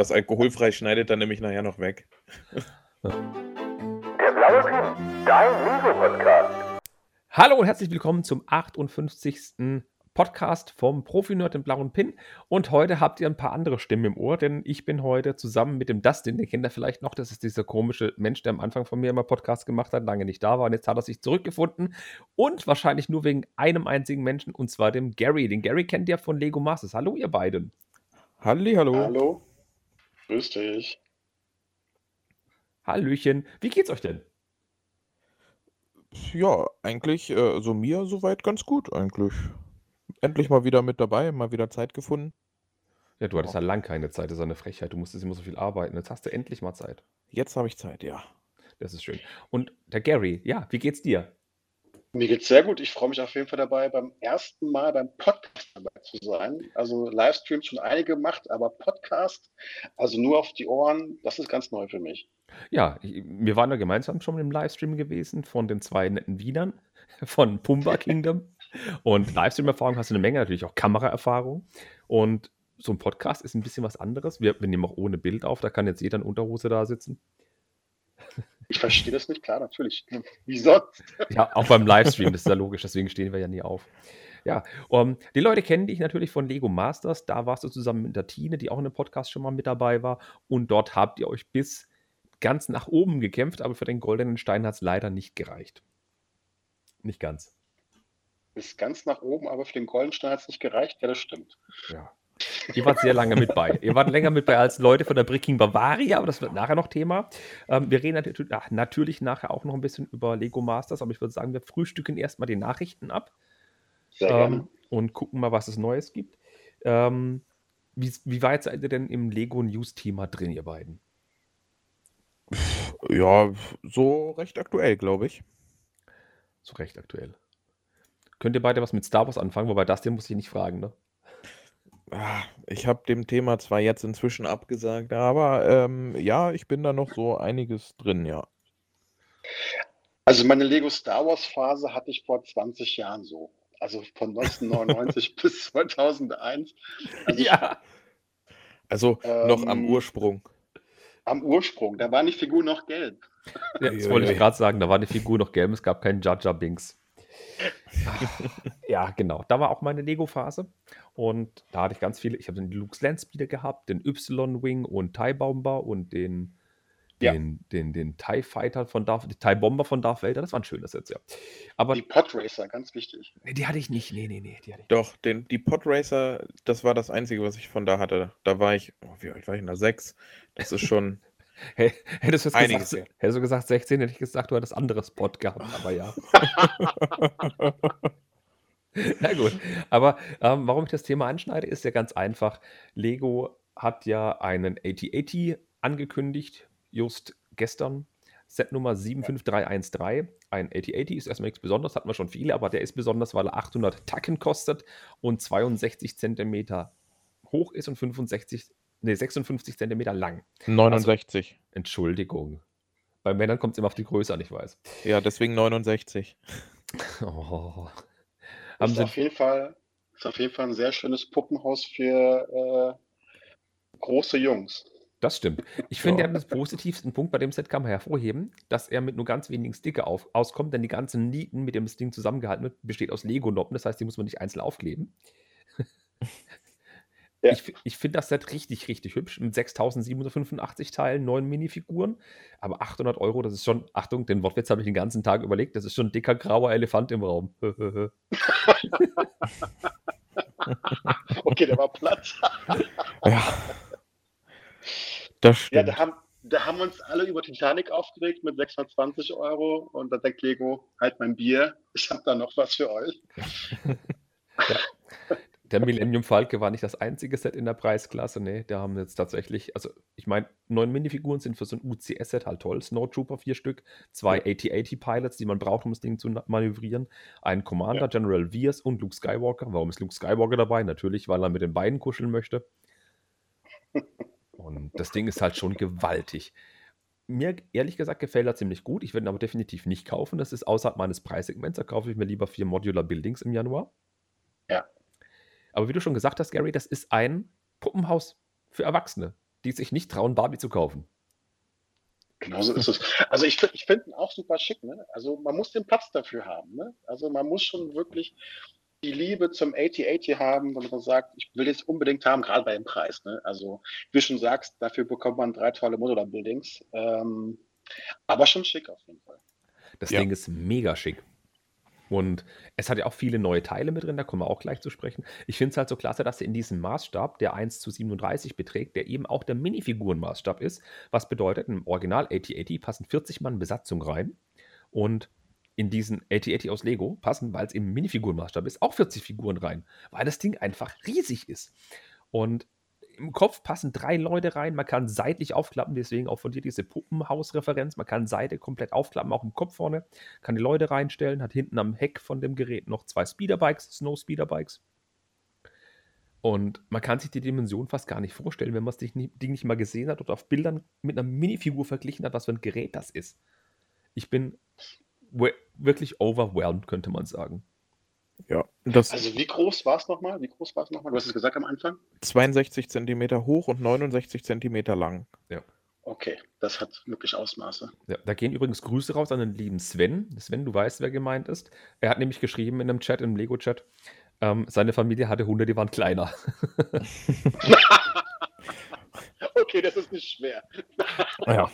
Das alkoholfrei schneidet dann nämlich nachher noch weg. Der blaue Pin, dein Lego-Podcast. Hallo und herzlich willkommen zum 58. Podcast vom Profi-Nerd im blauen Pin. Und heute habt ihr ein paar andere Stimmen im Ohr, denn ich bin heute zusammen mit dem Dustin, den kennt ihr vielleicht noch. Das ist dieser komische Mensch, der am Anfang von mir immer Podcast gemacht hat, lange nicht da war. Und jetzt hat er sich zurückgefunden. Und wahrscheinlich nur wegen einem einzigen Menschen, und zwar dem Gary. Den Gary kennt ihr von Lego Masters. Hallo, ihr beiden. Halli, hallo. Hallo, grüß dich. Hallöchen. Wie geht's euch denn? Ja, eigentlich, äh, so mir soweit ganz gut, eigentlich. Endlich mal wieder mit dabei, mal wieder Zeit gefunden. Ja, du hattest ja lang keine Zeit, das ist eine Frechheit. Du musstest immer so viel arbeiten. Jetzt hast du endlich mal Zeit. Jetzt habe ich Zeit, ja. Das ist schön. Und der Gary, ja, wie geht's dir? Mir geht's sehr gut. Ich freue mich auf jeden Fall dabei, beim ersten Mal beim Podcast dabei zu sein. Also Livestream schon einige gemacht, aber Podcast, also nur auf die Ohren, das ist ganz neu für mich. Ja, wir waren ja gemeinsam schon im Livestream gewesen von den zwei netten Wienern von Pumba Kingdom. Und Livestream-Erfahrung hast du eine Menge, natürlich auch Kameraerfahrung. Und so ein Podcast ist ein bisschen was anderes. Wir, wir nehmen auch ohne Bild auf, da kann jetzt jeder in Unterhose da sitzen. Ich verstehe das nicht, klar, natürlich. Wie sonst? Ja, auch beim Livestream, das ist ja logisch, deswegen stehen wir ja nie auf. Ja, um, die Leute kennen dich natürlich von Lego Masters. Da warst du zusammen mit der Tine, die auch in dem Podcast schon mal mit dabei war. Und dort habt ihr euch bis ganz nach oben gekämpft, aber für den goldenen Stein hat es leider nicht gereicht. Nicht ganz. Bis ganz nach oben, aber für den Goldenstein hat es nicht gereicht. Ja, das stimmt. Ja. Ihr wart sehr lange mit bei. Ihr wart länger mit bei als Leute von der Bricking Bavaria, aber das wird nachher noch Thema. Ähm, wir reden natürlich, ach, natürlich nachher auch noch ein bisschen über Lego Masters, aber ich würde sagen, wir frühstücken erstmal die Nachrichten ab Sehr ähm, und gucken mal, was es Neues gibt. Ähm, wie, wie weit seid ihr denn im Lego News-Thema drin, ihr beiden? Ja, so recht aktuell, glaube ich. So recht aktuell. Könnt ihr beide was mit Star Wars anfangen? Wobei das den muss ich nicht fragen, ne? Ah, Ich habe dem Thema zwar jetzt inzwischen abgesagt, aber ähm, ja, ich bin da noch so einiges drin, ja. Also meine Lego Star Wars Phase hatte ich vor 20 Jahren so. Also von 1999 bis 2001. Also Ja. Also noch am ähm, Ursprung. am Ursprung, da war die Figur noch gelb. Ja, das wollte ich gerade sagen, da war die Figur noch gelb, es gab keinen Jar Jar Binks. Ja, genau. Da war auch meine Lego-Phase. Und da hatte ich ganz viele. Ich habe den Luke's Landspeeder gehabt, den Y-Wing und TIE Bomber und den, Ja. den, den, den TIE Fighter von Darth, TIE Bomber von Darth Vader. Das war ein schönes Sets, ja. Aber Die Podracer, ganz wichtig. nee, die hatte ich nicht. Nee, nee, nee, die hatte ich nicht. Doch, den, die Podracer, das war das Einzige, was ich von da hatte. Da war ich, oh, wie alt war ich denn da? Sechs. Das ist schon Hey, hättest du gesagt, her. hättest du gesagt 16, hätte ich gesagt, du hättest anderes Spot gehabt. Aber ja. Na gut. Aber ähm, warum ich das Thema anschneide, ist ja ganz einfach. Lego hat ja einen AT-80 angekündigt, just gestern. Set Nummer 75313. Ein AT-80 ist erstmal nichts Besonderes, hatten wir schon viele, aber der ist besonders, weil er 800 Tacken kostet und 62 Zentimeter hoch ist und 65, nee, 56 Zentimeter lang. 69. Entschuldigung. Bei Männern kommt es immer auf die Größe an, ich weiß. Ja, deswegen 69. Oh. Haben Ist sie, auf jeden Fall, ist auf jeden Fall ein sehr schönes Puppenhaus für äh, große Jungs. das stimmt. Ich finde Ja. ja, das positivsten Punkt bei dem Set kann man hervorheben, dass er mit nur ganz wenigen Sticker auf, auskommt, denn die ganzen Nieten, mit dem das Ding zusammengehalten wird, besteht aus Lego-Noppen. Das heißt, die muss man nicht einzeln aufkleben. Ja. Ich, ich finde das Set richtig, richtig hübsch. Mit 6785 Teilen, neun Minifiguren. Aber 800 Euro, das ist schon, Achtung, den Wortwitz habe ich den ganzen Tag überlegt, das ist schon ein dicker grauer Elefant im Raum. Okay, der war platt. Ja. Das Ja, stimmt. da haben, da haben uns alle über Titanic aufgeregt mit 620 Euro und da denkt Lego, halt mein Bier, ich habe da noch was für euch. Der Millennium Falke war nicht das einzige Set in der Preisklasse. Nee, da haben jetzt tatsächlich, also ich meine, neun Minifiguren sind für so ein UCS-Set halt toll. Snowtrooper vier Stück, zwei Ja. AT-80 Pilots, die man braucht, um das Ding zu manövrieren, ein Commander, Ja. General Veers und Luke Skywalker. Warum ist Luke Skywalker dabei? Natürlich, weil er mit den beiden kuscheln möchte. Und das Ding ist halt schon gewaltig. Mir ehrlich gesagt gefällt er ziemlich gut. Ich werde ihn aber definitiv nicht kaufen. Das ist außerhalb meines Preissegments. Da kaufe ich mir lieber vier Modular Buildings im Januar. Ja. Aber wie du schon gesagt hast, Gary, das ist ein Puppenhaus für Erwachsene. die sich nicht trauen, Barbie zu kaufen. Genau so ist es. Also ich, ich finde ihn auch super schick. Ne? Also man muss den Platz dafür haben. Ne? Also man muss schon wirklich die Liebe zum 8080 haben, wenn man sagt, ich will das unbedingt haben, gerade bei dem Preis. Ne? Also wie du schon sagst, dafür bekommt man drei tolle Modular-Buildings. Ähm, aber schon schick auf jeden Fall. Das Ja. Ding ist mega schick. Und es hat ja auch viele neue Teile mit drin, da kommen wir auch gleich zu sprechen. Ich finde es halt so klasse, dass er in diesem Maßstab, der 1 zu 37 beträgt, der eben auch der Minifigurenmaßstab ist, was bedeutet, im Original 8080 passen 40 Mann Besatzung rein und in diesen 8080 aus Lego passen, weil es eben Minifigurenmaßstab ist, auch 40 Figuren rein, weil das Ding einfach riesig ist. Und im Kopf passen drei Leute rein, man kann seitlich aufklappen, deswegen auch von dir diese Puppenhaus-Referenz, man kann Seite komplett aufklappen, auch im Kopf vorne, kann die Leute reinstellen, hat hinten am Heck von dem Gerät noch zwei Speederbikes, Snow Speederbikes. Und man kann sich die Dimension fast gar nicht vorstellen, wenn man das Ding nicht, mal gesehen hat oder auf Bildern mit einer Minifigur verglichen hat, was für ein Gerät das ist. Ich bin wirklich overwhelmed, könnte man sagen. Ja, das Also wie groß war es nochmal? Wie groß war es nochmal? Du hast es gesagt am Anfang. 62 Zentimeter hoch und 69 Zentimeter lang. Okay, das hat wirklich Ausmaße. Ja, da gehen übrigens Grüße raus an den lieben Sven. Sven, du weißt, wer gemeint ist. Er hat nämlich geschrieben in einem Chat, im Lego-Chat, ähm, seine Familie hatte Hunde, die waren kleiner. Okay, das ist nicht schwer. Ja,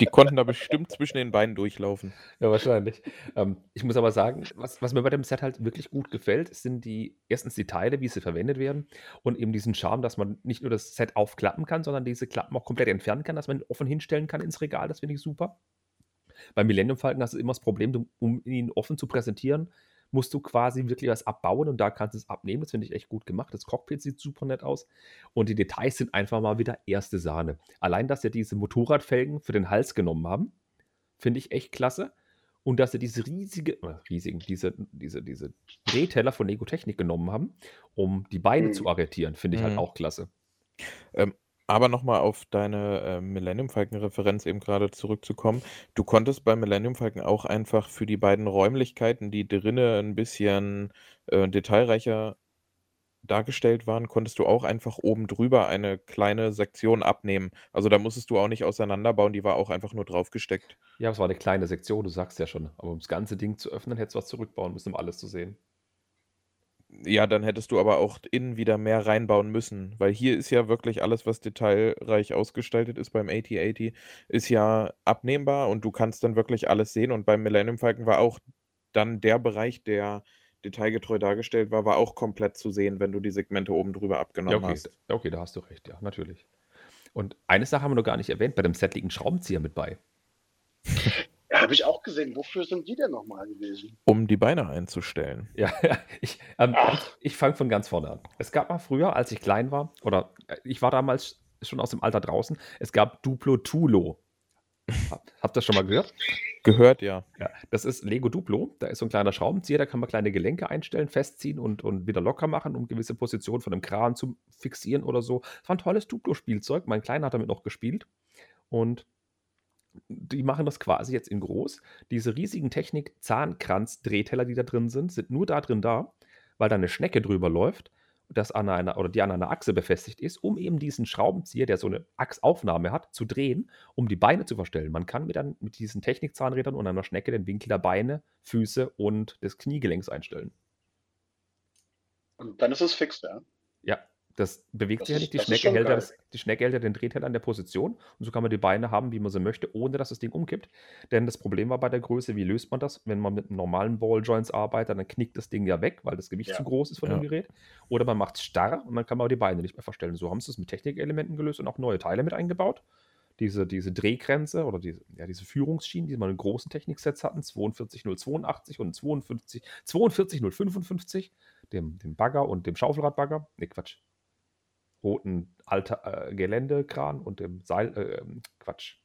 die konnten da bestimmt zwischen den Beinen durchlaufen. Ja, wahrscheinlich. Ähm, ich muss aber sagen, was, was mir bei dem Set halt wirklich gut gefällt, sind die erstens die Teile, wie sie verwendet werden und eben diesen Charme, dass man nicht nur das Set aufklappen kann, sondern diese Klappen auch komplett entfernen kann, dass man ihn offen hinstellen kann ins Regal. Das finde ich super. Beim Millennium Falcon hast du immer das Problem, um ihn offen zu präsentieren, musst du quasi wirklich was abbauen und da kannst du es abnehmen. Das finde ich echt gut gemacht. Das Cockpit sieht super nett aus und die Details sind einfach mal wieder erste Sahne. Allein, dass sie diese Motorradfelgen für den Hals genommen haben, finde ich echt klasse. Und dass sie diese riesige, äh, riesigen, diese, diese, diese Drehteller von Lego Technik genommen haben, um die Beine Mhm. zu arretieren, finde ich halt Mhm. auch klasse. Aber nochmal auf deine äh, Millennium Falcon-Referenz eben gerade zurückzukommen. Du konntest bei Millennium Falcon auch einfach für die beiden Räumlichkeiten, die drinnen ein bisschen äh, detailreicher dargestellt waren, konntest du auch einfach oben drüber eine kleine Sektion abnehmen. Also da musstest du auch nicht auseinanderbauen, die war auch einfach nur draufgesteckt. Ja, es war eine kleine Sektion, du sagst ja schon. Aber um das ganze Ding zu öffnen, hättest du was zurückbauen müssen, um alles zu sehen. Ja, dann hättest du aber auch innen wieder mehr reinbauen müssen, weil hier ist ja wirklich alles, was detailreich ausgestaltet ist beim 8080, ist ja abnehmbar und du kannst dann wirklich alles sehen. Und beim Millennium Falcon war auch dann der Bereich, der detailgetreu dargestellt war, war auch komplett zu sehen, wenn du die Segmente oben drüber Ja, abgenommen okay, hast. okay, da hast du recht, ja, natürlich. Und eine Sache haben wir noch gar nicht erwähnt, bei dem Set liegt ein Schraubenzieher mit bei. Habe ich auch gesehen. Wofür sind die denn nochmal gewesen? Um die Beine einzustellen. Ja, ich, ähm, ich fange von ganz vorne an. Es gab mal früher, als ich klein war, oder äh, ich war damals schon aus dem Alter draußen, es gab Duplo Tulo. Hab- Habt ihr das schon mal gehört? Gehört ja. Ja, das ist Lego Duplo. Da ist so ein kleiner Schraubenzieher, da kann man kleine Gelenke einstellen, festziehen und, und wieder locker machen, um gewisse Positionen von einem Kran zu fixieren oder so. Das war ein tolles Duplo-Spielzeug. Mein Kleiner hat damit noch gespielt. Und die machen das quasi jetzt in groß. Diese riesigen Technik-Zahnkranz-Drehteller, die da drin sind, sind nur da drin da, weil da eine Schnecke drüber läuft, das an einer, oder die an einer Achse befestigt ist, um eben diesen Schraubenzieher, der so eine Achsaufnahme hat, zu drehen, um die Beine zu verstellen. Man kann mit, dann, mit diesen Technikzahnrädern und einer Schnecke den Winkel der Beine, Füße und des Kniegelenks einstellen. Und dann ist es fix, ja. Ja, das bewegt Das sich ja nicht. Die Schnecke, hält das, die Schnecke hält ja den Drehteller an der Position und so kann man die Beine haben, wie man sie möchte, ohne dass das Ding umkippt. Denn das Problem war bei der Größe, wie löst man das? Wenn man mit normalen Balljoints arbeitet, dann knickt das Ding ja weg, weil das Gewicht Ja. zu groß ist von Ja. dem Gerät. Oder man macht es starr und dann kann man die Beine nicht mehr verstellen. So haben sie es mit Technikelementen gelöst und auch neue Teile mit eingebaut. Diese, diese Drehgrenze oder diese, ja, diese Führungsschienen, die man in großen Techniksets hatten, 42082 und 52, 42055, dem, dem Bagger und dem Schaufelradbagger. Ne, Quatsch roten Alter, äh, Geländekran und dem Seil, äh, ähm, Quatsch.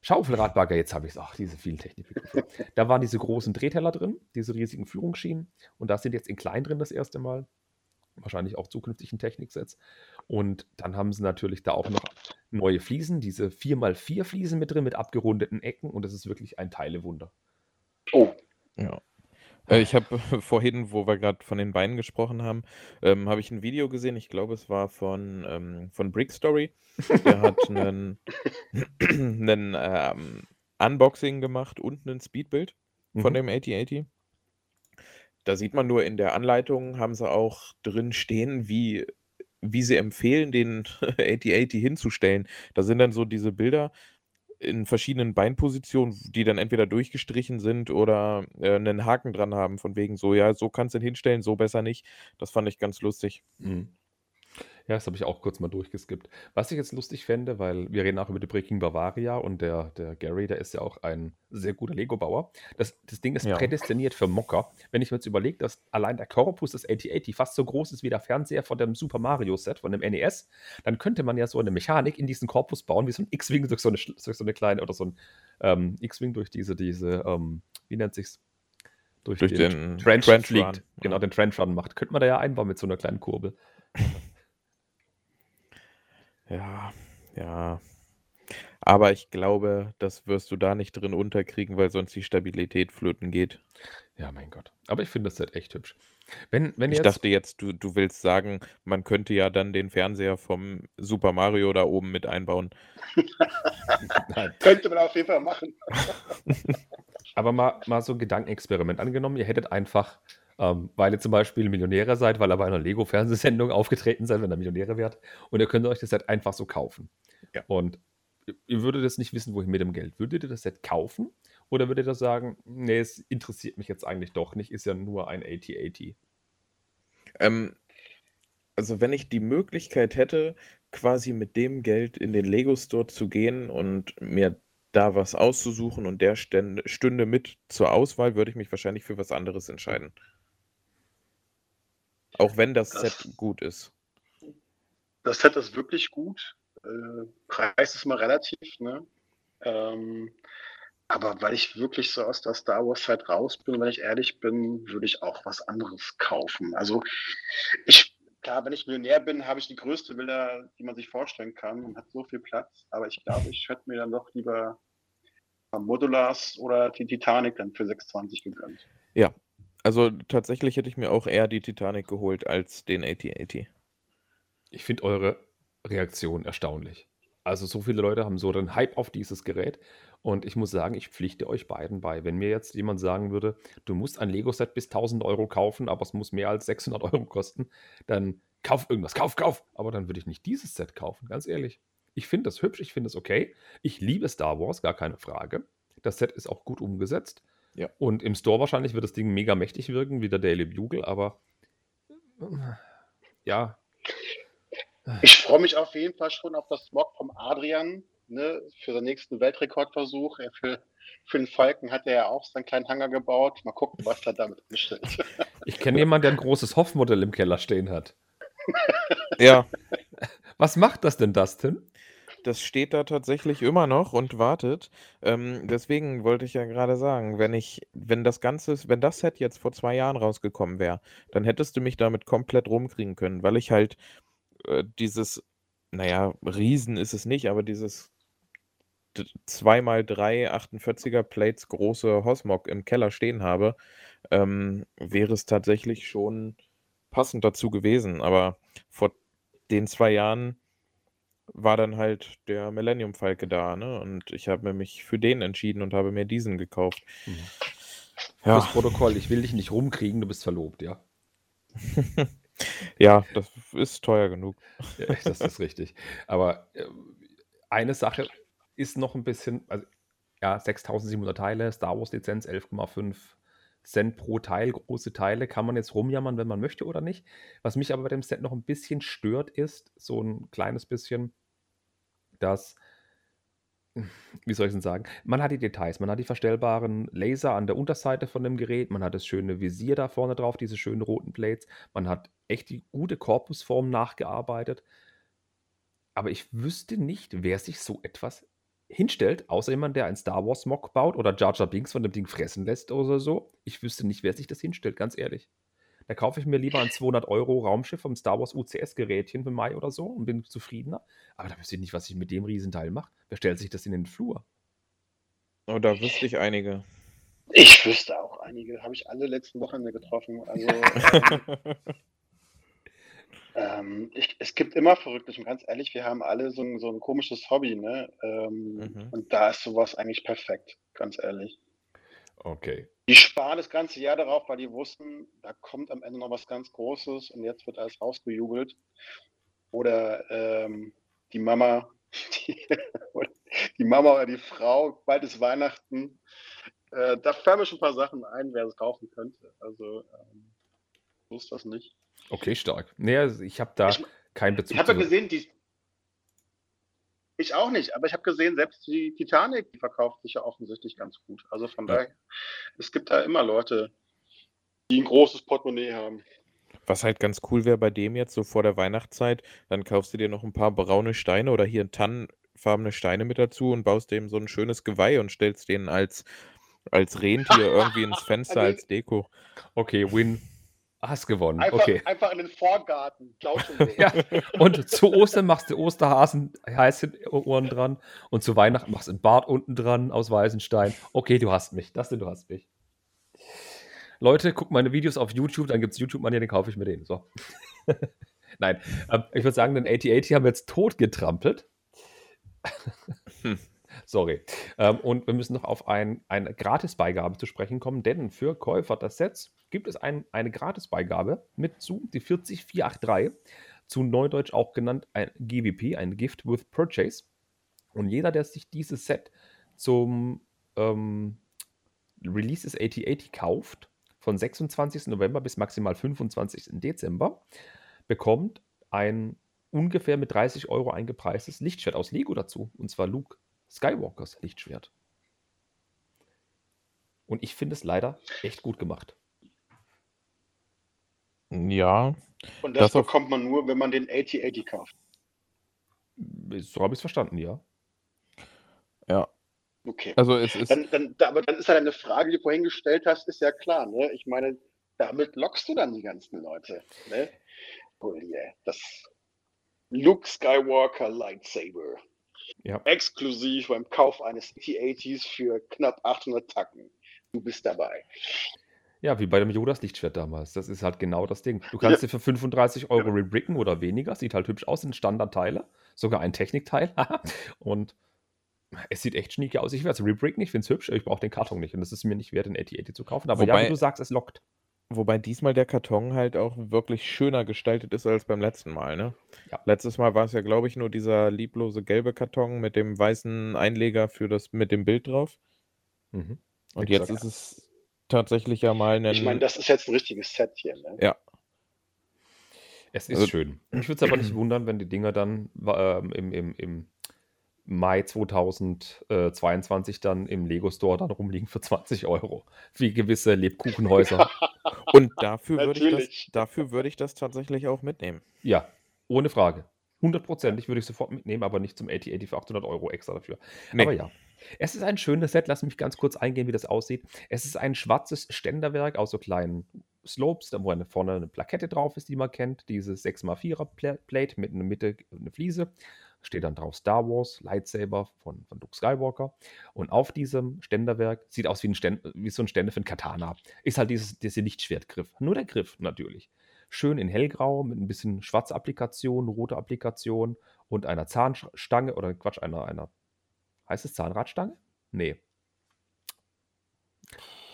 Schaufelradbagger, jetzt habe ich es. Ach, diese vielen Technikbegriffe. da waren diese großen Drehteller drin, diese riesigen Führungsschienen. Und da sind jetzt in klein drin das erste Mal. Wahrscheinlich auch zukünftig in Techniksets. Und dann haben sie natürlich da auch noch neue Fliesen, diese 4x4 Fliesen mit drin, mit abgerundeten Ecken. Und das ist wirklich ein Teilewunder. Oh, Ja. Äh, ich habe vorhin, wo wir gerade von den Beinen gesprochen haben, ähm, habe ich ein Video gesehen, ich glaube, es war von, ähm, von Brickstory. Der hat einen 'nen, ähm, Unboxing gemacht und ein Speedbild von Mhm. dem AT-AT. Da sieht man nur in der Anleitung haben sie auch drin stehen, wie wie sie empfehlen, den AT-AT hinzustellen. Da sind dann so diese Bilder in verschiedenen Beinpositionen, die dann entweder durchgestrichen sind oder, äh, 'nen Haken dran haben, von wegen so: „Ja, so kannst du ihn hinstellen, so besser nicht.“ Das fand ich ganz lustig. Mhm. Ja, das habe ich auch kurz mal durchgeskippt. Was ich jetzt lustig fände, weil wir reden auch über die Breaking Bavaria und der der Gary, der ist ja auch ein sehr guter Lego-Bauer. Das das Ding ist Ja. prädestiniert für Mocker. Wenn ich mir jetzt überlege, dass allein der Korpus des AT-AT fast so groß ist wie der Fernseher von dem Super Mario Set, von dem NES, dann könnte man ja so eine Mechanik in diesen Korpus bauen, wie so 'n X-Wing durch so durch so 'ne kleine oder so 'n, ähm, X-Wing durch diese diese, ähm, wie nennt sich's? Durch Durch den den Trench Trench fliegt. Run, Genau, ja. den Trench Run macht. Könnte man da ja einbauen mit so 'ner kleinen Kurbel. Ja, ja. Aber ich glaube, das wirst du da nicht drin unterkriegen, weil sonst die Stabilität flöten geht. Ja, mein Gott. Aber ich finde das Set echt hübsch. Wenn wenn Ich jetzt dachte jetzt, du du willst sagen, man könnte ja dann den Fernseher vom Super Mario da oben mit einbauen. Könnte man auf jeden Fall machen. Aber mal mal so 'n Gedankenexperiment. Angenommen, ihr hättet einfach, ähm, weil ihr zum Beispiel Millionäre seid, weil ihr bei einer Lego-Fernsehsendung aufgetreten seid, wenn ihr Millionäre wärt, und ihr könnt euch das Set einfach so kaufen. Ja. Und ihr würdet jetzt nicht wissen, wohin mit dem Geld. Würdet ihr das Set kaufen oder würdet ihr sagen: „Ne, es interessiert mich jetzt eigentlich doch nicht, ist ja nur ein AT-AT?“ Ähm, also, wenn ich die Möglichkeit hätte, quasi mit dem Geld in den Lego Store zu gehen und mir da was auszusuchen und der stände stünde mit zur Auswahl, würde ich mich wahrscheinlich für was anderes entscheiden. Auch wenn das Das Set gut ist. Das Set ist wirklich gut. Äh, Preis ist mal relativ, ne? Ähm, aber weil ich wirklich so aus der Star Wars-Zeit raus bin, wenn ich ehrlich bin, würde ich auch was anderes kaufen. Also, ich klar, wenn ich Millionär bin, habe ich die größte Villa, die man sich vorstellen kann und hat so viel Platz. Aber ich glaube, ich hätte mir dann doch lieber Modulars oder die Titanic dann für 6,20 gegönnt. Ja, also, tatsächlich hätte ich mir auch eher die Titanic geholt als den AT-AT. Ich finde eure Reaktion erstaunlich. Also, so viele Leute haben so den Hype auf dieses Gerät und ich muss sagen, ich pflichte euch beiden bei. Wenn mir jetzt jemand sagen würde: „Du musst ein Lego-Set bis 1.000 € kaufen, aber es muss mehr als 600 € kosten“, dann kauf irgendwas, kauf, kauf! Aber dann würde ich nicht dieses Set kaufen, ganz ehrlich. Ich finde das hübsch, ich finde es okay. Ich liebe Star Wars, gar keine Frage. Das Set ist auch gut umgesetzt. Ja. Und im Store wahrscheinlich wird das Ding mega mächtig wirken, wie der Daily Bugle, aber ja. Ich freue mich auf jeden Fall schon auf das Mock vom Adrian, ne, für seinen nächsten Weltrekordversuch. Er für für den Falken hat er ja auch seinen kleinen Hangar gebaut. Mal gucken, was er damit anstellt. Ich kenne jemanden, der 'n großes Hoff-Modell im Keller stehen hat. Ja. Was macht das denn, Dustin? Das steht da tatsächlich immer noch und wartet. Ähm, deswegen wollte ich ja grade sagen, wenn ich wenn das Ganze wenn das Set jetzt vor 2 Jahren rausgekommen wäre, dann hättest du mich damit komplett rumkriegen können, weil ich halt, äh, dieses na ja, Riesen ist es nicht, aber dieses d 2 mal 3 48er Plates große Hosmok im Keller stehen habe, ähm, wäre es tatsächlich schon passend dazu gewesen. Aber vor den 2 Jahren war dann halt der Millennium Falke da, ne? Und ich habe mich für den entschieden und habe mir diesen gekauft. Mhm. Ja. Fürs Protokoll, ich will dich nicht rumkriegen, du bist verlobt, ja? Ja, das ist teuer genug. Ja, das ist richtig. Aber, ähm, eine Sache ist noch 'n bisschen also, ja, 6.700 Teile, Star Wars Lizenz, 11,5 Cent pro Teil, große Teile. Kann man jetzt rumjammern, wenn man möchte oder nicht. Was mich aber bei dem Set noch 'n bisschen stört, ist so 'n kleines bisschen, dass wie soll ich's denn sagen? Man hat die Details, man hat die verstellbaren Laser an der Unterseite von dem Gerät, man hat das schöne Visier da vorne drauf, diese schönen roten Plates. Man hat echt die gute Korpusform nachgearbeitet. Aber ich wüsste nicht, wer sich so etwas hinstellt, außer jemand, der ein Star Wars Mock baut oder Jar Jar Binks von dem Ding fressen lässt oder so. Ich wüsste nicht, wer sich das hinstellt, ganz ehrlich. Da kaufe ich mir lieber ein 200 € Raumschiff vom Star Wars UCS-Gerätchen für Mai oder so und bin zufriedener. Aber da wüsste ich nicht, was ich mit dem Riesenteil mache. Wer stellt sich das in den Flur? Oh, da wüsste ich einige. Ich wüsste auch einige, habe ich alle letzten Wochenende getroffen. Also, ähm, ich, es gibt immer Verrücktes und ganz ehrlich, wir haben alle so ein, so ein komisches Hobby, ne? Ähm, Mhm. und da ist sowas eigentlich perfekt, ganz ehrlich. Okay. Die sparen das ganze Jahr darauf, weil die wussten, da kommt am Ende noch was ganz Großes und jetzt wird alles rausgejubelt. Oder ähm, die Mama, die, die Mama oder die Frau, bald ist Weihnachten. Äh, da fallen mir schon ein paar Sachen ein, wer es kaufen könnte. Also ähm, so ist das nicht. Okay, stark. Nee, also ich habe da Ich- keinen Bezug Ich habe ja gesehen, die. Ich auch nicht, aber ich habe gesehen, selbst die Titanic, die verkauft sich ja offensichtlich ganz gut. Also von Ja. daher, es gibt da immer Leute, die ein großes Portemonnaie haben. Was halt ganz cool wäre bei dem jetzt, so vor der Weihnachtszeit, dann kaufst du dir noch ein paar braune Steine oder hier tannenfarbene Steine mit dazu und baust dem so ein schönes Geweih und stellst den als, als Rentier irgendwie ins Fenster Also- als Deko. Okay, Win. Hast gewonnen. Einfach, Okay. einfach in den Vorgarten. Ja, und zu Ostern machst du Osterhasen heiße Ohren dran und zu Weihnachten machst du einen Bart unten dran aus Weißenstein. Okay, du hast mich. Das du hast mich. Leute, guckt meine Videos auf YouTube, dann gibt es YouTube-Manier, den kaufe ich mir den. So. Nein, ähm, ich würde sagen, den 8080 haben wir jetzt tot getrampelt. Hm. Sorry. Ähm, und wir müssen noch auf ein, eine Gratisbeigabe zu sprechen kommen, denn für Käufer des Sets gibt es ein, eine Gratisbeigabe mit zu, die 40483, zu Neudeutsch auch genannt ein GWP, ein Gift with Purchase. Und jeder, der sich dieses Set zum ähm, Release des 8080 kauft, von 26. November bis maximal 25. Dezember, bekommt ein ungefähr mit 30 Euro eingepreistes Lichtschwert aus Lego dazu. Und zwar Luke Skywalkers Lichtschwert. Und ich finde es leider echt gut gemacht. Ja, Und das, Das auf- bekommt man nur, wenn man den 8080 kauft. So habe ich es verstanden, ja. ja. Okay. Also es ist. Dann, dann, da, aber dann ist ja eine Frage, die du vorhin gestellt hast, ist ja klar. Ne? Ich meine, damit lockst du dann die ganzen Leute. Ne? Oh yeah. Das Luke Skywalker Lightsaber. Ja. Exklusiv beim Kauf eines 8080s für knapp 800 Tacken. Du bist dabei. Ja, wie bei dem Yodas Lichtschwert damals. Das ist halt genau das Ding. Du kannst dir für 35 Euro rebricken oder weniger. Sieht halt hübsch aus, sind Standardteile. Sogar ein Technikteil. und es sieht echt schnieke aus. Ich werde es rebricken, ich finde es hübsch, ich brauche den Karton nicht. Und es ist mir nicht wert, den 8080 zu kaufen. Aber ja, Wobei- wie du sagst, es lockt. Wobei diesmal der Karton halt auch wirklich schöner gestaltet ist als beim letzten Mal, ne? Ja. Letztes Mal war es ja, glaube ich, nur dieser lieblose gelbe Karton mit dem weißen Einleger für das mit dem Bild drauf. Mhm. Und Exakt. jetzt ist es tatsächlich ja mal ein. Ich meine, das ist jetzt ein richtiges Set hier. Ne? ja, Es ist Also- schön. Ich würde es aber nicht wundern, wenn die Dinger dann ähm, im, im, im Mai 2022 dann im Lego Store dann rumliegen für 20 Euro. Wie gewisse Lebkuchenhäuser. und dafür würde ich das, dafür würde ich das tatsächlich auch mitnehmen. ja, ohne Frage. Hundertprozentig würde ich sofort mitnehmen, aber nicht zum 8080 für 800 Euro extra dafür. Nee. Aber ja. Es ist ein schönes Set. Lass mich ganz kurz eingehen, wie das aussieht. Es ist ein schwarzes Ständerwerk aus so kleinen Slopes, da wo eine, vorne eine Plakette drauf ist, die man kennt. Diese 6x4er Pla- Plate mit in der Mitte eine Fliese. Steht dann drauf Star Wars, Lightsaber von, von Luke Skywalker. Und auf diesem Ständerwerk sieht aus wie, ein Ständ, wie so ein Ständer für ein Katana. Ist halt dieses, dieser Lichtschwertgriff. Nur der Griff natürlich. Schön in hellgrau mit ein bisschen schwarzer Applikation, rote Applikation und einer Zahnstange oder Quatsch, einer, einer Heißt es Zahnradstange? Nee.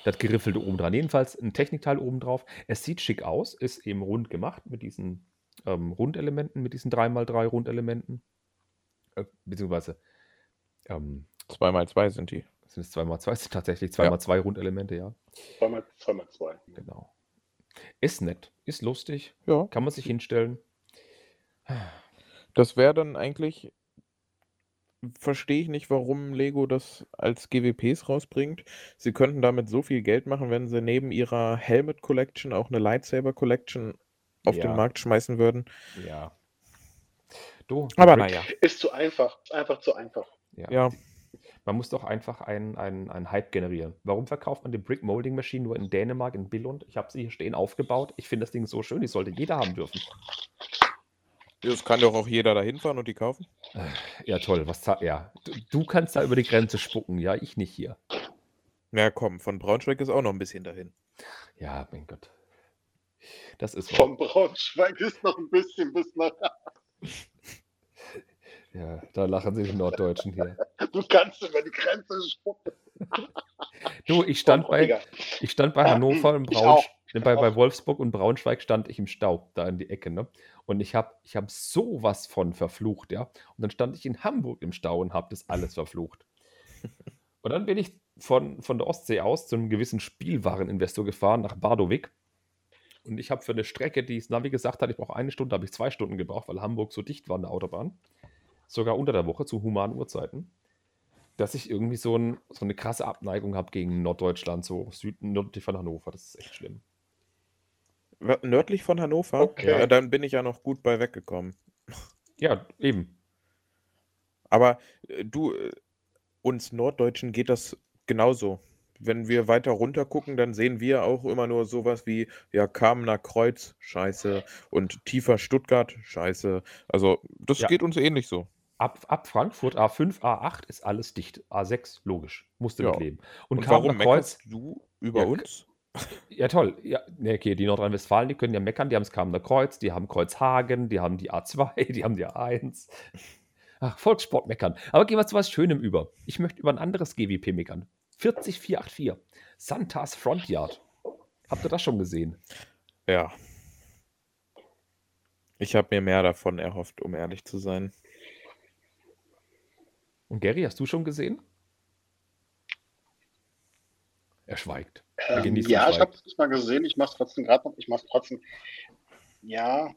Das Geriffelte oben dran. Jedenfalls ein Technikteil oben drauf. Es sieht schick aus, ist eben rund gemacht mit diesen ähm, Rundelementen, mit diesen 3x3 Rundelementen. Äh, beziehungsweise ähm, Zwei mal zwei sind die. sind es 2x2, es sind tatsächlich 2x2 Rundelemente, ja. Zweimal, zweimal zwei. Genau. Ist nett, ist lustig, Ja. kann man sich hinstellen. Das wäre dann eigentlich. Verstehe ich nicht, warum Lego das als GWPs rausbringt. Sie könnten damit so viel Geld machen, wenn sie neben ihrer Helmet Collection auch eine Lightsaber Collection auf Ja. den Markt schmeißen würden. Ja. Du, Aber naja, Ist zu einfach. Einfach zu einfach. Ja. ja. Man muss doch einfach einen, einen, einen Hype generieren. Warum verkauft man die Brick Molding Machine nur in Dänemark, in Billund? Ich habe sie hier stehen aufgebaut. Ich finde das Ding so schön, die sollte jeder haben dürfen. Das kann doch auch jeder da hinfahren und die kaufen. Ja, toll. Was ja. Du, du kannst da über die Grenze spucken, ja, ich nicht hier. Ja, komm, von Braunschweig ist auch noch ein bisschen dahin. Ja, mein Gott. Das ist. Vom Braunschweig ist noch ein bisschen bis nach. Ja, da lachen sich die Norddeutschen hier. Du kannst über die Grenze spucken. Du, ich stand bei, ich stand bei Hannover und ich Braunsch auch. bei, bei Wolfsburg und Braunschweig stand ich im Stau, da in die Ecke, ne? Und ich habe ich hab sowas von verflucht, ja. Und dann stand ich in Hamburg im Stau und habe das alles verflucht. Und dann bin ich von, von der Ostsee aus zu einem gewissen Spielwareninvestor gefahren nach Bardowik. Und ich habe für eine Strecke, die das Navi gesagt hat, ich brauche eine Stunde, habe ich zwei Stunden gebraucht, weil Hamburg so dicht war an der Autobahn. Sogar unter der Woche zu humanen Uhrzeiten. Dass ich irgendwie so, ein, so eine krasse Abneigung habe gegen Norddeutschland, so Süden, nördlich von Hannover. Das ist echt schlimm. Nördlich von Hannover? Okay. Ja, dann bin ich ja noch gut bei weggekommen. Ja, eben. Aber äh, du, äh, uns Norddeutschen geht das genauso. Wenn wir weiter runter gucken, dann sehen wir auch immer nur sowas wie, ja, Kamener Kreuz, scheiße, und tiefer Stuttgart, scheiße. Also, das Ja. geht uns ähnlich so. Ab, ab Frankfurt A5, A8 ist alles dicht. A6, logisch. Musste Ja. mitleben. Und, Und, Kamener warum Kreuz, du über Ja, uns? ja toll. Ja, ne, okay, die Nordrhein-Westfalen, die können ja meckern. Die haben das Kamener Kreuz, die haben Kreuzhagen, die haben die A2, die haben die A1. Ach, Volkssport meckern. Aber gehen wir zu was Schönem über. Ich möchte über ein anderes GWP meckern. 40484. Santas Front Yard. Habt ihr das schon gesehen? Ja. Ich habe mir mehr davon erhofft, um ehrlich zu sein. Und Gary, hast du schon gesehen? Er schweigt. Er Ähm, ja, den ich habe es mal gesehen. Ich mache es trotzdem gerade noch. Ich mache es trotzdem. Ja.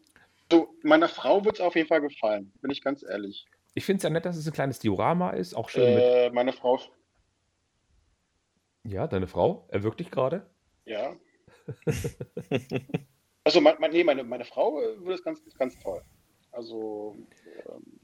So, meiner Frau wird es auf jeden Fall gefallen, bin ich ganz ehrlich. Ich finde es ja nett, dass es ein kleines Diorama ist. Auch schön mit. Äh, meine Frau, Ja, deine Frau erwürgt dich gerade. ja. Also, mein, nee, meine, meine Frau äh, würde es ganz, ganz toll. Also, ähm,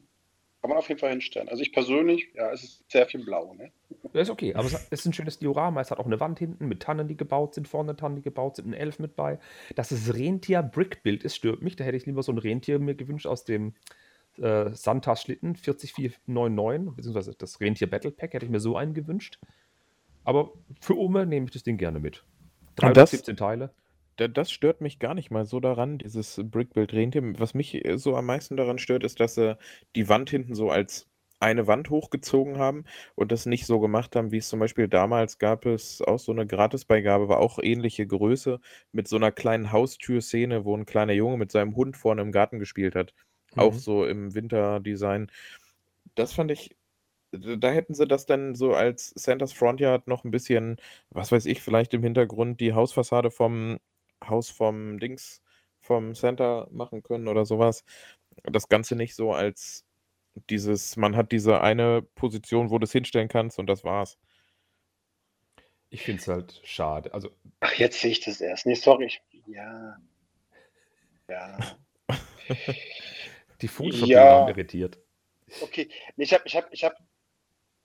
kann man auf jeden Fall hinstellen. Also, ich persönlich, ja, es ist sehr viel blau, ne? Ja, ist okay, aber es ist ein schönes Diorama. Es hat auch eine Wand hinten mit Tannen, die gebaut sind, vorne Tannen, die gebaut sind, ein Elf mit bei. Dass es Rentier-Brick-Bild ist, stört mich. Da hätte ich lieber so ein Rentier mir gewünscht aus dem äh, Santas Schlitten 40499, beziehungsweise das Rentier Battle Pack hätte ich mir so einen gewünscht. Aber für Ume nehme ich das Ding gerne mit. Und das- 317 Teile. Da- Das stört mich gar nicht mal so daran, dieses Brickbuild Rentier. Was mich äh, so am meisten daran stört, ist, dass sie die Wand hinten so als eine Wand hochgezogen haben und das nicht so gemacht haben, wie es zum Beispiel damals gab es auch so eine Gratisbeigabe, war auch ähnliche Größe mit so einer kleinen Haustürszene, wo ein kleiner Junge mit seinem Hund vorne im Garten gespielt hat. Auch Mhm. so im Winterdesign. Das fand ich, da hätten sie das dann so als Santa's Front Yard noch ein bisschen, was weiß ich, vielleicht im Hintergrund die Hausfassade vom Haus vom Dings, vom Santa machen können oder sowas. Das Ganze nicht so als dieses, man hat diese eine Position, wo du es hinstellen kannst und das war's. Ich finde es halt schade. Also, Ach, jetzt sehe ich das erst. Nee, sorry. Ich, ja. Ja. die Fotoverbindung Ja. haben irritiert. Okay. Nee, ich habe, ich habe, ich habe,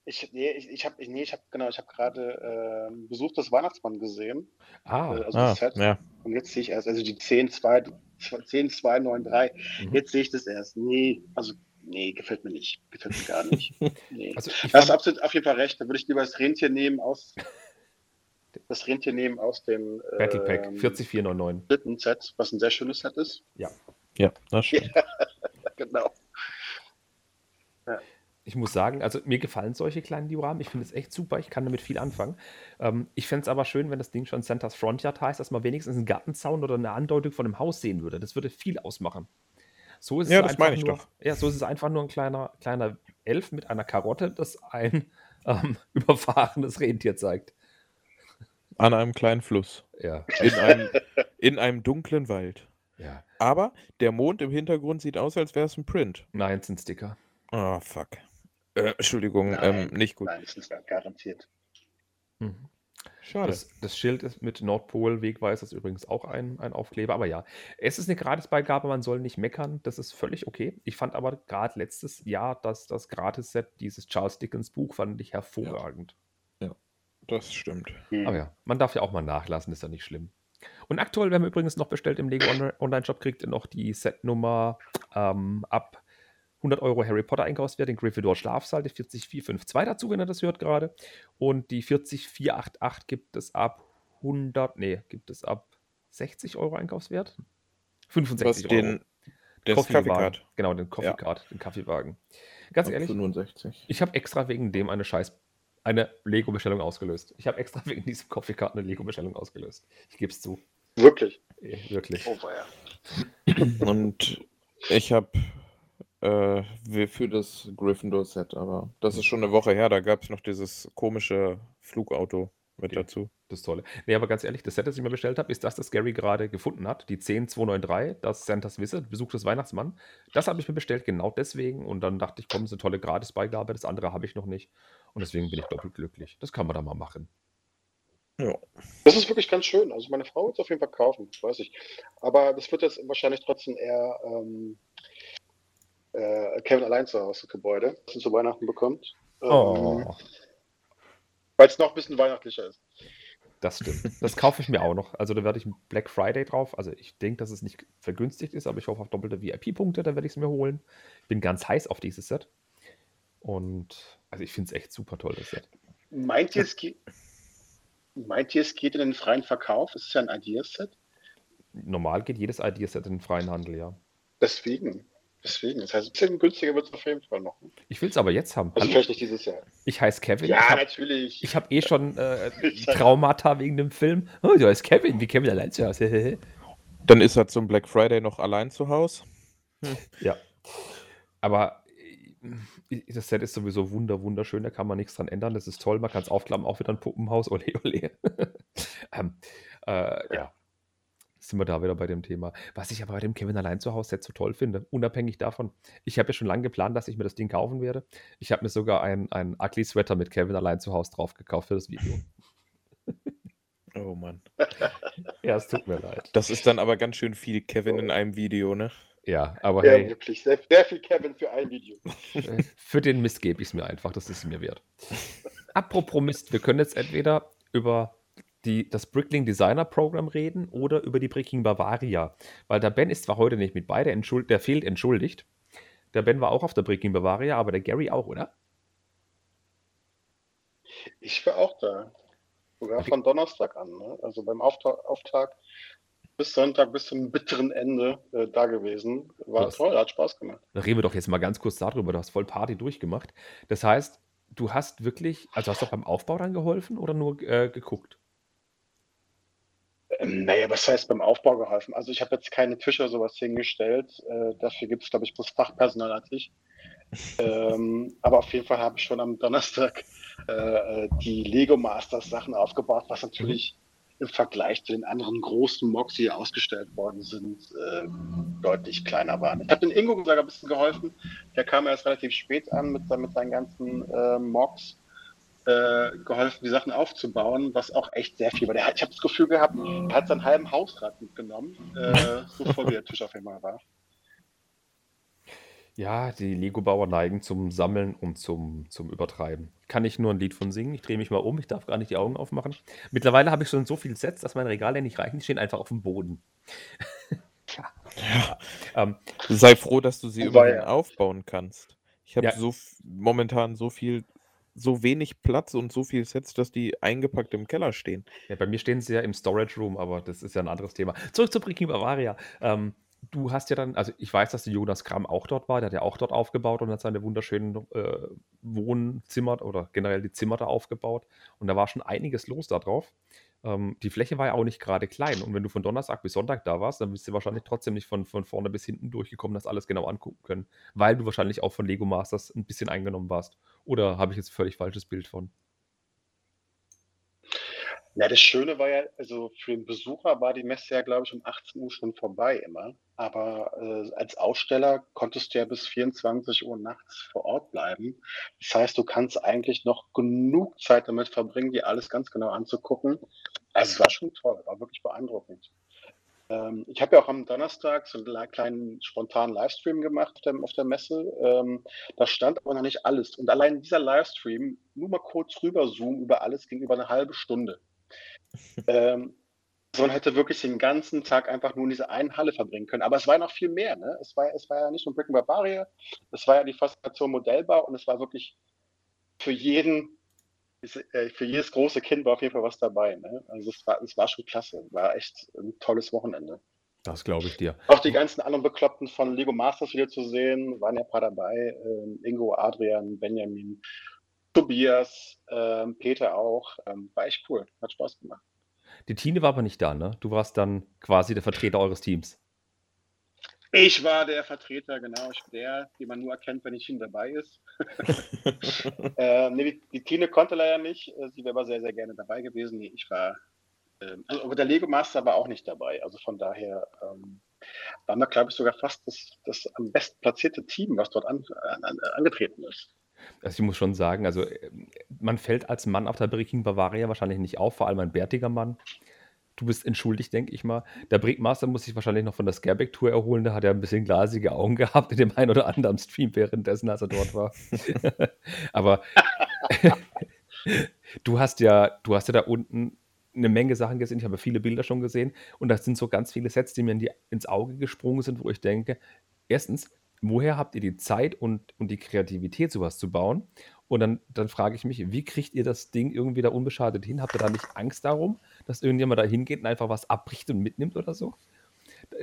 ich, nee, ich, ich habe, nee, ich habe, genau, ich habe gerade ähm, Besuch des Weihnachtsmann gesehen. Ah, Äh, also Ah, das Set. ja. Und jetzt sehe ich erst, also die 10, 2, 10, 2, 9, 3. mhm. Jetzt sehe ich das erst. Nee, also, nee, gefällt mir nicht. Gefällt mir gar nicht. Nee. also ich Da hast fand, du absolut auf jeden Fall recht. Da würde ich lieber das Rentier nehmen aus, das Rentier nehmen aus dem Battle Pack ähm, 40499. dritten Set, was ein sehr schönes Set ist. Ja, das stimmt. Genau. Ich muss sagen, also mir gefallen solche kleinen Dioramen. Ich finde es echt super. Ich kann damit viel anfangen. Ähm, ich fände es aber schön, wenn das Ding schon Santa's Frontyard heißt, dass man wenigstens einen Gartenzaun oder eine Andeutung von einem Haus sehen würde. Das würde viel ausmachen. So ist Ja, es das einfach meine ich nur, doch. Ja, so ist es einfach nur ein kleiner, kleiner Elf mit einer Karotte, das ein ähm, überfahrenes Rentier zeigt. An einem kleinen Fluss. Ja, In einem, in einem dunklen Wald. ja. Aber der Mond im Hintergrund sieht aus, als wäre es ein Print. Nein, es sind Sticker. Oh, fuck. Äh, Entschuldigung, Nein, ähm, nicht gut. Nein, das ist garantiert. Mhm. Schade. Das, das Schild ist mit Nordpol-Wegweiser ist übrigens auch ein, ein Aufkleber. Aber ja, es ist eine Gratisbeigabe, man soll nicht meckern. Das ist völlig okay. Ich fand aber gerade letztes Jahr, dass das Gratis-Set, dieses Charles Dickens Buch, fand ich hervorragend. das stimmt. Hm. Aber ja, man darf ja auch mal nachlassen, ist ja nicht schlimm. Und aktuell, wenn man übrigens noch bestellt im Lego Online- Online-Shop, kriegt ihr noch die Setnummer ähm, ab 100 Euro Harry Potter Einkaufswert, den Gryffindor Schlafsaal, die 40452 dazu, wenn ihr das hört gerade. Und die 40488 gibt es ab 100, nee, gibt es ab 60 Euro Einkaufswert? 65 Was Euro. den, das. Kaffeecard. Genau, den Coffee Ja. Card, den Kaffeewagen. Ganz Ab ehrlich, 65. ich habe extra wegen dem eine Scheiß, eine Lego-Bestellung ausgelöst. Ich habe extra wegen diesem Coffee Card eine Lego-Bestellung ausgelöst. Ich gebe es zu. Wirklich. Wirklich. Oh. Und ich habe äh, wir- für das Gryffindor-Set, aber das ist schon eine Woche her, da gab es noch dieses komische Flugauto mit Okay. dazu. Das Tolle. Nee, aber ganz ehrlich, das Set, das ich mir bestellt habe, ist das, das Gary gerade gefunden hat. Die 10293, das Santa's Visit, Besuch des Weihnachtsmann. Das habe ich mir bestellt, genau deswegen. Und dann dachte ich, komm, das ist eine tolle Gratisbeigabe. Das andere habe ich noch nicht. Und deswegen bin ich doppelt glücklich. Das kann man da mal machen. Ja. Das ist wirklich ganz schön. Also meine Frau wird es auf jeden Fall kaufen, weiß ich. Aber das wird jetzt wahrscheinlich trotzdem eher ähm, äh, Kevin allein zu Hause Gebäude, das er zu Weihnachten bekommt. Ähm, Oh, Weil es noch ein bisschen weihnachtlicher ist. das stimmt. Das kaufe ich mir auch noch. Also da werde ich Black Friday drauf. Also ich denke, dass es nicht vergünstigt ist, aber ich hoffe auf doppelte VIP-Punkte, da werde ich es mir holen. Bin ganz heiß auf dieses Set. Und also ich finde es echt super toll, das Set. Meint ihr, es geht, meint ihr, es geht in den freien Verkauf? Es ist ja ein Ideaset. Normal geht jedes Ideaset in den freien Handel, ja. Deswegen. Deswegen. Das heißt, ein bisschen günstiger wird es auf jeden Fall noch. Ich will es aber jetzt haben. Also vielleicht nicht dieses Jahr. ich heiße Kevin. Ja, ich habe natürlich. ich hab eh schon äh, Traumata wegen dem Film. Oh, du heißt Kevin, wie Kevin allein zu Hause. Dann ist er zum Black Friday noch allein zu Hause. ja. Aber äh, das Set ist sowieso wunder, wunderschön, da kann man nichts dran ändern. Das ist toll, man kann es aufklappen, auch wieder ein Puppenhaus. Ole, ole. ähm, äh, ja. Sind wir da wieder bei dem Thema. Was ich aber bei dem Kevin allein zu Hause Set so toll finde, unabhängig davon, ich habe ja schon lange geplant, dass ich mir das Ding kaufen werde. Ich habe mir sogar ein, ein Ugly Sweater mit Kevin allein zu Hause drauf gekauft für das Video. Oh Mann. Ja, es tut mir leid. Das ist dann aber ganz schön viel Kevin in einem Video, ne? Ja, aber Ja, hey, wirklich. Sehr, sehr viel Kevin für ein Video. für den Mist gebe ich es mir einfach, das ist es mir wert. Apropos Mist, wir können jetzt entweder über die, das Brickling Designer Program reden oder über die Bricking Bavaria. Weil der Ben ist zwar heute nicht mit bei, der, entschuld, der fehlt entschuldigt. Der Ben war auch auf der Bricking Bavaria, aber der Gary auch, oder? Ich war auch da. Sogar von Donnerstag an. Ne? Also beim Aufta- Auftakt bis Sonntag, bis zum bitteren Ende äh, da gewesen. War Was? toll, hat Spaß gemacht. Da reden wir doch jetzt mal ganz kurz darüber. Du hast voll Party durchgemacht. Das heißt, du hast wirklich, also hast du auch beim Aufbau dann geholfen oder nur äh, geguckt? Ähm, naja, was heißt beim Aufbau geholfen? Also ich habe jetzt keine Tische oder sowas hingestellt. Äh, dafür gibt es, glaube ich, bloß Fachpersonal als ich. ähm, aber auf jeden Fall habe ich schon am Donnerstag äh, äh, die Lego Masters Sachen aufgebaut, was natürlich im Vergleich zu den anderen großen Mocks, die hier ausgestellt worden sind, äh, deutlich kleiner waren. Ich habe den Ingo sogar ein bisschen geholfen. Der kam erst relativ spät an mit, mit seinen ganzen äh, Mocks äh, geholfen, die Sachen aufzubauen, was auch echt sehr viel war. Der, ich habe das Gefühl gehabt, er hat seinen halben Hausrat mitgenommen, äh, so voll wie der Tisch auf einmal war. Ja, die Lego-Bauer neigen zum Sammeln und zum, zum Übertreiben. Kann ich nur ein Lied von singen. Ich drehe mich mal um, ich darf gar nicht die Augen aufmachen. Mittlerweile habe ich schon so viel Sets, dass meine Regale nicht reichen. Die stehen einfach auf dem Boden. ja. Ähm, Sei froh, dass du sie ja. aufbauen kannst. Ich habe Ja. so momentan so viel, so wenig Platz und so viel Sets, dass die eingepackt im Keller stehen. ja, bei mir stehen sie ja im Storage Room, aber das ist ja ein anderes Thema. Zurück zu Bricking Bavaria. Ähm, du hast ja dann, also ich weiß, dass der Jonas Gramm auch dort war, der hat ja auch dort aufgebaut und hat seine wunderschönen äh, Wohnzimmer oder generell die Zimmer da aufgebaut. Und da war schon einiges los da drauf. Ähm, die Fläche war ja auch nicht gerade klein. Und wenn du von Donnerstag bis Sonntag da warst, dann bist du wahrscheinlich trotzdem nicht von, von vorne bis hinten durchgekommen, das alles genau angucken können. Weil du wahrscheinlich auch von Lego Masters ein bisschen eingenommen warst. Oder habe ich jetzt ein völlig falsches Bild von? Ja, das Schöne war ja, also für den Besucher war die Messe ja, glaube ich, um 18 Uhr schon vorbei immer. Aber äh, als Aussteller konntest du ja bis 24 Uhr nachts vor Ort bleiben. Das heißt, du kannst eigentlich noch genug Zeit damit verbringen, dir alles ganz genau anzugucken. Also es war schon toll, war wirklich beeindruckend. Ähm, ich habe ja auch am Donnerstag so einen kleinen spontanen Livestream gemacht auf der, auf der Messe. Ähm, da stand aber noch nicht alles. Und allein dieser Livestream, nur mal kurz rüber zoomen über alles, ging über eine halbe Stunde. ähm, man hätte wirklich den ganzen Tag einfach nur in dieser einen Halle verbringen können. Aber es war ja noch viel mehr. Ne? Es, war, es war ja nicht nur Bricken Barbaria, es war ja die Faszination Modellbau und es war wirklich für jeden, für jedes große Kind war auf jeden Fall was dabei. Ne? Also es war, es war schon klasse. War echt ein tolles Wochenende. Das glaube ich dir. Auch die ganzen anderen Bekloppten von Lego Masters wieder zu sehen, waren ja ein paar dabei. Ähm, Ingo, Adrian, Benjamin, Tobias, ähm, Peter auch. Ähm, war echt cool. Hat Spaß gemacht. Die Tine war aber nicht da, ne? Du warst dann quasi der Vertreter eures Teams. Ich war der Vertreter, genau. Ich bin der, den man nur erkennt, wenn die Tine dabei ist. äh, nee, die, die, Tine konnte leider nicht. Äh, sie wäre aber sehr, sehr gerne dabei gewesen. Nee, ich war, ähm, also, aber der Lego Master war auch nicht dabei. Also von daher ähm, waren wir, glaube ich, sogar fast das, das am besten platzierte Team, was dort an, an, angetreten ist. Also ich muss schon sagen, also man fällt als Mann auf der Breaking Bavaria wahrscheinlich nicht auf, vor allem ein bärtiger Mann. Du bist entschuldigt, denke ich mal. Der Brickmaster muss sich wahrscheinlich noch von der Scareback-Tour erholen. Da hat er ein bisschen glasige Augen gehabt in dem einen oder anderen Stream währenddessen, als er dort war. Aber du hast ja, du hast ja da unten eine Menge Sachen gesehen. Ich habe viele Bilder schon gesehen. Und das sind so ganz viele Sets, die mir in die, ins Auge gesprungen sind, wo ich denke, erstens, woher habt ihr die Zeit und, und die Kreativität, sowas zu bauen? Und dann, dann frage ich mich, wie kriegt ihr das Ding irgendwie da unbeschadet hin? Habt ihr da nicht Angst darum, dass irgendjemand da hingeht und einfach was abbricht und mitnimmt oder so?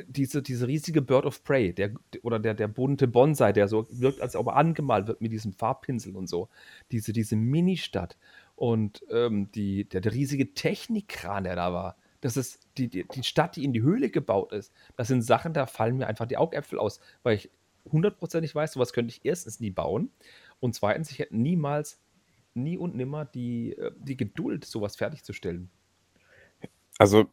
Diese, diese riesige Bird of Prey der, oder der, der bunte Bonsai, der so wirkt, als ob er angemalt wird mit diesem Farbpinsel und so. Diese, diese Mini-Stadt und ähm, die, der, der riesige Technikkran, der da war. Das ist die, die, die Stadt, die in die Höhle gebaut ist. Das sind Sachen, da fallen mir einfach die Augäpfel aus, weil ich hundertprozentig weiß, sowas könnte ich erstens nie bauen. Und zweitens, ich hätte niemals, nie und nimmer die, äh, die Geduld, sowas fertigzustellen. Also,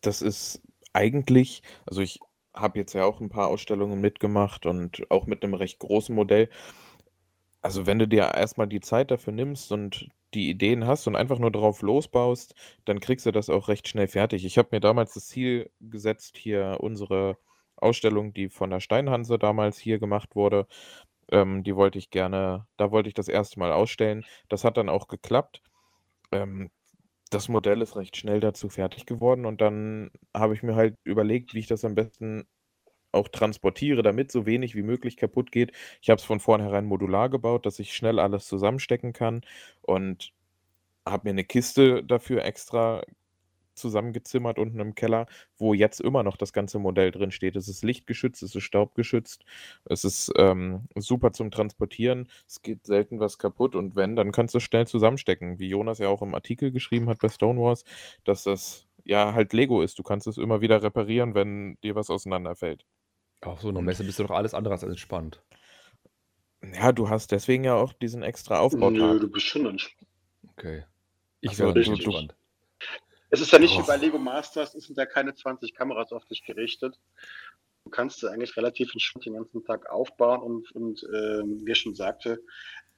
das ist eigentlich, also ich habe jetzt ja auch ein paar Ausstellungen mitgemacht und auch mit einem recht großen Modell. Also, wenn du dir erstmal die Zeit dafür nimmst und die Ideen hast und einfach nur drauf losbaust, dann kriegst du das auch recht schnell fertig. Ich habe mir damals das Ziel gesetzt, hier unsere Ausstellung, die von der Steinhanse damals hier gemacht wurde. Ähm, die wollte ich gerne, da wollte ich das erste Mal ausstellen. Das hat dann auch geklappt. Ähm, das Modell ist recht schnell dazu fertig geworden und dann habe ich mir halt überlegt, wie ich das am besten auch transportiere, damit so wenig wie möglich kaputt geht. Ich habe es von vornherein modular gebaut, dass ich schnell alles zusammenstecken kann und habe mir eine Kiste dafür extra zusammengezimmert unten im Keller, wo jetzt immer noch das ganze Modell drin steht. Es ist lichtgeschützt, es ist staubgeschützt, es ist ähm, super zum Transportieren, es geht selten was kaputt und wenn, dann kannst du es schnell zusammenstecken, wie Jonas ja auch im Artikel geschrieben hat bei Stonewars, dass das ja halt Lego ist. Du kannst es immer wieder reparieren, wenn dir was auseinanderfällt. Auf so einer Messe bist du doch alles andere als entspannt. Ja, du hast deswegen ja auch diesen extra Aufbautag. Nö, du bist schon entspannt. Okay. Ich wäre entspannt. Es ist ja nicht oh. wie bei Lego Masters, es sind ja keine 20 Kameras auf dich gerichtet. Du kannst sie eigentlich relativ entspannt den ganzen Tag aufbauen und, und ähm, wie ich schon sagte,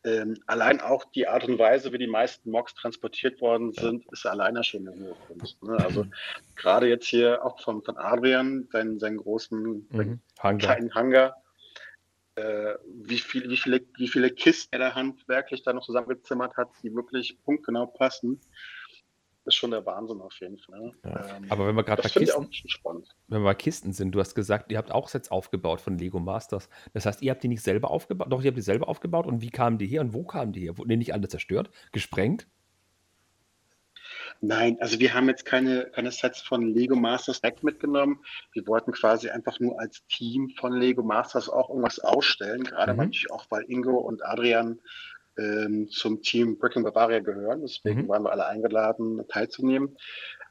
ähm, allein auch die Art und Weise, wie die meisten Mocks transportiert worden sind, ist alleine schon eine hohe Kunst. Ne? Also gerade jetzt hier auch von, von Adrian, seinen, seinen großen mhm. kleinen Hangar, äh, wie, viel, wie, viele, wie viele Kisten er da handwerklich da noch zusammengezimmert hat, die wirklich punktgenau passen ist schon der Wahnsinn auf jeden Fall. Ja. Ähm, Aber wenn wir gerade bei Kisten, wenn wir bei Kisten sind, du hast gesagt, ihr habt auch Sets aufgebaut von Lego Masters. Das heißt, ihr habt die nicht selber aufgebaut, doch ihr habt die selber aufgebaut. Und wie kamen die hier und wo kamen die hier? Wurden die nicht alle zerstört, gesprengt? Nein, also wir haben jetzt keine, keine Sets von Lego Masters weg mitgenommen. Wir wollten quasi einfach nur als Team von Lego Masters auch irgendwas ausstellen, gerade mhm. natürlich auch, weil Ingo und Adrian zum Team Bricking Bavaria gehören. Deswegen mhm. waren wir alle eingeladen, teilzunehmen.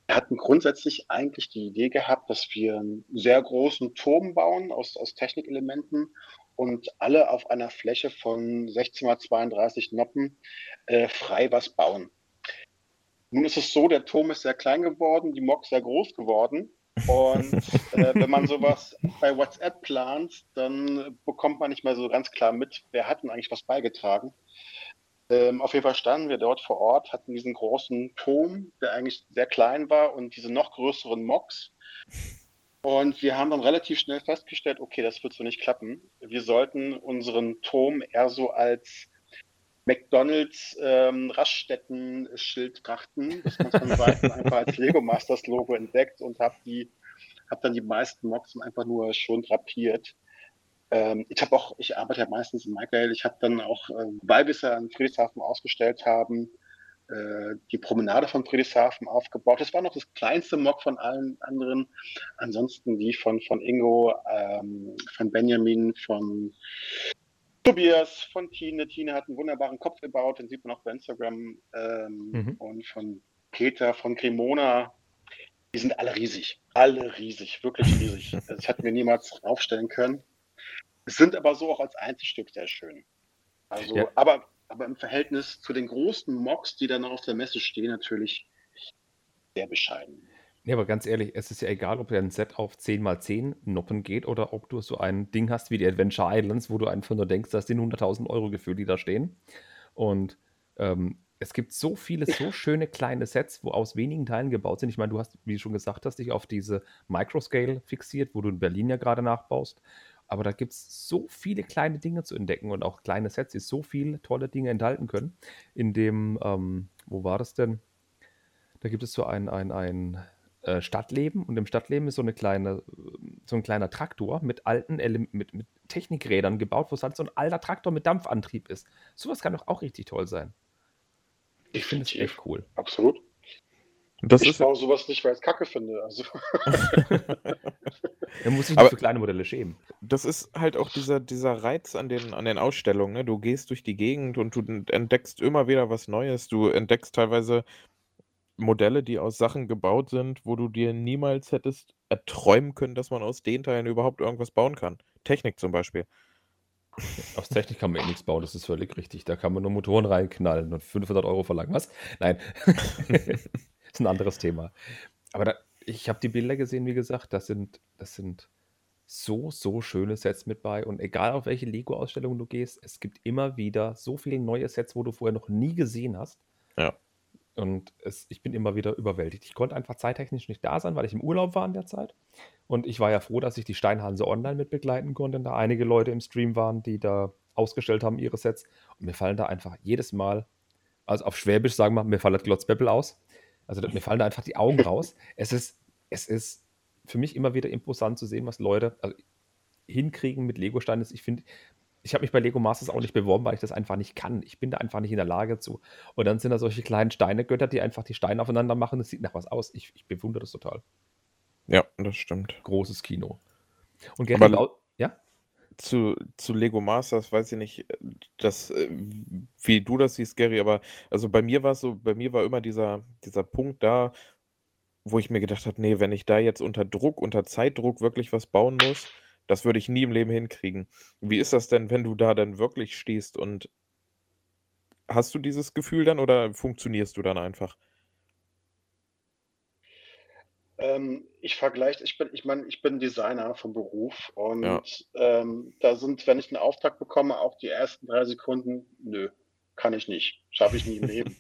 Wir hatten grundsätzlich eigentlich die Idee gehabt, dass wir einen sehr großen Turm bauen aus, aus Technikelementen und alle auf einer Fläche von 16 mal 32 Noppen äh, frei was bauen. Nun ist es so, der Turm ist sehr klein geworden, die Mok sehr groß geworden. Und äh, wenn man sowas bei WhatsApp plant, dann bekommt man nicht mehr so ganz klar mit, wer hat denn eigentlich was beigetragen. Ähm, auf jeden Fall standen wir dort vor Ort, hatten diesen großen Turm, der eigentlich sehr klein war und diese noch größeren Mocks. Und wir haben dann relativ schnell festgestellt, okay, das wird so nicht klappen. Wir sollten unseren Turm eher so als McDonalds ähm, Raststätten-Schildtrachten, das man von Weitem einfach als Lego Masters Logo entdeckt und habe habe dann die meisten Mocks einfach nur schon drapiert. Ähm, ich habe auch, ich arbeite ja meistens in Michael, ich habe dann auch, äh, weil wir es ja in Friedrichshafen ausgestellt haben, äh, die Promenade von Friedrichshafen aufgebaut. Das war noch das kleinste Mock von allen anderen. Ansonsten die von, von Ingo, ähm, von Benjamin, von Tobias, von Tine. Tine hat einen wunderbaren Kopf gebaut, den sieht man auch bei Instagram. Ähm, mhm. Und von Peter, von Cremona. Die sind alle riesig. Alle riesig, wirklich riesig. Das hätten wir niemals aufstellen können. Sind aber so auch als Einzelstück sehr schön. Also, ja. aber, aber im Verhältnis zu den großen Mocks, die dann auf der Messe stehen, natürlich sehr bescheiden. Ja, aber ganz ehrlich, es ist ja egal, ob ein Set auf 10x10 Noppen geht oder ob du so ein Ding hast wie die Adventure Islands, wo du einfach nur denkst, das sind 100.000 Euro Gefühl, die da stehen. Und ähm, es gibt so viele, so schöne kleine Sets, wo aus wenigen Teilen gebaut sind. Ich meine, du hast, wie du schon gesagt hast, dich auf diese Microscale fixiert, wo du in Berlin ja gerade nachbaust. Aber da gibt es so viele kleine Dinge zu entdecken und auch kleine Sets, die so viele tolle Dinge enthalten können. In dem, ähm, wo war das denn? Da gibt es so ein, ein, ein äh, Stadtleben und im Stadtleben ist so eine kleine, so ein kleiner Traktor mit alten mit, mit Technikrädern gebaut, wo es halt so ein alter Traktor mit Dampfantrieb ist. Sowas kann doch auch richtig toll sein. Ich finde es echt cool. Absolut. Das ich baue sowas nicht, weil ich es kacke finde. Also. er muss sich nicht für kleine Modelle schämen. Das ist halt auch dieser, dieser Reiz an den, an den Ausstellungen. Ne? Du gehst durch die Gegend und du entdeckst immer wieder was Neues. Du entdeckst teilweise Modelle, die aus Sachen gebaut sind, wo du dir niemals hättest erträumen können, dass man aus den Teilen überhaupt irgendwas bauen kann. Technik zum Beispiel. Aus Technik kann man eh nichts bauen, das ist völlig richtig. Da kann man nur Motoren reinknallen und 500 Euro verlangen. Was? Nein. ist ein anderes Thema. Aber da, ich habe die Bilder gesehen, wie gesagt, das sind, das sind so, so schöne Sets mit bei. Und egal auf welche Lego-Ausstellung du gehst, es gibt immer wieder so viele neue Sets, wo du vorher noch nie gesehen hast. Ja. Und es, ich bin immer wieder überwältigt. Ich konnte einfach zeittechnisch nicht da sein, weil ich im Urlaub war in der Zeit. Und ich war ja froh, dass ich die Steinhanse online mit begleiten konnte, und da einige Leute im Stream waren, die da ausgestellt haben, ihre Sets. Und mir fallen da einfach jedes Mal, also auf Schwäbisch sagen wir, mir fallen Glotzbeppel aus. Also mir fallen da einfach die Augen raus. Es ist, es ist für mich immer wieder imposant zu sehen, was Leute also, hinkriegen mit Lego-Steinen. Ich finde, ich habe mich bei Lego Masters auch nicht beworben, weil ich das einfach nicht kann. Ich bin da einfach nicht in der Lage zu. Und dann sind da solche kleinen Steinegötter, die einfach die Steine aufeinander machen. Das sieht nach was aus. Ich, ich bewundere das total. Ja, das stimmt. Großes Kino. Und Gary, ja? Zu, zu Lego Masters weiß ich nicht, dass, äh, wie du das siehst, Gary, aber also bei mir war es so, bei mir war immer dieser, dieser Punkt da, wo ich mir gedacht habe, nee, wenn ich da jetzt unter Druck, unter Zeitdruck wirklich was bauen muss, das würde ich nie im Leben hinkriegen. Wie ist das denn, wenn du da dann wirklich stehst und hast du dieses Gefühl dann oder funktionierst du dann einfach? Ähm, ich vergleiche, ich bin, ich meine, ich bin Designer vom Beruf und ja. ähm, da sind, wenn ich einen Auftrag bekomme, auch die ersten drei Sekunden, nö, kann ich nicht, schaffe ich nie im Leben.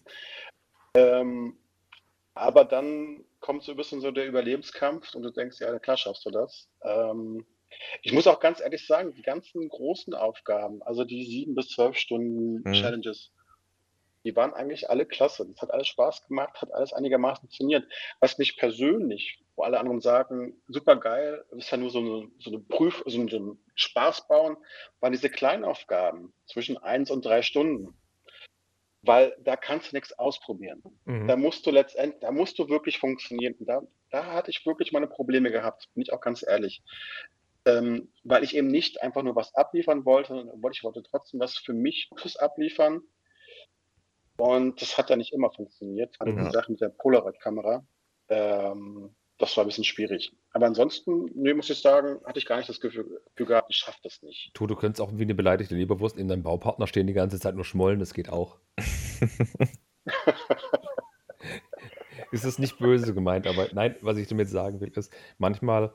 ähm, aber dann kommt so ein bisschen so der Überlebenskampf und du denkst, ja, klar schaffst du das. Ähm, ich muss auch ganz ehrlich sagen, die ganzen großen Aufgaben, also die sieben bis zwölf Stunden mhm. Challenges, die waren eigentlich alle klasse. Das hat alles Spaß gemacht, hat alles einigermaßen funktioniert. Was mich persönlich, wo alle anderen sagen, super geil, ist ja nur so eine, so eine Prüf-, so ein Spaß bauen, waren diese Kleinaufgaben zwischen eins und drei Stunden. Weil da kannst du nichts ausprobieren. Mhm. Da musst du letztendlich, da musst du wirklich funktionieren. Da, da hatte ich wirklich meine Probleme gehabt, bin ich auch ganz ehrlich. Ähm, weil ich eben nicht einfach nur was abliefern wollte, sondern ich wollte trotzdem was für mich abliefern und das hat ja nicht immer funktioniert. Also ja. Sache mit der Polaroid-Kamera, ähm, das war ein bisschen schwierig. Aber ansonsten, nee, muss ich sagen, hatte ich gar nicht das Gefühl, Gefühl gehabt, ich schaffe das nicht. Tu, du könntest auch wie eine beleidigte Leberwurst in deinem Baupartner stehen, die ganze Zeit nur schmollen, das geht auch. ist es nicht böse gemeint, aber nein, was ich damit sagen will, ist, manchmal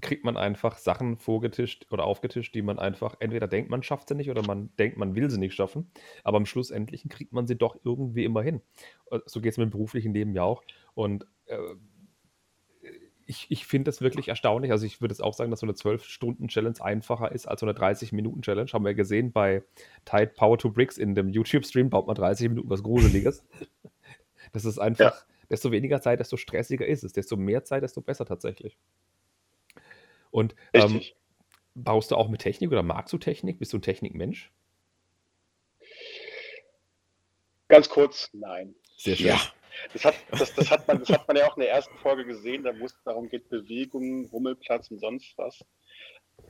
kriegt man einfach Sachen vorgetischt oder aufgetischt, die man einfach entweder denkt, man schafft sie nicht oder man denkt, man will sie nicht schaffen. Aber am Schlussendlichen kriegt man sie doch irgendwie immer hin. Äh, so geht es mit dem beruflichen Leben ja auch. Und äh, ich, ich finde das wirklich erstaunlich. Also ich würde jetzt auch sagen, dass so eine 12-Stunden-Challenge einfacher ist als so eine 30-Minuten-Challenge. Haben wir ja gesehen bei Tide Power to Bricks in dem YouTube-Stream, baut man 30 Minuten was Gruseliges. das ist einfach, ja. desto weniger Zeit, desto stressiger ist es. Desto mehr Zeit, desto besser tatsächlich. Und ähm, baust du auch mit Technik oder magst du Technik? Bist du ein Technikmensch? Ganz kurz, nein. Sehr schön. Ja. Das hat, das, das, hat man, das hat man ja auch in der ersten Folge gesehen, da wo es darum geht, Bewegung, Rummelplatz und sonst was.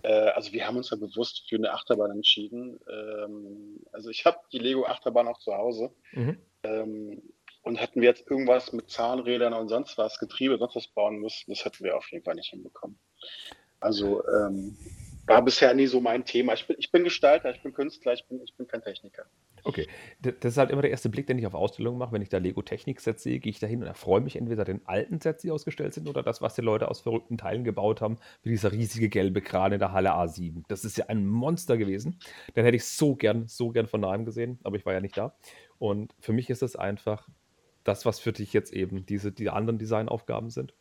Äh, also wir haben uns ja bewusst für eine Achterbahn entschieden. Ähm, also ich habe die Lego-Achterbahn auch zu Hause. Mhm. Ähm, und hätten wir jetzt irgendwas mit Zahnrädern und sonst was, Getriebe, sonst was bauen müssen, das hätten wir auf jeden Fall nicht hinbekommen. Also ähm, war bisher nie so mein Thema. Ich bin, ich bin Gestalter, ich bin Künstler, ich bin, ich bin kein Techniker. Okay, das ist halt immer der erste Blick, den ich auf Ausstellungen mache. Wenn ich da Lego-Technik-Sets sehe, gehe ich da hin und erfreue mich entweder den alten Sets, die ausgestellt sind, oder das, was die Leute aus verrückten Teilen gebaut haben, wie dieser riesige gelbe Kran in der Halle A7. Das ist ja ein Monster gewesen. Den hätte ich so gern, so gern von nahem gesehen, aber ich war ja nicht da. Und für mich ist es einfach das, was für dich jetzt eben diese die anderen Designaufgaben sind.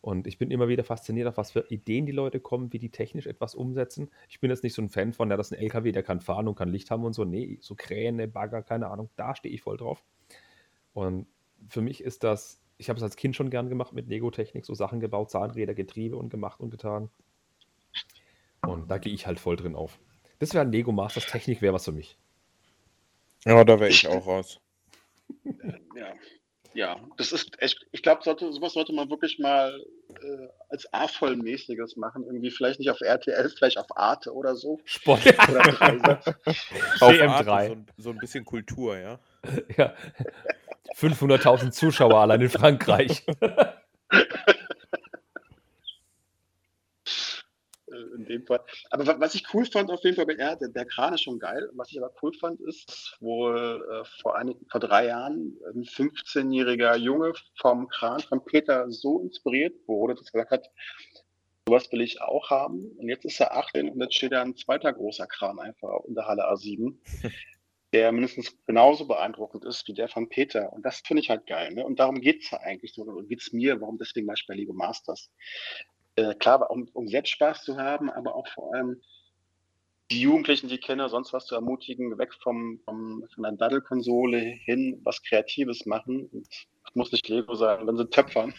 Und ich bin immer wieder fasziniert, auf was für Ideen die Leute kommen, wie die technisch etwas umsetzen. Ich bin jetzt nicht so ein Fan von, ja, das ist ein LKW, der kann fahren und kann Licht haben und so. Nee, so Kräne, Bagger, keine Ahnung, da stehe ich voll drauf. Und für mich ist das, ich habe es als Kind schon gern gemacht mit Lego-Technik, so Sachen gebaut, Zahnräder, Getriebe und gemacht und getan. Und da gehe ich halt voll drin auf. Das wäre ein Lego Masters Technik, wäre was für mich. Ja, da wäre ich auch raus. Ja, ja, das ist echt, ich glaube, sollte, sowas sollte man wirklich mal äh, als A-Vollmäßiges machen. Irgendwie vielleicht nicht auf RTL, vielleicht auf Arte oder so. Sport. Oder auf CM3. Arte, so, so, ein bisschen Kultur, ja. ja. 500.000 Zuschauer allein in Frankreich. in dem Fall. Aber was ich cool fand auf jeden Fall R, der, der Kran ist schon geil. Was ich aber cool fand, ist wohl äh, vor, einigen, vor drei Jahren ein 15-jähriger Junge vom Kran von Peter so inspiriert wurde, dass er gesagt hat, sowas will ich auch haben. Und jetzt ist er 18 und jetzt steht da ein zweiter großer Kran einfach in der Halle A7. der mindestens genauso beeindruckend ist wie der von Peter. Und das finde ich halt geil. Ne? Und darum geht es ja eigentlich so. Und geht es mir, warum deswegen mal bei Lego Masters äh, klar, um, um selbst Spaß zu haben, aber auch vor allem die Jugendlichen, die kennen, sonst was zu ermutigen, weg vom, vom von einer Daddelkonsole hin, was Kreatives machen. Das muss nicht Lego sein, wenn sie töpfern.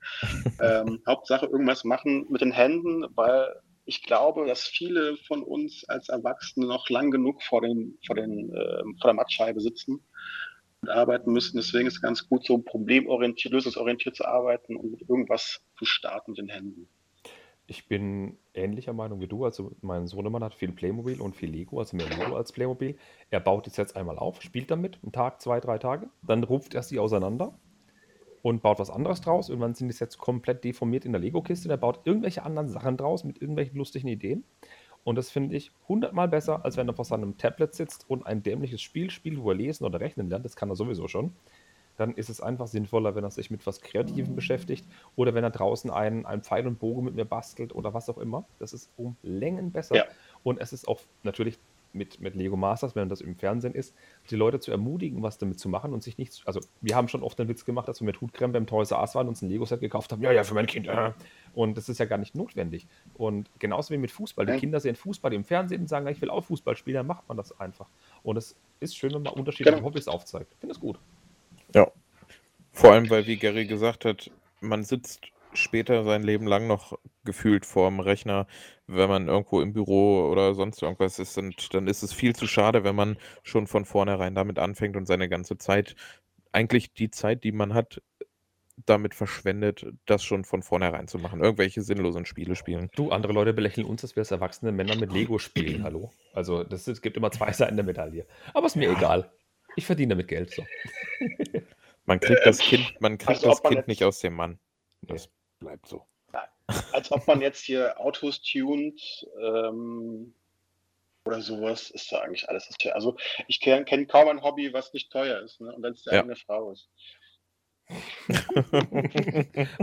ähm, Hauptsache irgendwas machen mit den Händen, weil ich glaube, dass viele von uns als Erwachsene noch lang genug vor, den, vor, den, äh, vor der Mattscheibe sitzen und arbeiten müssen. Deswegen ist es ganz gut, so problemorientiert, lösungsorientiert zu arbeiten und mit irgendwas zu starten mit den Händen. Ich bin ähnlicher Meinung wie du. Also mein Sohnemann hat viel Playmobil und viel Lego, also mehr Lego als Playmobil. Er baut die Sets einmal auf, spielt damit, einen Tag, zwei, drei Tage. Dann rupft er sie auseinander und baut was anderes draus. Irgendwann sind die Sets komplett deformiert in der Lego-Kiste. Er baut irgendwelche anderen Sachen draus mit irgendwelchen lustigen Ideen. Und das finde ich hundertmal besser, als wenn er vor seinem Tablet sitzt und ein dämliches Spiel spielt, wo er lesen oder rechnen lernt. Das kann er sowieso schon dann ist es einfach sinnvoller, wenn er sich mit was Kreativem beschäftigt oder wenn er draußen einen, einen Pfeil und Bogen mit mir bastelt oder was auch immer. Das ist um Längen besser. Ja. Und es ist auch natürlich mit, mit Lego Masters, wenn das im Fernsehen ist, die Leute zu ermutigen, was damit zu machen und sich nicht. Also, wir haben schon oft den Witz gemacht, dass wir mit Hutkrem beim Toys R Us waren und uns ein Lego-Set gekauft haben. Ja, ja, für mein Kind. Äh. Und das ist ja gar nicht notwendig. Und genauso wie mit Fußball. Die Kinder sehen Fußball im Fernsehen und sagen, ich will auch Fußball spielen, dann macht man das einfach. Und es ist schön, wenn man unterschiedliche genau. Hobbys aufzeigt. Ich finde es gut. Ja. Vor allem, weil, wie Gary gesagt hat, man sitzt später sein Leben lang noch gefühlt vorm Rechner, wenn man irgendwo im Büro oder sonst irgendwas ist. Und dann ist es viel zu schade, wenn man schon von vornherein damit anfängt und seine ganze Zeit, eigentlich die Zeit, die man hat, damit verschwendet, das schon von vornherein zu machen. Irgendwelche sinnlosen Spiele spielen. Du, andere Leute belächeln uns, dass wir als erwachsene Männer mit Lego spielen. Hallo? Also, das, es gibt immer zwei Seiten der Medaille. Aber ist mir egal. Ich verdiene damit Geld. So. Man kriegt das Kind, man kriegt also, das Kind nicht aus dem Mann. Das bleibt so. Als ob man jetzt hier Autos tunt ähm, oder sowas, ist ja eigentlich alles. Also ich kenne kenn kaum ein Hobby, was nicht teuer ist, ne? und wenn es die ja. eigene Frau ist.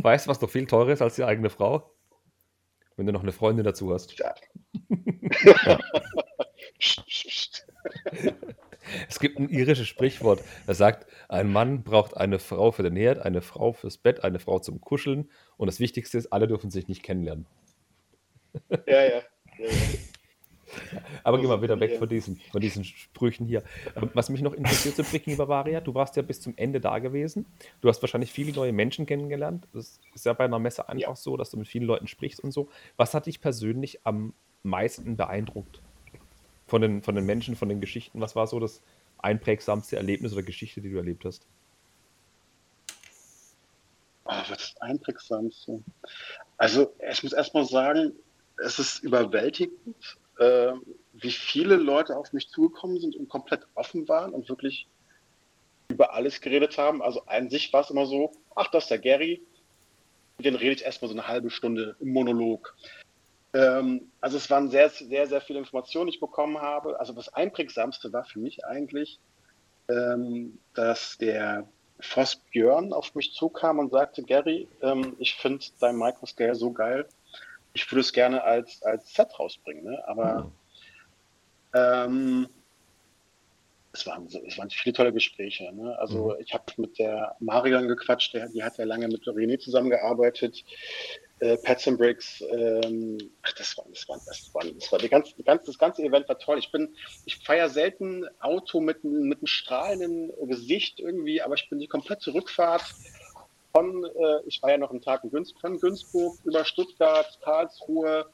weißt du, was doch viel teurer ist als die eigene Frau? Wenn du noch eine Freundin dazu hast. Ja. Es gibt ein irisches Sprichwort, das sagt, ein Mann braucht eine Frau für den Herd, eine Frau fürs Bett, eine Frau zum Kuscheln und das Wichtigste ist, alle dürfen sich nicht kennenlernen. Ja, ja. ja, ja. Aber geh mal wieder weg hier. von diesen, von diesen Sprüchen hier. Ähm, Was mich noch interessiert zu Bricken Bavaria, du warst ja bis zum Ende da gewesen. Du hast wahrscheinlich viele neue Menschen kennengelernt. Das ist ja bei einer Messe einfach so, dass du mit vielen Leuten sprichst und so. Was hat dich persönlich am meisten beeindruckt? Von den, von den Menschen, von den Geschichten? Was war so das einprägsamste Erlebnis oder Geschichte, die du erlebt hast? Oh, was ist das Einprägsamste? Also, ich muss erstmal sagen, es ist überwältigend, äh, wie viele Leute auf mich zugekommen sind und komplett offen waren und wirklich über alles geredet haben. Also an sich war es immer so, ach, das ist der Gary, dem rede ich erstmal so eine halbe Stunde im Monolog. Ähm, also es waren sehr, sehr, sehr viele Informationen, die ich bekommen habe. Also das Einprägsamste war für mich eigentlich, ähm, dass der Voss Björn auf mich zukam und sagte, Gary, ähm, ich finde dein Microscale so geil, ich würde es gerne als, als Set rausbringen. Ne? Aber ähm, es, waren, so- es waren viele tolle Gespräche. Ne? Also ich habe mit der Marion gequatscht, der, die hat ja lange mit René zusammengearbeitet. Äh, Pets and Bricks, ähm, ach, das war, das war, das war, das war die ganze, die ganze, das ganze Event war toll. Ich bin, ich feiere selten Auto mit, mit einem strahlenden Gesicht irgendwie, aber ich bin die komplette Rückfahrt von, äh, ich war ja noch einen Tag in Günz, von Günzburg über Stuttgart, Karlsruhe,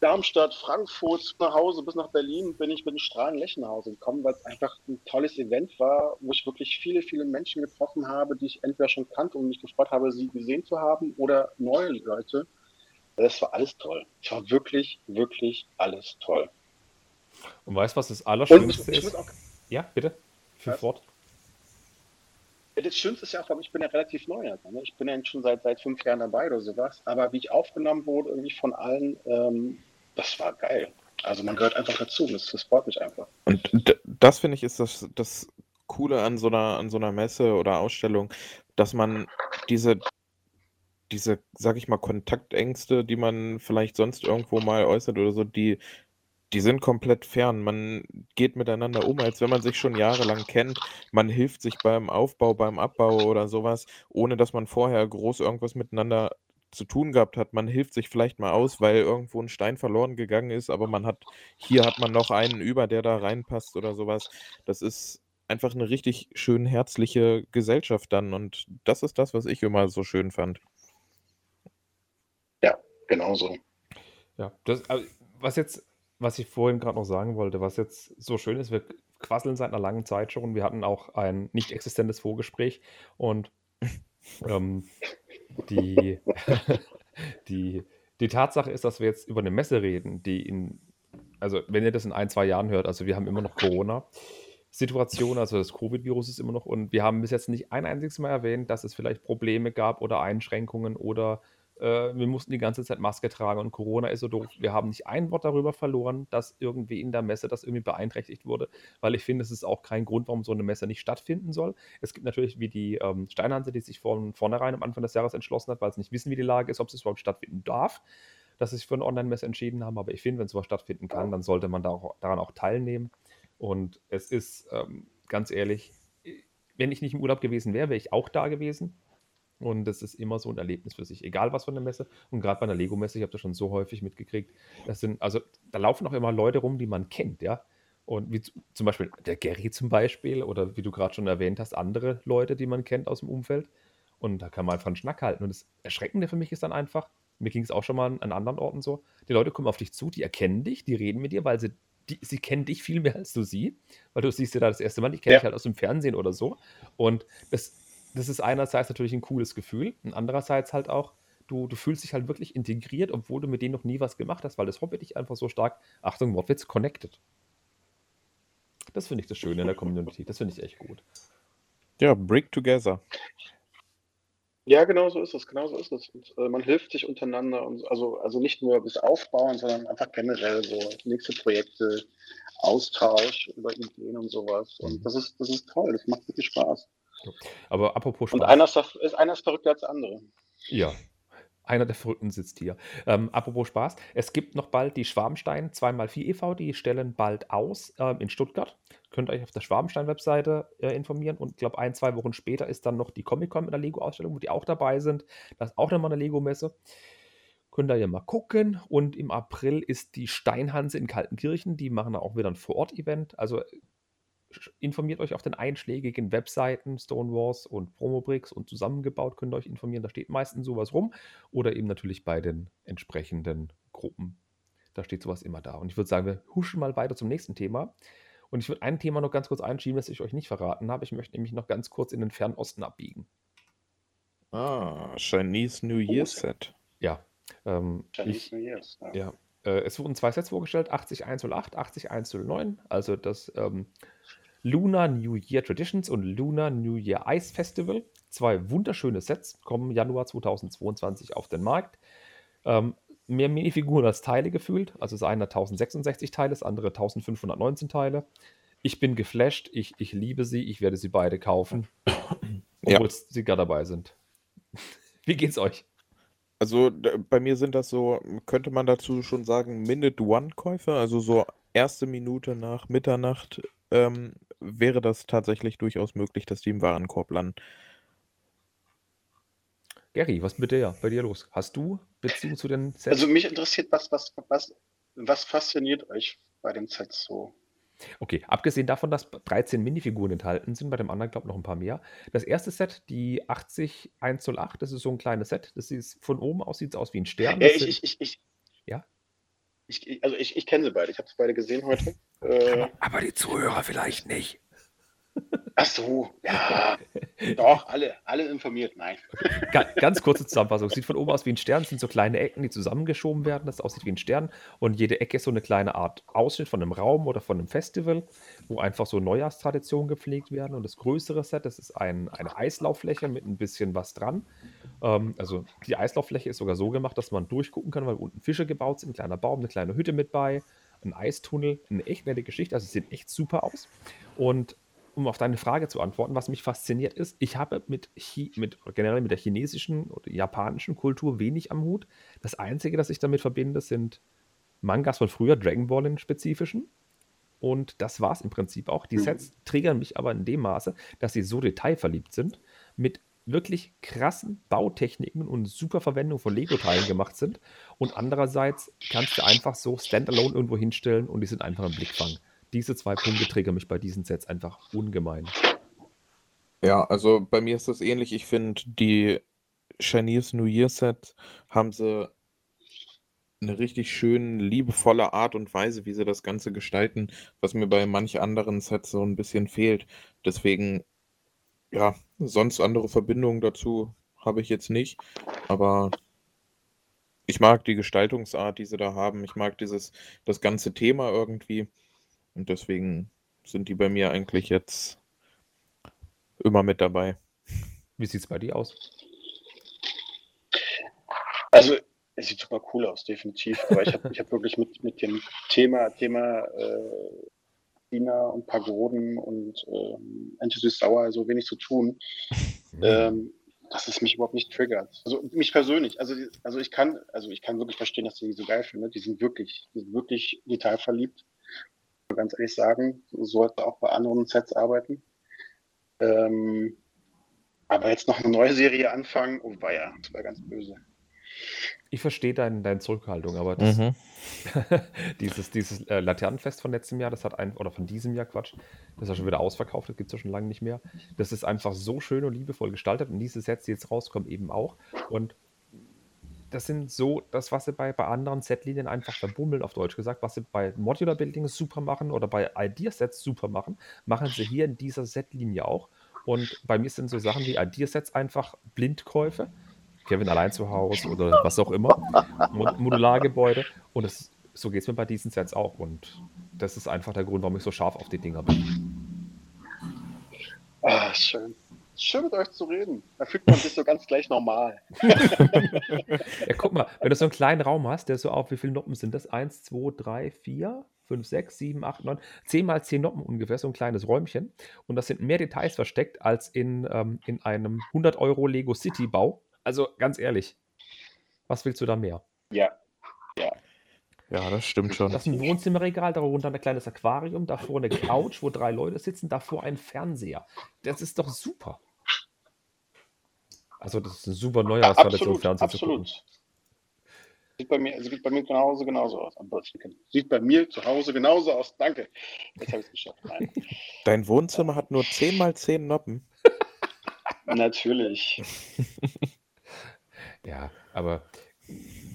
Darmstadt, Frankfurt nach Hause bis nach Berlin bin ich mit einem strahlenden Lächeln nach Hause gekommen, weil es einfach ein tolles Event war, wo ich wirklich viele, viele Menschen getroffen habe, die ich entweder schon kannte und mich gefreut habe, sie gesehen zu haben oder neue Leute. Das war alles toll. Es war wirklich, wirklich alles toll. Und weißt du, was das Allerschönste ist? auch, Ja, bitte. Für Was? fort. das Schönste ist ja auch, ich bin ja relativ neu. Also, ne? Ich bin ja schon seit, seit fünf Jahren dabei oder sowas. Aber wie ich aufgenommen wurde, irgendwie von allen, ähm, das war geil. Also man gehört einfach dazu. Das, das freut mich einfach. Und das finde ich ist das das Coole an so einer an so 'ner Messe oder Ausstellung, dass man diese diese, sage ich mal, Kontaktängste, die man vielleicht sonst irgendwo mal äußert oder so, die die sind komplett fern. Man geht miteinander um, als wenn man sich schon jahrelang kennt. Man hilft sich beim Aufbau, beim Abbau oder sowas, ohne dass man vorher groß irgendwas miteinander zu tun gehabt hat. Man hilft sich vielleicht mal aus, weil irgendwo ein Stein verloren gegangen ist, aber man hat hier hat man noch einen über, der da reinpasst oder sowas. Das ist einfach eine richtig schön herzliche Gesellschaft dann und das ist das, was ich immer so schön fand. Genauso. Ja, das, also, was jetzt, was ich vorhin gerade noch sagen wollte, was jetzt so schön ist, wir quasseln seit einer langen Zeit schon. Wir hatten auch ein nicht existentes Vorgespräch und ähm, die, die, die Tatsache ist, dass wir jetzt über eine Messe reden, die in, also wenn ihr das in ein, zwei Jahren hört, also wir haben immer noch Corona. Situation, also das Covid-Virus ist immer noch und wir haben bis jetzt nicht ein einziges Mal erwähnt, dass es vielleicht Probleme gab oder Einschränkungen oder äh, wir mussten die ganze Zeit Maske tragen und Corona ist so doof. Wir haben nicht ein Wort darüber verloren, dass irgendwie in der Messe das irgendwie beeinträchtigt wurde, weil ich finde, es ist auch kein Grund, warum so eine Messe nicht stattfinden soll. Es gibt natürlich wie die ähm, Steinhanse, die sich von vornherein am Anfang des Jahres entschlossen hat, weil sie nicht wissen, wie die Lage ist, ob es überhaupt stattfinden darf, dass sie sich für eine Online-Messe entschieden haben. Aber ich finde, wenn sowas stattfinden kann, dann sollte man da auch, daran auch teilnehmen. Und es ist ähm, ganz ehrlich, wenn ich nicht im Urlaub gewesen wäre, wäre ich auch da gewesen. Und das ist immer so ein Erlebnis für sich, egal was von der Messe. Und gerade bei einer Lego-Messe, ich habe das schon so häufig mitgekriegt, das sind, also da laufen auch immer Leute rum, die man kennt, ja. Und wie zu- zum Beispiel der Gary zum Beispiel, oder wie du gerade schon erwähnt hast, andere Leute, die man kennt aus dem Umfeld. Und da kann man einfach einen Schnack halten. Und das Erschreckende für mich ist dann einfach, mir ging es auch schon mal an, an anderen Orten so, die Leute kommen auf dich zu, die erkennen dich, die reden mit dir, weil sie, die, sie kennen dich viel mehr als du sie, weil du siehst ja da das erste Mal, die kennen Ja. dich halt aus dem Fernsehen oder so. Und das, das ist einerseits natürlich ein cooles Gefühl und andererseits halt auch, du, du fühlst dich halt wirklich integriert, obwohl du mit denen noch nie was gemacht hast, weil das Hobby dich einfach so stark, Achtung, Wortwitz, connected. Das finde ich das Schöne in der Community. Das finde ich echt gut. Ja, Brick Together. Ja, genau so ist es, genau so ist es. Und, äh, man hilft sich untereinander und so- also, also nicht nur bis Aufbauen, sondern einfach generell so nächste Projekte, Austausch über Ideen und sowas. Und das ist, das ist toll, das macht wirklich Spaß. Aber apropos Und Spaß. einer ist, einer ist verrückter als der andere. Ja. Einer der Verrückten sitzt hier. Ähm, apropos Spaß, es gibt noch bald die Schwarmstein 2x4 e.V., die stellen bald aus ähm, in Stuttgart. könnt ihr euch auf der Schwabenstein-Webseite äh, informieren. Und ich glaube, ein, zwei Wochen später ist dann noch die Comic-Con mit der Lego-Ausstellung, wo die auch dabei sind. Das ist auch nochmal eine Lego-Messe. Könnt ihr ja mal gucken. Und im April ist die Steinhanse in Kaltenkirchen. Die machen da auch wieder ein Vor-Ort-Event. Also informiert euch auf den einschlägigen Webseiten Stonewars und Promobricks und zusammengebaut könnt ihr euch informieren. Da steht meistens sowas rum. Oder eben natürlich bei den entsprechenden Gruppen. Da steht sowas immer da. Und ich würde sagen, wir huschen mal weiter zum nächsten Thema. Und ich würde ein Thema noch ganz kurz einschieben, das ich euch nicht verraten habe. Ich möchte nämlich noch ganz kurz in den Fernosten abbiegen. Ah, Chinese New Year Set. Ja, ähm, Chinese ich, New Year's. Ja. ja äh, es wurden zwei Sets vorgestellt, 80108, 80109, also das ähm, Lunar New Year Traditions und Lunar New Year Ice Festival. Zwei wunderschöne Sets, kommen Januar 2022 auf den Markt. Ähm, mehr Minifiguren als Teile gefühlt. Also das eine hat 1066 Teile, das andere 1519 Teile. Ich bin geflasht, ich, ich liebe sie, ich werde sie beide kaufen, Ja. obwohl sie gar dabei sind. Wie geht's euch? Also bei mir sind das so, könnte man dazu schon sagen, Minute-One-Käufe, also so erste Minute nach Mitternacht ähm, wäre das tatsächlich durchaus möglich, dass die im Warenkorb landen. Gary, was mit dir? Bei dir los? Hast du Beziehung zu den Sets? Also mich interessiert, was, was, was, was fasziniert euch bei den Sets so? Okay, abgesehen davon, dass 13 Minifiguren enthalten sind, bei dem anderen glaube ich noch ein paar mehr. Das erste Set, die 80108, das ist so ein kleines Set. Das ist von oben aus sieht es aus wie ein Stern. Ja, ich, ich, ich, ich? Ich, also ich, ich kenne sie beide. Ich habe sie beide gesehen heute. Äh, aber die Zuhörer vielleicht nicht. Ach so, ja. Doch, alle, alle informiert. Nein. Ga ganz kurze Zusammenfassung. Sieht von oben aus wie ein Stern, Es sind so kleine Ecken, die zusammengeschoben werden, das aussieht wie ein Stern. Und jede Ecke ist so eine kleine Art Ausschnitt von einem Raum oder von einem Festival, wo einfach so Neujahrstraditionen gepflegt werden. Und das größere Set, das ist ein, eine Eislauffläche mit ein bisschen was dran. Ähm, also die Eislauffläche ist sogar so gemacht, dass man durchgucken kann, weil unten Fische gebaut sind, ein kleiner Baum, eine kleine Hütte mit bei, ein Eistunnel, eine echt nette Geschichte. Also es sieht echt super aus. Und um auf deine Frage zu antworten, was mich fasziniert ist, ich habe mit, Chi mit generell mit der chinesischen oder japanischen Kultur wenig am Hut. Das Einzige, das ich damit verbinde, sind Mangas von früher, Dragon Ball im Spezifischen. Und das war es im Prinzip auch. Die Mhm. Sets triggern mich aber in dem Maße, dass sie so detailverliebt sind, mit wirklich krassen Bautechniken und super Verwendung von Lego-Teilen gemacht sind. Und andererseits kannst du einfach so standalone irgendwo hinstellen und die sind einfach im Blickfang. Diese zwei Punkte triggern mich bei diesen Sets einfach ungemein. Ja, also bei mir ist das ähnlich. Ich finde, die Chinese New Year Set haben sie eine richtig schön liebevolle Art und Weise, wie sie das Ganze gestalten, was mir bei manch anderen Sets so ein bisschen fehlt. Deswegen, ja, sonst andere Verbindungen dazu habe ich jetzt nicht, aber ich mag die Gestaltungsart, die sie da haben. Ich mag dieses, das ganze Thema irgendwie und deswegen sind die bei mir eigentlich jetzt immer mit dabei. Wie sieht es bei dir aus? Also, es sieht super cool aus, definitiv. Aber ich habe ich hab wirklich mit, mit dem Thema, Thema äh, China und Pagoden und ähm, Antisüß Sauer so wenig zu tun, ähm, dass es mich überhaupt nicht triggert. Also mich persönlich. Also, also ich kann, also ich kann wirklich verstehen, dass die so geil finden. Die sind wirklich, die sind wirklich detailverliebt. Ich muss Ganz ehrlich sagen, so sollte auch bei anderen Sets arbeiten. Ähm, aber jetzt noch eine neue Serie anfangen, oh weia, das war ganz böse. Ich verstehe dein, deine Zurückhaltung, aber das, Mhm. dieses, dieses äh, Laternenfest von letztem Jahr, das hat ein, oder von diesem Jahr, Quatsch, das ist ja schon wieder ausverkauft, das gibt es ja schon lange nicht mehr. Das ist einfach so schön und liebevoll gestaltet und diese Sets, die jetzt rauskommen, eben auch. Und das sind so, das, was sie bei, bei anderen Setlinien einfach verbummeln, auf Deutsch gesagt, was sie bei Modular Buildings super machen oder bei Idea-Sets super machen, machen sie hier in dieser Setlinie auch. Und bei mir sind so Sachen wie Idea-Sets einfach Blindkäufe. Kevin allein zu Hause oder was auch immer. Mo- Modulargebäude. Und das, so geht es mir bei diesen Sets auch. Und das ist einfach der Grund, warum ich so scharf auf die Dinger bin. Ah, schön. Schön mit euch zu reden. Da fühlt man sich so ganz gleich normal. Ja, guck mal, wenn du so einen kleinen Raum hast, der so auf, wie viele Noppen sind das? Eins, zwei, drei, vier, fünf, sechs, sieben, acht, neun, zehn mal zehn Noppen ungefähr, so ein kleines Räumchen. Und das sind mehr Details versteckt als in, ähm, in einem 100 Euro Lego City Bau. Also ganz ehrlich, was willst du da mehr? Ja. Ja. Ja, das stimmt schon. Das ist ein Wohnzimmerregal, darunter ein kleines Aquarium, davor eine Couch, wo drei Leute sitzen, davor ein Fernseher. Das ist doch super. Also, das ist eine super Neujahrstradition, Absolut, Fernsehen zu gucken. absolut. Sieht bei mir, sieht bei mir zu Hause genauso aus. Sieht bei mir zu Hause genauso aus. Danke. Jetzt habe ich es geschafft. Nein. Dein Wohnzimmer hat nur 10 mal 10 Noppen. Natürlich. Ja, aber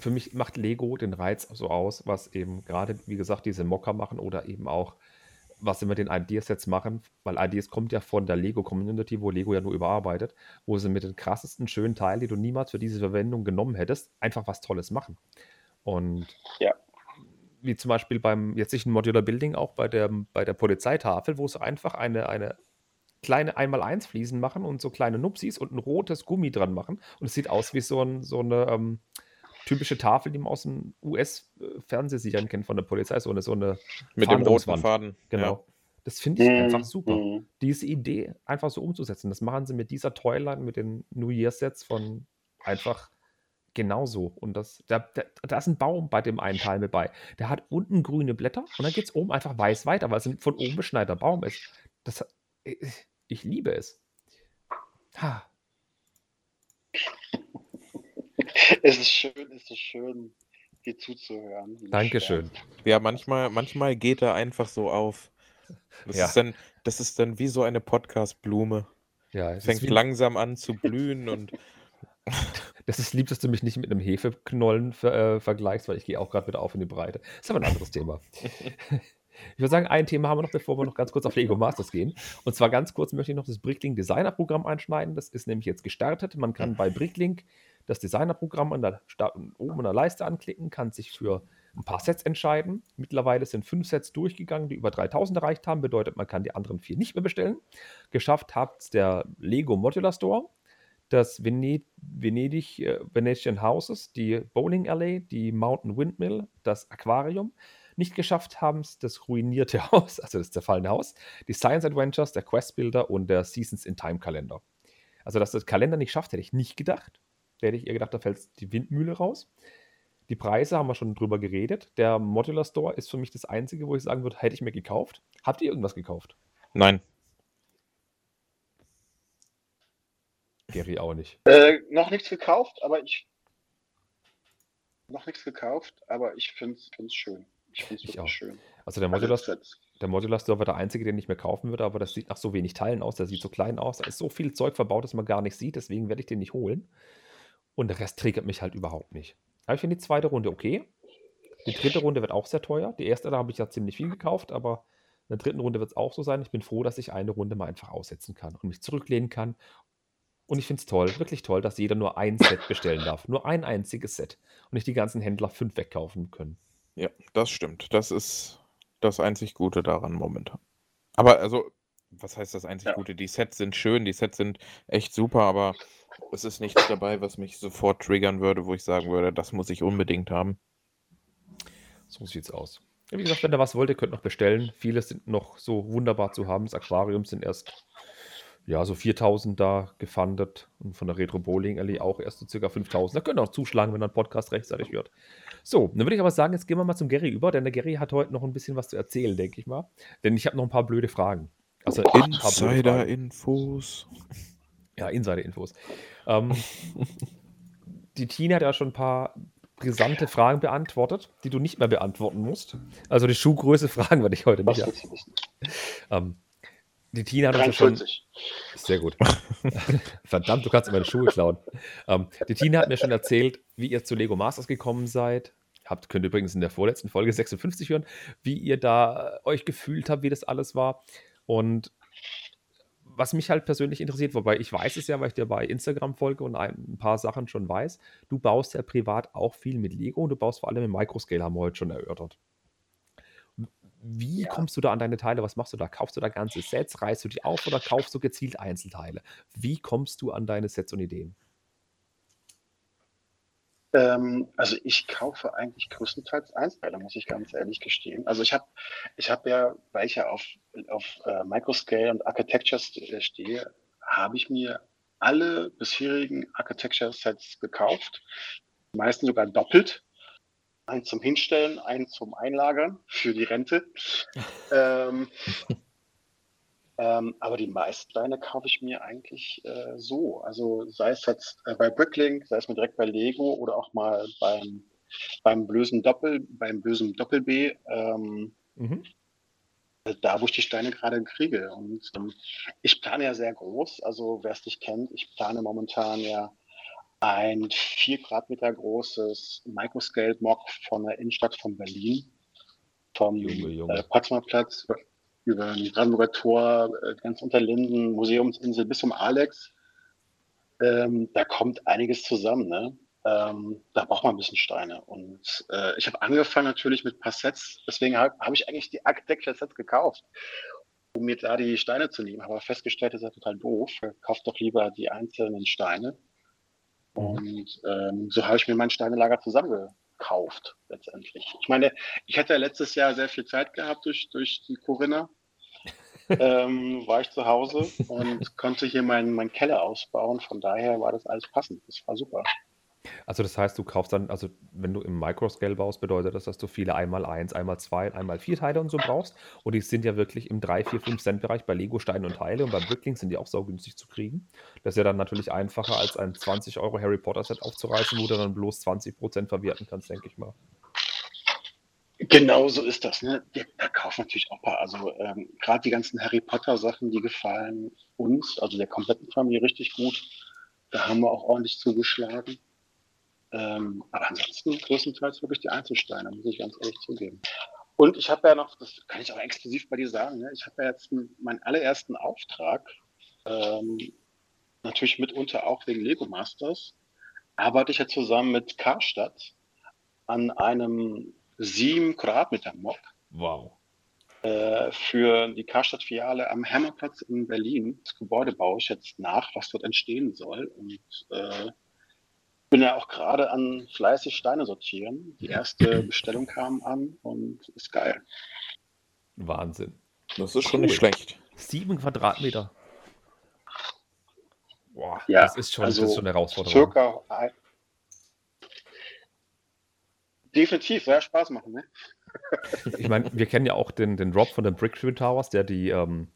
für mich macht Lego den Reiz so aus, was eben gerade, wie gesagt, diese Mocker machen oder eben auch, was sie mit den Ideas jetzt machen, weil Ideas kommt ja von der Lego-Community, wo Lego ja nur überarbeitet, wo sie mit den krassesten schönen Teilen, die du niemals für diese Verwendung genommen hättest, einfach was Tolles machen. Und Ja. wie zum Beispiel beim jetzigen Modular Building auch bei der, bei der Polizeitafel, wo sie einfach eine, eine kleine 1x1 Fliesen machen und so kleine Nupsis und ein rotes Gummi dran machen. Und es sieht aus wie so, ein, so eine ähm, typische Tafel, die man aus den US-Fernsehsichern kennt von der Polizei. So eine, so eine Mit dem roten. Faden. Genau. Das finde ich einfach Mhm, super. mhm. Diese Idee einfach so umzusetzen. Das machen sie mit dieser Toyline, mit den New Year Sets von einfach genauso. Und das, da, da, da ist ein Baum bei dem einen Teil mit bei. Der hat unten grüne Blätter und dann geht es oben einfach weiß weiter, weil es ein von oben beschneiter Baum ist. Das, ich, ich liebe es. Ha. Es ist schön, es ist schön, dir zuzuhören. Dankeschön. Ja, manchmal, manchmal geht er einfach so auf. Das, Ja. ist dann, das ist dann wie so eine Podcast-Blume. Ja, es ist Fängt wie, langsam an zu blühen und das ist lieb, dass du mich nicht mit einem Hefeknollen ver, äh, vergleichst, weil ich gehe auch gerade wieder auf in die Breite. Das ist aber ein anderes Thema. Ich würde sagen, ein Thema haben wir noch, bevor wir noch ganz kurz auf Lego Masters gehen. Und zwar ganz kurz möchte ich noch das Bricklink Designer-Programm einschneiden. Das ist nämlich jetzt gestartet. Man kann bei Bricklink das Designer-Programm an der oben in der Leiste anklicken, kann sich für ein paar Sets entscheiden. Mittlerweile sind fünf Sets durchgegangen, die über 3000 erreicht haben. Bedeutet, man kann die anderen vier nicht mehr bestellen. Geschafft hat der Lego Modular Store, das Vened Venedig, äh, Venetian Houses, die Bowling Alley, die Mountain Windmill, das Aquarium. Nicht geschafft haben es das ruinierte Haus, also das zerfallene Haus, die Science Adventures, der Quest Builder und der Seasons in Time Kalender. Also, dass das Kalender nicht schafft, hätte ich nicht gedacht. Da hätte ich eher gedacht, da fällt die Windmühle raus. Die Preise haben wir schon drüber geredet. Der Modular Store ist für mich das einzige, wo ich sagen würde, hätte ich mir gekauft. Habt ihr irgendwas gekauft? nein. Gary auch nicht. Äh, noch nichts gekauft, aber ich. Noch nichts gekauft, aber ich finde es schön. Ich finde es Ich wirklich auch. schön. Also der Modular, Sets. der Modular Store war der einzige, den ich mir kaufen würde, aber das sieht nach so wenig Teilen aus, der sieht so klein aus, da ist so viel Zeug verbaut, dass man gar nicht sieht, deswegen werde ich den nicht holen. Und der Rest triggert mich halt überhaupt nicht. Aber ich finde die zweite Runde okay. Die dritte Runde wird auch sehr teuer. Die erste, da habe ich ja ziemlich viel gekauft, aber in der dritten Runde wird es auch so sein. Ich bin froh, dass ich eine Runde mal einfach aussetzen kann und mich zurücklehnen kann. Und ich finde es toll, wirklich toll, dass jeder nur ein Set bestellen darf. Nur ein einziges Set. Und nicht die ganzen Händler fünf wegkaufen können. Ja, das stimmt. Das ist das einzig Gute daran momentan. Aber also, was heißt das einzig Ja. Gute? Die Sets sind schön, die Sets sind echt super, aber es ist nichts dabei, was mich sofort triggern würde, wo ich sagen würde, das muss ich unbedingt haben. So sieht's aus. Wie gesagt, wenn ihr was wollt, ihr könnt noch bestellen. Viele sind noch so wunderbar zu haben. Das Aquarium sind erst ja, so 4000 da gefundet und von der Retro Bowling Alley auch erst so circa 5000. Da könnt ihr auch zuschlagen, wenn ein Podcast rechtzeitig wird. So, dann würde ich aber sagen, jetzt gehen wir mal zum Gary über, denn der Gary hat heute noch ein bisschen was zu erzählen, denke ich mal. Denn ich habe noch ein paar blöde Fragen. Also. Insider-Infos. Ja, Insider-Infos. Ähm, die Tina hat ja schon ein paar brisante Fragen beantwortet, die du nicht mehr beantworten musst. Also die Schuhgröße fragen wir dich heute nicht. wissen? Ähm, die Tina hat uns ja schon. 43. Sehr gut. Verdammt, du kannst mir meine Schuhe klauen. Ähm, die Tina hat mir schon erzählt, wie ihr zu Lego Masters gekommen seid. Habt, könnt ihr übrigens in der vorletzten Folge 56 hören, wie ihr da euch gefühlt habt, wie das alles war. Und was mich halt persönlich interessiert, wobei ich weiß es ja, weil ich dir bei Instagram folge und ein, paar Sachen schon weiß, du baust ja privat auch viel mit Lego und du baust vor allem im Microscale, haben wir heute schon erörtert. Wie Ja. kommst du da an deine Teile? Was machst du da? Kaufst du da ganze Sets? Reißt du die auf oder kaufst du gezielt Einzelteile? Wie kommst du an deine Sets und Ideen? Ähm, also ich kaufe eigentlich größtenteils Einsteile, muss ich ganz ehrlich gestehen. Also ich habe ich hab ja, weil ich ja auf, auf äh, Microscale und Architecture äh, stehe, habe ich mir alle bisherigen Architecture-Sets gekauft, meistens sogar doppelt. einen zum Hinstellen, einen zum Einlagern für die Rente. ähm, ähm, aber die meisten Steine kaufe ich mir eigentlich äh, so. Also sei es jetzt äh, bei Bricklink, sei es mir direkt bei Lego oder auch mal beim, beim bösen Doppel, beim bösen Doppel B. Ähm, mhm. Da, wo ich die Steine gerade kriege. Und ähm, ich plane ja sehr groß. Also wer es nicht kennt, ich plane momentan ja ein vier Quadratmeter großes Microscale-Mock von der Innenstadt von Berlin, vom Junge, Junge. Äh, Potsdamer Platz über ein Brandenburger Tor, äh, ganz unter Linden, Museumsinsel bis zum Alex. Ähm, da kommt einiges zusammen. Ne? Ähm, da braucht man ein bisschen Steine. Und äh, ich habe angefangen natürlich mit ein paar Sets. Deswegen habe hab ich eigentlich die Architecture Sets gekauft, um mir da die Steine zu nehmen. Aber festgestellt, das ist ja total doof. Kauft doch lieber die einzelnen Steine. Mhm. Und ähm, so habe ich mir mein Steinelager zusammengekauft, letztendlich. Ich meine, ich hatte ja letztes Jahr sehr viel Zeit gehabt durch, durch die Corinna. ähm, war ich zu Hause und konnte hier meinen mein Keller ausbauen. Von daher war das alles passend. Das war super. Also das heißt, du kaufst dann, also wenn du im Microscale baust, bedeutet das, dass du viele einmal eins, einmal zwei, einmal vier Teile und so brauchst. Und die sind ja wirklich im 3, 4, 5 Cent Bereich bei Lego Steine und Teile und bei Bricklink sind die auch saugünstig zu kriegen. Das ist ja dann natürlich einfacher, als ein 20 Euro Harry Potter Set aufzureißen, wo du dann bloß 20 Prozent verwerten kannst, denke ich mal. Genau so ist das. Ne? Wir kaufen natürlich auch ein paar. Also ähm, gerade die ganzen Harry Potter Sachen, die gefallen uns, also der kompletten Familie richtig gut. Da haben wir auch ordentlich zugeschlagen. Ähm, aber ansonsten größtenteils wirklich die Einzelsteine, muss ich ganz ehrlich zugeben. Und ich habe ja noch, das kann ich auch exklusiv bei dir sagen, ne? ich habe ja jetzt meinen allerersten Auftrag, ähm, natürlich mitunter auch wegen Lego Masters, arbeite ich ja zusammen mit Karstadt an einem 7 Quadratmeter Mob. Wow. Äh, für die Karstadt-Filiale am Hammerplatz in Berlin. Das Gebäude baue ich jetzt nach, was dort entstehen soll. Und äh, bin ja auch gerade an fleißig Steine sortieren. Die erste Bestellung kam an und ist geil. Wahnsinn. Das ist schon cool. nicht schlecht. Sieben Quadratmeter. Boah, ja, das ist schon, also das ist schon eine Herausforderung. Circa ein, definitiv, soll ja Spaß machen, ne? ich meine, wir kennen ja auch den, den Drop von den Brick Twin Towers, der die, ähm,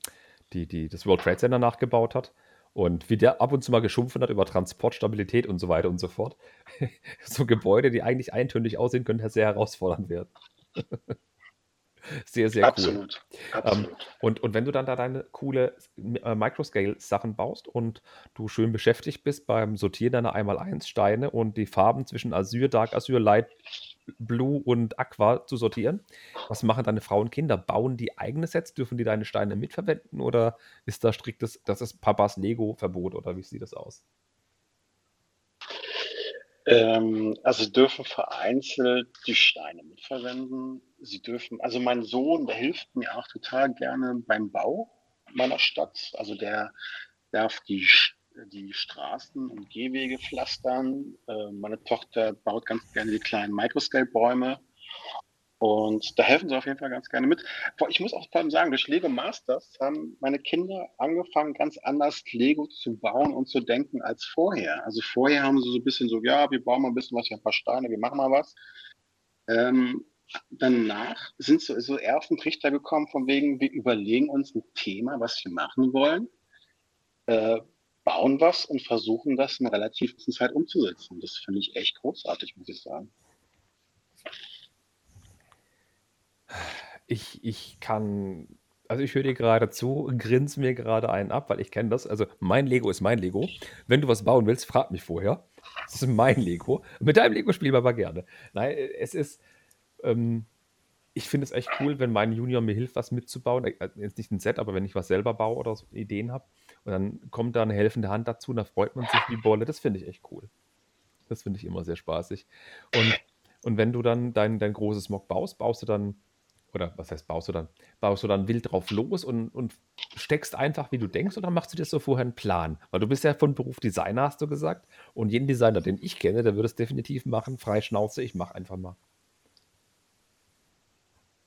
die, die, das World Trade Center nachgebaut hat. Und wie der ab und zu mal geschumpfen hat über Transportstabilität und so weiter und so fort. so Gebäude, die eigentlich eintönig aussehen, können sehr herausfordernd werden. sehr, sehr absolut, cool. Absolut. Ähm, und, und wenn du dann da deine coole äh, Microscale-Sachen baust und du schön beschäftigt bist beim Sortieren deiner 1x1 Steine und die Farben zwischen Azur, Dark Azur, Light Blue und Aqua zu sortieren. Was machen deine Frauen und Kinder? Bauen die eigene Sets? Dürfen die deine Steine mitverwenden oder ist da striktes, das ist Papas Lego-Verbot oder wie sieht das aus? Ähm, also sie dürfen vereinzelt die Steine mitverwenden. Sie dürfen, also mein Sohn, der hilft mir auch total gerne beim Bau meiner Stadt. Also der darf die die Straßen und Gehwege pflastern. Äh, meine Tochter baut ganz gerne die kleinen Microscale-Bäume. Und da helfen sie auf jeden Fall ganz gerne mit. Ich muss auch vor allem sagen, durch Lego Masters haben meine Kinder angefangen, ganz anders Lego zu bauen und zu denken als vorher. Also vorher haben sie so ein bisschen so, ja, wir bauen mal ein bisschen was, hier ein paar Steine, wir machen mal was. Ähm, danach sind sie so den Trichter gekommen, von wegen, wir überlegen uns ein Thema, was wir machen wollen. Äh, bauen was und versuchen das in relativ kurzer Zeit umzusetzen. Das finde ich echt großartig, muss ich sagen. Ich, ich kann, also ich höre dir gerade zu grinse mir gerade einen ab, weil ich kenne das. Also mein Lego ist mein Lego. Wenn du was bauen willst, frag mich vorher. Das ist mein Lego. Mit deinem Lego spielen wir aber gerne. Nein, es ist, ähm, ich finde es echt cool, wenn mein Junior mir hilft, was mitzubauen. Äh, jetzt nicht ein Set, aber wenn ich was selber baue oder so Ideen habe. Und dann kommt da eine helfende Hand dazu und da freut man sich wie Bolle. Das finde ich echt cool. Das finde ich immer sehr spaßig. Und, und wenn du dann dein, dein großes Mock baust, baust du dann, oder was heißt baust du dann? Baust du dann wild drauf los und, und steckst einfach, wie du denkst, oder machst du dir so vorher einen Plan? Weil du bist ja von Beruf Designer, hast du gesagt. Und jeden Designer, den ich kenne, der würde es definitiv machen. Freie Schnauze, ich mache einfach mal.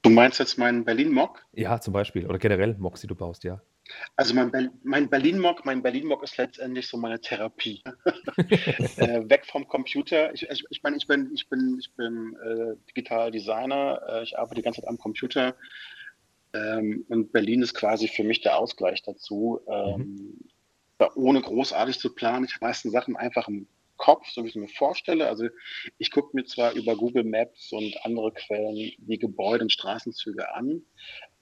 Du meinst jetzt meinen Berlin-Mock? Ja, zum Beispiel. Oder generell Mocks, die du baust, ja. Also mein, Ber mein Berlin-Mock, mein Berlin-Mock ist letztendlich so meine Therapie. äh, weg vom Computer. Ich, ich, ich meine, ich bin, ich bin, ich bin äh, digitaler Designer. Äh, ich arbeite die ganze Zeit am Computer. Ähm, und Berlin ist quasi für mich der Ausgleich dazu. Ähm, mhm. ohne großartig zu planen. Ich habe meisten Sachen einfach im Kopf, so wie ich es mir vorstelle. Also ich gucke mir zwar über Google Maps und andere Quellen die Gebäude und Straßenzüge an,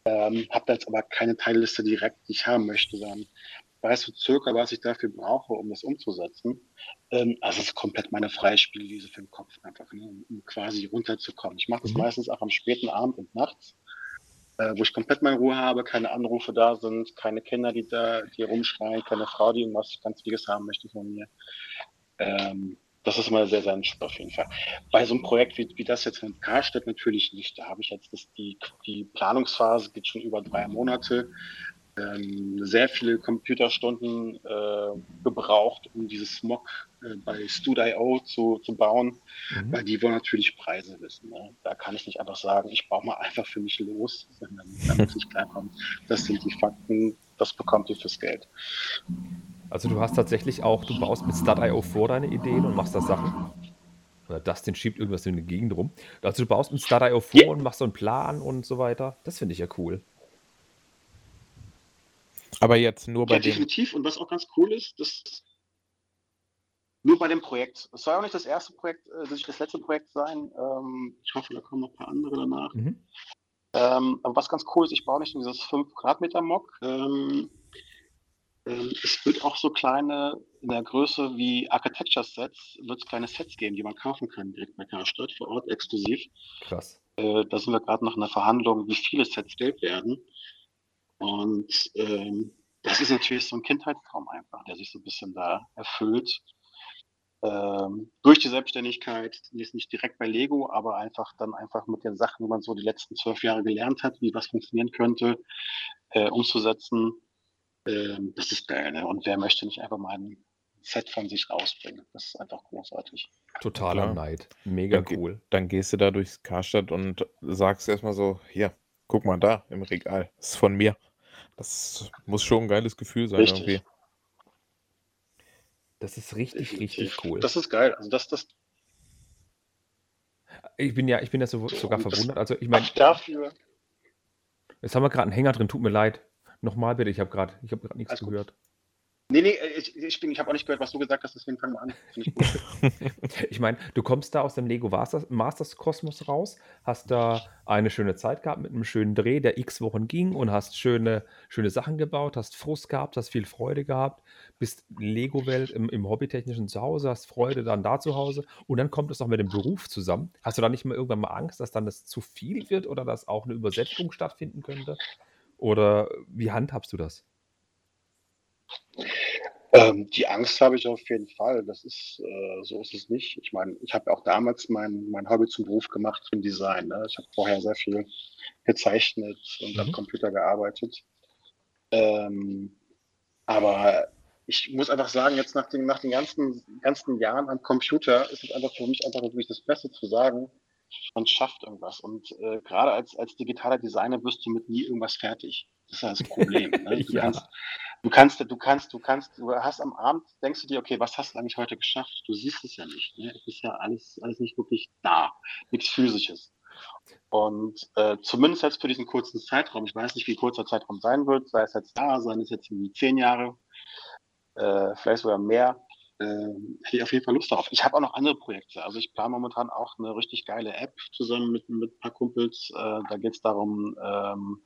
ähm, habe da jetzt aber keine Teilliste direkt, die ich haben möchte, sondern weiß so circa, was ich dafür brauche, um das umzusetzen. Ähm, also es ist komplett meine freie Spielwiese für den Kopf, einfach, ne, um quasi runterzukommen. Ich mache das mhm. meistens auch am späten Abend und nachts, äh, wo ich komplett meine Ruhe habe, keine Anrufe da sind, keine Kinder, die da die rumschreien, keine Frau, die irgendwas ganz Wichtiges haben möchte von mir. Ähm, das ist immer sehr, sehr entspannt auf jeden Fall. Bei so einem Projekt wie, wie das jetzt in Karstadt natürlich nicht. Da habe ich jetzt das, die, die Planungsphase geht schon über drei Monate. Ähm, sehr viele Computerstunden äh, gebraucht, um dieses Smog äh, bei Stud.io zu, zu bauen, mhm. weil die wollen natürlich Preise wissen. Ne? Da kann ich nicht einfach sagen, ich baue mal einfach für mich los, damit ich klarkommt. Das sind die Fakten, das bekommt ihr fürs Geld. Also du hast tatsächlich auch, du baust mit Stud.io vor deine Ideen und machst da Sachen. Oder Dustin schiebt irgendwas in die Gegend rum. Also du baust mit Stud.io vor yeah. und machst so einen Plan und so weiter. Das finde ich ja cool. Aber jetzt nur bei ja, dem... definitiv. Und was auch ganz cool ist, das nur bei dem Projekt. Es soll auch nicht das erste Projekt, äh, das letzte Projekt sein. Ähm, ich hoffe, da kommen noch ein paar andere danach. Mhm. Ähm, aber was ganz cool ist, ich baue nicht nur dieses 5 Quadratmeter Mock. Ähm, ähm, es wird auch so kleine, in der Größe wie Architecture Sets, wird es kleine Sets geben, die man kaufen kann, direkt bei Karstadt, vor Ort exklusiv. Krass. Äh, da sind wir gerade noch in der Verhandlung, wie viele Sets gestellt werden. Und ähm, das ist natürlich so ein Kindheitstraum einfach, der sich so ein bisschen da erfüllt. Ähm, durch die Selbstständigkeit, nicht, nicht direkt bei Lego, aber einfach dann einfach mit den Sachen, die man so die letzten zwölf Jahre gelernt hat, wie was funktionieren könnte, äh, umzusetzen ähm, das ist geil. Ne? Und wer möchte nicht einfach mal ein Set von sich rausbringen? Das ist einfach großartig. Totaler Klar. Neid. Mega dann, cool. Dann gehst du da durchs Karstadt und sagst erstmal so, hier, guck mal da im Regal. Das ist von mir. Das muss schon ein geiles Gefühl sein richtig. irgendwie. Das ist richtig, richtig cool. Das ist geil. Also das, das. Ich bin ja, ich bin ja so, sogar verwundert. Also ich meine. Dafür. Jetzt haben wir gerade einen Hänger drin, tut mir leid. Nochmal bitte, ich habe gerade ich hab nichts Alles gehört. Gut. Nee, nee, ich, ich, ich habe auch nicht gehört, was du gesagt hast, deswegen fangen wir an. Ich, ich meine, du kommst da aus dem Lego Masters Kosmos raus, hast da eine schöne Zeit gehabt mit einem schönen Dreh, der x Wochen ging und hast schöne, schöne Sachen gebaut, hast Frust gehabt, hast viel Freude gehabt, bist Lego-Welt im, im hobbytechnischen Zuhause, hast Freude dann da zu Hause und dann kommt es noch mit dem Beruf zusammen. Hast du da nicht mal irgendwann mal Angst, dass dann das zu viel wird oder dass auch eine Übersetzung stattfinden könnte? Oder wie handhabst du das? Ähm, die Angst habe ich auf jeden Fall. Das ist, äh, so ist es nicht. Ich meine, ich habe auch damals mein, mein Hobby zum Beruf gemacht im Design. Ne? Ich habe vorher sehr viel gezeichnet und mhm. am Computer gearbeitet. Ähm, aber ich muss einfach sagen, jetzt nach den, nach den ganzen, ganzen Jahren am Computer ist es einfach für mich einfach wirklich das Beste zu sagen, man schafft irgendwas. Und äh, gerade als, als digitaler Designer wirst du mit nie irgendwas fertig. Das ist ja das Problem. Ne? Du, ja. kannst, du kannst, du kannst, du kannst, du hast am Abend, denkst du dir, okay, was hast du eigentlich heute geschafft? Du siehst es ja nicht. Ne? Es ist ja alles, alles nicht wirklich da. Nichts Physisches. Und äh, zumindest jetzt für diesen kurzen Zeitraum, ich weiß nicht, wie kurz der Zeitraum sein wird, sei es jetzt da, sei es jetzt irgendwie zehn Jahre, äh, vielleicht sogar mehr, hätte ich auf jeden Fall Lust darauf. Ich habe auch noch andere Projekte. Also ich plane momentan auch eine richtig geile App zusammen mit, mit ein paar Kumpels. Äh, da geht es darum, ähm,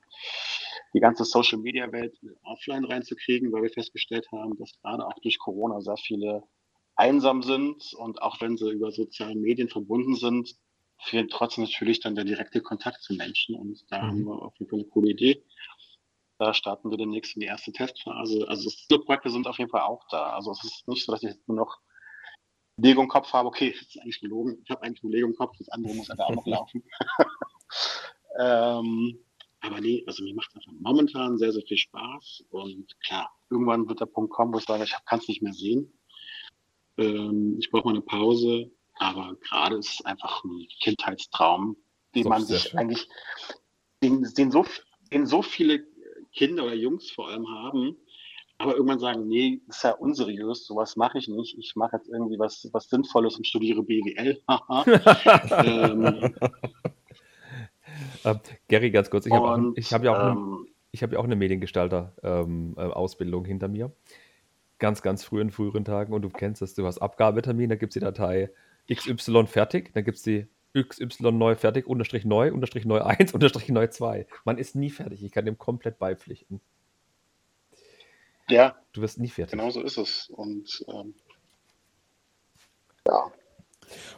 die ganze Social Media Welt offline reinzukriegen, weil wir festgestellt haben, dass gerade auch durch Corona sehr viele einsam sind und auch wenn sie über soziale Medien verbunden sind, fehlt trotzdem natürlich dann der direkte Kontakt zu Menschen und da mhm. haben wir auf jeden Fall eine coole Idee. Da starten wir demnächst in die erste Testphase. Also diese Projekte sind auf jeden Fall auch da. Also es ist nicht so, dass ich jetzt nur noch Lego im Kopf habe, okay, das ist eigentlich gelogen. Ich habe eigentlich nur Lego im Kopf, das andere muss aber auch noch laufen. ähm, aber nee, also mir macht es einfach momentan sehr, sehr viel Spaß. Und klar, irgendwann wird der Punkt kommen, wo ich sage, ich kann es nicht mehr sehen. Ähm, ich brauche mal eine Pause. Aber gerade ist es einfach ein Kindheitstraum, den man sich schön. eigentlich, den, den, so, den so viele Kinder oder Jungs vor allem haben, aber irgendwann sagen, nee, ist ja unseriös, sowas mache ich nicht. Ich mache jetzt irgendwie was, was Sinnvolles und studiere BWL. ähm, ähm, Gary, ganz kurz, ich habe hab ja, auch ähm, hab ja auch eine Mediengestalter-Ausbildung ähm, äh, hinter mir. Ganz, ganz früh in früheren Tagen und du kennst das, du hast Abgabetermin, da gibt es die Datei XY fertig, dann gibt es die XY neu fertig, unterstrich neu, unterstrich neu 1, unterstrich neu 2. Man ist nie fertig, ich kann dem komplett beipflichten. Ja. Du wirst nie fertig. Genau so ist es. Und ähm, ja.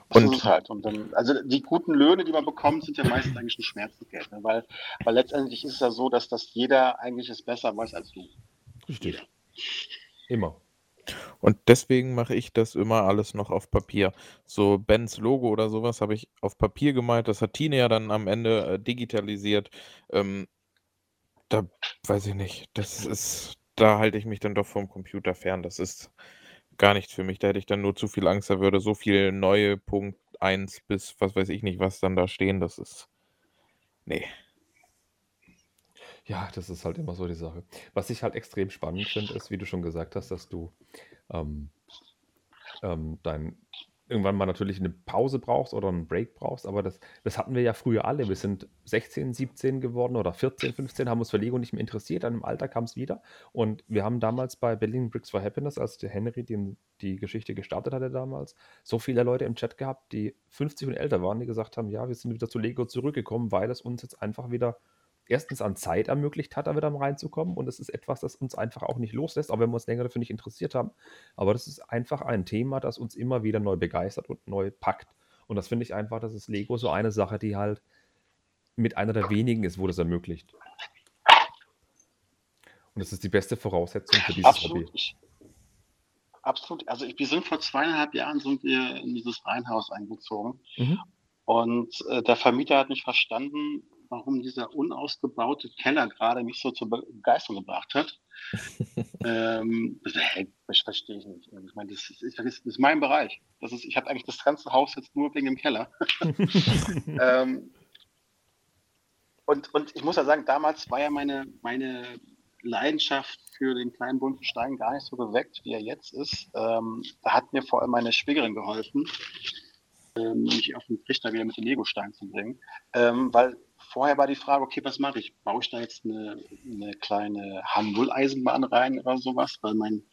Das und, ist halt. Und dann, also die guten Löhne, die man bekommt, sind ja meistens eigentlich ein Schmerzensgeld. Ne? Weil, weil letztendlich ist es ja so, dass das jeder eigentlich es besser weiß als du. Richtig. Immer. Und deswegen mache ich das immer alles noch auf Papier. So Bens Logo oder sowas habe ich auf Papier gemalt. Das hat Tine ja dann am Ende äh, digitalisiert. Ähm, da weiß ich nicht. Das ist, da halte ich mich dann doch vom Computer fern. Das ist gar nichts für mich. Da hätte ich dann nur zu viel Angst, da würde so viel neue Punkt 1 bis was weiß ich nicht, was dann da stehen. Das ist. Nee. Ja, das ist halt immer so die Sache. Was ich halt extrem spannend finde, ist, wie du schon gesagt hast, dass du ähm, ähm, dein irgendwann mal natürlich eine Pause brauchst oder einen Break brauchst, aber das, das hatten wir ja früher alle. Wir sind 16, 17 geworden oder 14, 15, haben uns für Lego nicht mehr interessiert, dann im Alter kam es wieder und wir haben damals bei Building Bricks for Happiness, als der Henry den, die Geschichte gestartet hatte damals, so viele Leute im Chat gehabt, die 50 und älter waren, die gesagt haben, ja, wir sind wieder zu Lego zurückgekommen, weil es uns jetzt einfach wieder erstens an Zeit ermöglicht hat, da wieder reinzukommen. Und es ist etwas, das uns einfach auch nicht loslässt, auch wenn wir uns länger dafür nicht interessiert haben. Aber das ist einfach ein Thema, das uns immer wieder neu begeistert und neu packt. Und das finde ich einfach, das ist Lego so eine Sache, die halt mit einer der wenigen ist, wo das ermöglicht. Und das ist die beste Voraussetzung für dieses Absolut. Hobby. Absolut. Also wir sind vor zweieinhalb Jahren sind wir in dieses Reihenhaus eingezogen. Mhm. Und äh, der Vermieter hat nicht verstanden, warum dieser unausgebaute Keller gerade mich so zur Begeisterung gebracht hat. ähm, das verstehe ich nicht. Ich meine, das ist, das ist, mein Bereich. Das ist, ich habe eigentlich das ganze Haus jetzt nur wegen dem Keller. ähm, und, und ich muss ja sagen, damals war ja meine, meine Leidenschaft für den kleinen bunten Stein gar nicht so geweckt, wie er jetzt ist. Ähm, da hat mir vor allem meine Schwägerin geholfen, ähm, mich auf den Trichter wieder mit dem Lego-Stein zu bringen. Ähm, weil vorher war die Frage, okay, was mache ich? Baue ich da jetzt eine, eine kleine H0-Eisenbahn rein oder sowas? Weil mein,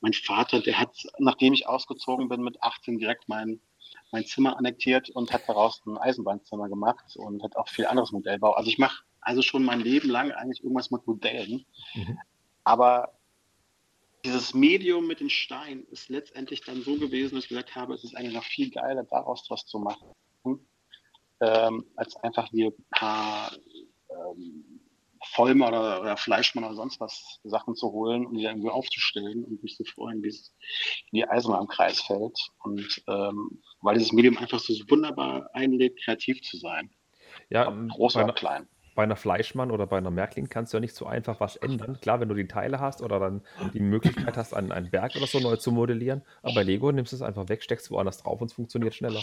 mein Vater, der hat, nachdem ich ausgezogen bin, mit 18 direkt mein, mein Zimmer annektiert und hat daraus ein Eisenbahnzimmer gemacht und hat auch viel anderes Modellbau. Also ich mache also schon mein Leben lang eigentlich irgendwas mit Modellen. Mhm. Aber dieses Medium mit den Steinen ist letztendlich dann so gewesen, dass ich gesagt habe, es ist eigentlich noch viel geiler, daraus was zu machen ähm, als einfach hier ein paar ähm, Vollmer oder, oder Fleischmann oder sonst was Sachen zu holen und die dann irgendwie aufzustellen und mich zu freuen, wie es wie die Eisenbahn am Kreis fällt. Und ähm, weil dieses Medium einfach so wunderbar einlädt, kreativ zu sein. Ja, groß oder klein bei einer Fleischmann oder bei einer Märklin kannst du ja nicht so einfach was ändern. Klar, wenn du die Teile hast oder dann die Möglichkeit hast, einen, einen Berg oder so neu zu modellieren, aber bei Lego nimmst du es einfach weg, steckst woanders drauf und es funktioniert schneller.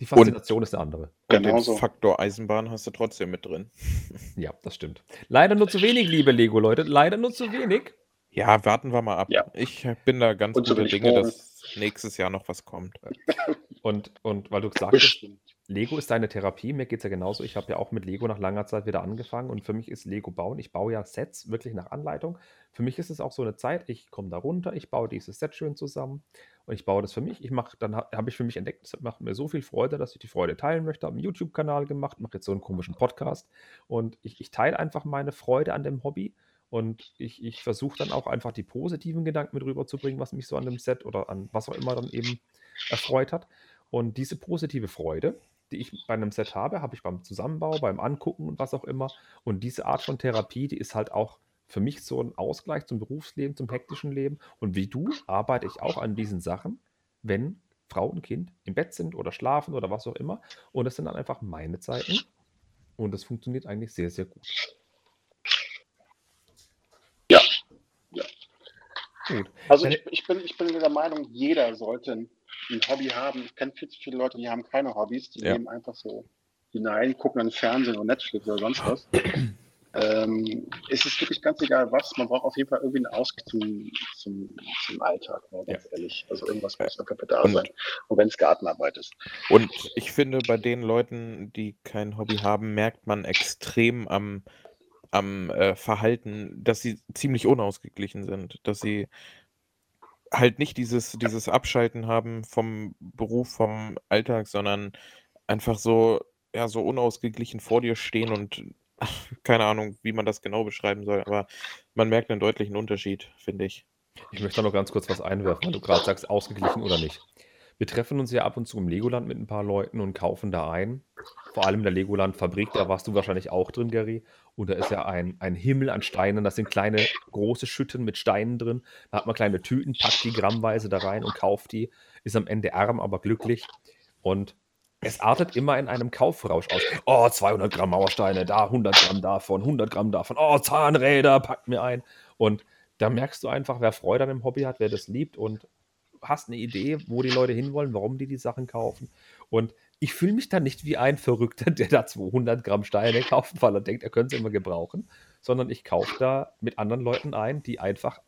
Die Faszination und, ist eine andere. Und genau den so. Faktor Eisenbahn hast du trotzdem mit drin. Ja, das stimmt. Leider nur zu wenig, liebe Lego-Leute. Leider nur zu wenig. Ja, warten wir mal ab. Ja. Ich bin da ganz und guter Dinge, dass nächstes Jahr noch was kommt. Und, und weil du gesagt hast, Lego ist deine Therapie, mir geht es ja genauso. Ich habe ja auch mit Lego nach langer Zeit wieder angefangen und für mich ist Lego bauen. Ich baue ja Sets wirklich nach Anleitung. Für mich ist es auch so eine Zeit, ich komme da runter, ich baue dieses Set schön zusammen und ich baue das für mich. Ich mache, dann habe ich für mich entdeckt, es macht mir so viel Freude, dass ich die Freude teilen möchte. Habe einen YouTube-Kanal gemacht, mache jetzt so einen komischen Podcast und ich, ich teile einfach meine Freude an dem Hobby. Und ich, ich versuche dann auch einfach die positiven Gedanken mit rüberzubringen, was mich so an dem Set oder an was auch immer dann eben erfreut hat. Und diese positive Freude, die ich bei einem Set habe, habe ich beim Zusammenbau, beim Angucken und was auch immer. Und diese Art von Therapie, die ist halt auch für mich so ein Ausgleich zum Berufsleben, zum hektischen Leben. Und wie du arbeite ich auch an diesen Sachen, wenn Frau und Kind im Bett sind oder schlafen oder was auch immer. Und das sind dann einfach meine Zeiten. Und das funktioniert eigentlich sehr, sehr gut. Ja. ja. Gut. Also ich, ich, bin, ich bin der Meinung, jeder sollte ein Hobby haben. Ich kenne viel zu viele Leute, die haben keine Hobbys, die ja. leben einfach so hinein, gucken dann Fernsehen und Netflix oder sonst was. ähm, es ist wirklich ganz egal was, man braucht auf jeden Fall irgendwie einen Ausgleich zum, zum, zum Alltag, ne, ganz Ja. ehrlich. Also irgendwas muss dafür da Und- sein. Und wenn es Gartenarbeit ist. Und ich finde, bei den Leuten, die kein Hobby haben, merkt man extrem am, am äh, Verhalten, dass sie ziemlich unausgeglichen sind. Dass sie halt nicht dieses, dieses Abschalten haben vom Beruf, vom Alltag, sondern einfach so, ja, so unausgeglichen vor dir stehen und keine Ahnung, wie man das genau beschreiben soll, aber man merkt einen deutlichen Unterschied, finde ich. Ich möchte da noch ganz kurz was einwerfen, weil du gerade sagst, ausgeglichen oder nicht. Wir treffen uns ja ab und zu im Legoland mit ein paar Leuten und kaufen da ein. Vor allem in der Legoland-Fabrik, da warst du wahrscheinlich auch drin, Gary. Und da ist ja ein, ein Himmel an Steinen. Das sind kleine, große Schütten mit Steinen drin. Da hat man kleine Tüten, packt die grammweise da rein und kauft die. Ist am Ende arm, aber glücklich. Und es artet immer in einem Kaufrausch aus. Oh, 200 Gramm Mauersteine, da 100 Gramm davon, 100 Gramm davon. Oh, Zahnräder, packt mir ein. Und da merkst du einfach, wer Freude an dem Hobby hat, wer das liebt und hast eine Idee, wo die Leute hinwollen, warum die die Sachen kaufen. Und ich fühle mich dann nicht wie ein Verrückter, der da 200 Gramm Steine kauft, weil er denkt, er könnte sie immer gebrauchen, sondern ich kaufe da mit anderen Leuten ein, die einfach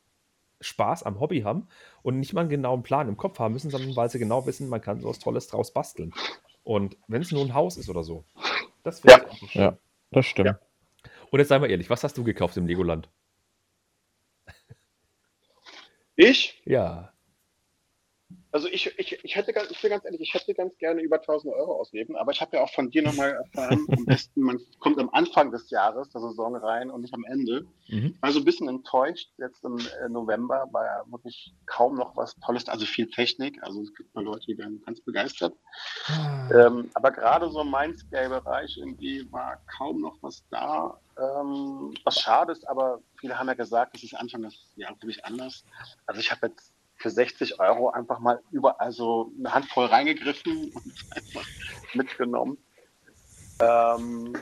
Spaß am Hobby haben und nicht mal einen genauen Plan im Kopf haben müssen, sondern weil sie genau wissen, man kann so was Tolles draus basteln. Und wenn es nur ein Haus ist oder so, das finde Ja. schön. Ja. Das stimmt. Und jetzt sei mal ehrlich, was hast du gekauft im Legoland? Ich? Ja. Also ich, ich, ich hätte ganz, ich will ganz ehrlich, ich hätte ganz gerne über 1000 Euro ausgeben, aber ich habe ja auch von dir nochmal erfahren, am besten, man kommt am Anfang des Jahres der Saison rein und nicht am Ende. Mhm. Ich war so ein bisschen enttäuscht jetzt im äh, November, war ja wirklich kaum noch was Tolles, also viel Technik, also es gibt mal Leute, die werden ganz begeistert. Ähm, aber gerade so im Mindscale-Bereich irgendwie war kaum noch was da, ähm, was schade ist, aber viele haben ja gesagt, es ist Anfang des Jahres wirklich anders. Also ich habe jetzt für 60 Euro einfach mal überall so eine Handvoll reingegriffen und einfach mitgenommen. Ähm,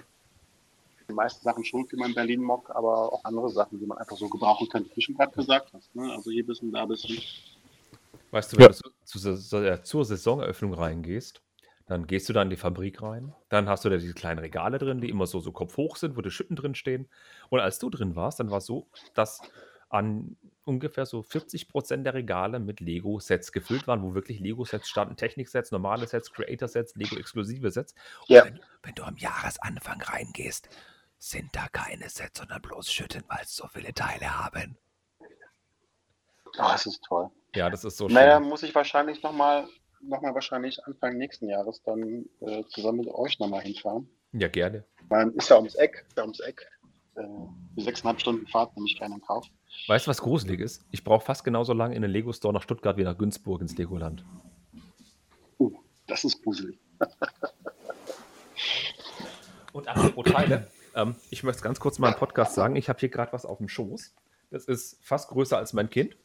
die meisten Sachen schon für meinen Berlin-Mock, aber auch andere Sachen, die man einfach so gebrauchen könnte, wie du schon gerade gesagt hast. Ne? Also hier bisschen, da bisschen. Weißt du, Ja. wenn du zu, zu, zu, äh, zur Saisoneröffnung reingehst, dann gehst du da in die Fabrik rein. Dann hast du da diese kleinen Regale drin, die immer so, so kopfhoch sind, wo die Schütten drin stehen. Und als du drin warst, dann war es so, dass an ungefähr so 40 Prozent der Regale mit Lego-Sets gefüllt waren, wo wirklich Lego-Sets standen. Technik-Sets, normale Sets, Creator-Sets, Lego-exklusive Sets. Und Ja. Wenn, wenn du am Jahresanfang reingehst, sind da keine Sets, sondern bloß Schütten, weil es so viele Teile haben. Oh, das ist toll. Ja, das ist so schön. Naja, muss ich wahrscheinlich nochmal noch mal wahrscheinlich Anfang nächsten Jahres dann äh, zusammen mit euch nochmal hinfahren. Ja, gerne. Man ist ja ums Eck, ist ja ums Eck. Äh, die sechseinhalb Stunden Fahrt nehme ich gerne in Kauf. Weißt du, was gruselig ist? Ich brauche fast genauso lange in den Lego-Store nach Stuttgart wie nach Günzburg ins Legoland. Uh, das ist gruselig. Und apropos Teile, ähm, ich möchte ganz kurz mal im Podcast sagen, ich habe hier gerade was auf dem Schoß. Das ist fast größer als mein Kind.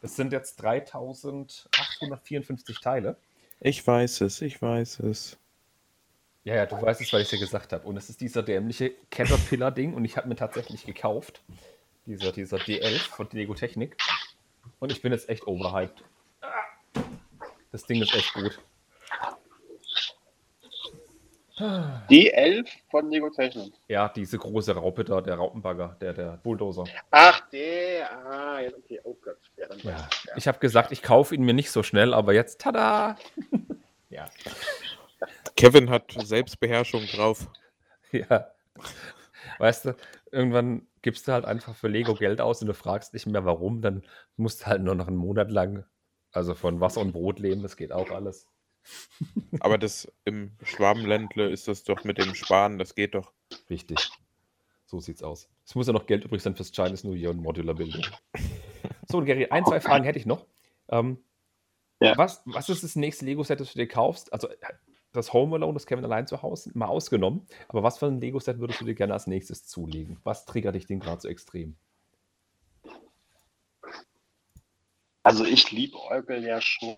Das sind jetzt 3854 Teile. Ich weiß es, ich weiß es. Ja, ja, du weißt es, weil ich es dir gesagt habe. Und es ist dieser dämliche Caterpillar-Ding und ich habe mir tatsächlich gekauft. Dieser, dieser D11 von Lego Technik. Und ich bin jetzt echt overhyped. Das Ding ist echt gut. Die 11 von Lego Technik. Ja, diese große Raupe da, der Raupenbagger, der, der Bulldozer. Ach, der. Ah, ja, okay. Oh Gott. Ja, ja. Ich habe gesagt, ich kaufe ihn mir nicht so schnell, aber jetzt, tada! ja. Kevin hat Selbstbeherrschung drauf. Ja. Weißt du, irgendwann gibst du halt einfach für Lego Geld aus und du fragst nicht mehr warum, dann musst du halt nur noch einen Monat lang, also von Wasser und Brot leben, das geht auch alles. Aber das im Schwabenländle ist das doch mit dem Sparen, das geht doch. Richtig. So sieht's aus. Es muss ja noch Geld übrig sein fürs Chinese New Year und Modular Building. So, Gary, ein, zwei Fragen hätte ich noch. Ähm, Ja. was, was ist das nächste Lego-Set, das du dir kaufst? Also das Home Alone, das Kevin allein zu Hause, mal ausgenommen. Aber was für ein Lego-Set würdest du dir gerne als nächstes zulegen? Was triggert dich denn gerade so extrem? Also ich liebe Eugel ja schon.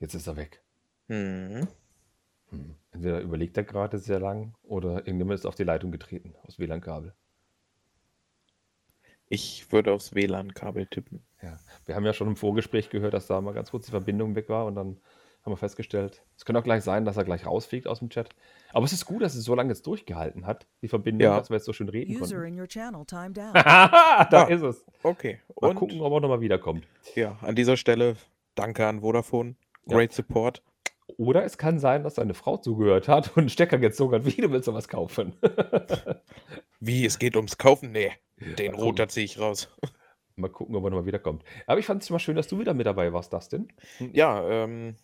Jetzt ist er weg. Hm. Hm. Entweder überlegt er gerade sehr lang oder irgendjemand ist auf die Leitung getreten, aus WLAN-Kabel. Ich würde aufs WLAN-Kabel tippen. Ja, wir haben ja schon im Vorgespräch gehört, dass da mal ganz kurz die Verbindung weg war und dann haben wir festgestellt. Es könnte auch gleich sein, dass er gleich rausfliegt aus dem Chat. Aber es ist gut, dass es so lange jetzt durchgehalten hat, die Verbindung, Ja. dass wir jetzt so schön reden User konnten. in your channel timed out. da Ah. ist es. Okay. Mal Und gucken, ob er nochmal wiederkommt. ja, an dieser Stelle danke an Vodafone. Ja. Great Support. Oder es kann sein, dass seine Frau zugehört hat und einen Stecker gezogen hat. Wie, du willst doch was kaufen? Wie, es geht ums Kaufen? Nee, den Mal. Roter ziehe ich raus. Mal gucken, ob er nochmal wiederkommt. Aber ich fand es mal schön, dass du wieder mit dabei warst, Dustin. Ja, ähm,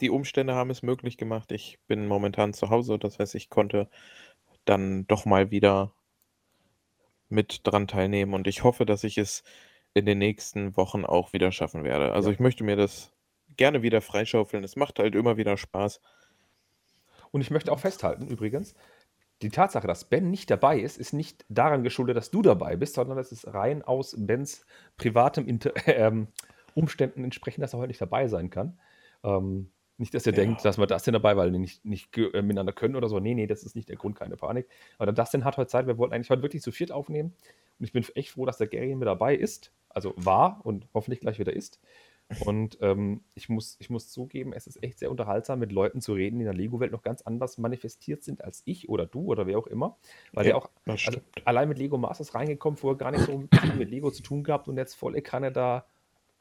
die Umstände haben es möglich gemacht. Ich bin momentan zu Hause, das heißt, ich konnte dann doch mal wieder mit dran teilnehmen und ich hoffe, dass ich es in den nächsten Wochen auch wieder schaffen werde. Also Ja. ich möchte mir das gerne wieder freischaufeln. Es macht halt immer wieder Spaß. Und ich möchte auch festhalten, übrigens, die Tatsache, dass Ben nicht dabei ist, ist nicht daran geschuldet, dass du dabei bist, sondern es ist rein aus Bens privatem Inter ähm, Umständen entsprechend, dass er heute nicht dabei sein kann. Ähm, nicht, dass ihr Ja. denkt, dass wir Dustin dabei, weil die nicht, nicht äh, miteinander können oder so. Nee, nee, das ist nicht der Grund, keine Panik. Aber der Dustin hat heute Zeit, wir wollten eigentlich heute wirklich zu viert aufnehmen. Und ich bin echt froh, dass der Gary mit dabei ist. Also war und hoffentlich gleich wieder ist. Und ähm, ich, muss, ich muss zugeben, es ist echt sehr unterhaltsam, mit Leuten zu reden, die in der Lego-Welt noch ganz anders manifestiert sind als ich oder du oder wer auch immer. Weil Ja, der auch also allein mit Lego Masters reingekommen, vorher gar nicht so viel mit Lego zu tun gehabt und jetzt volle Kanne da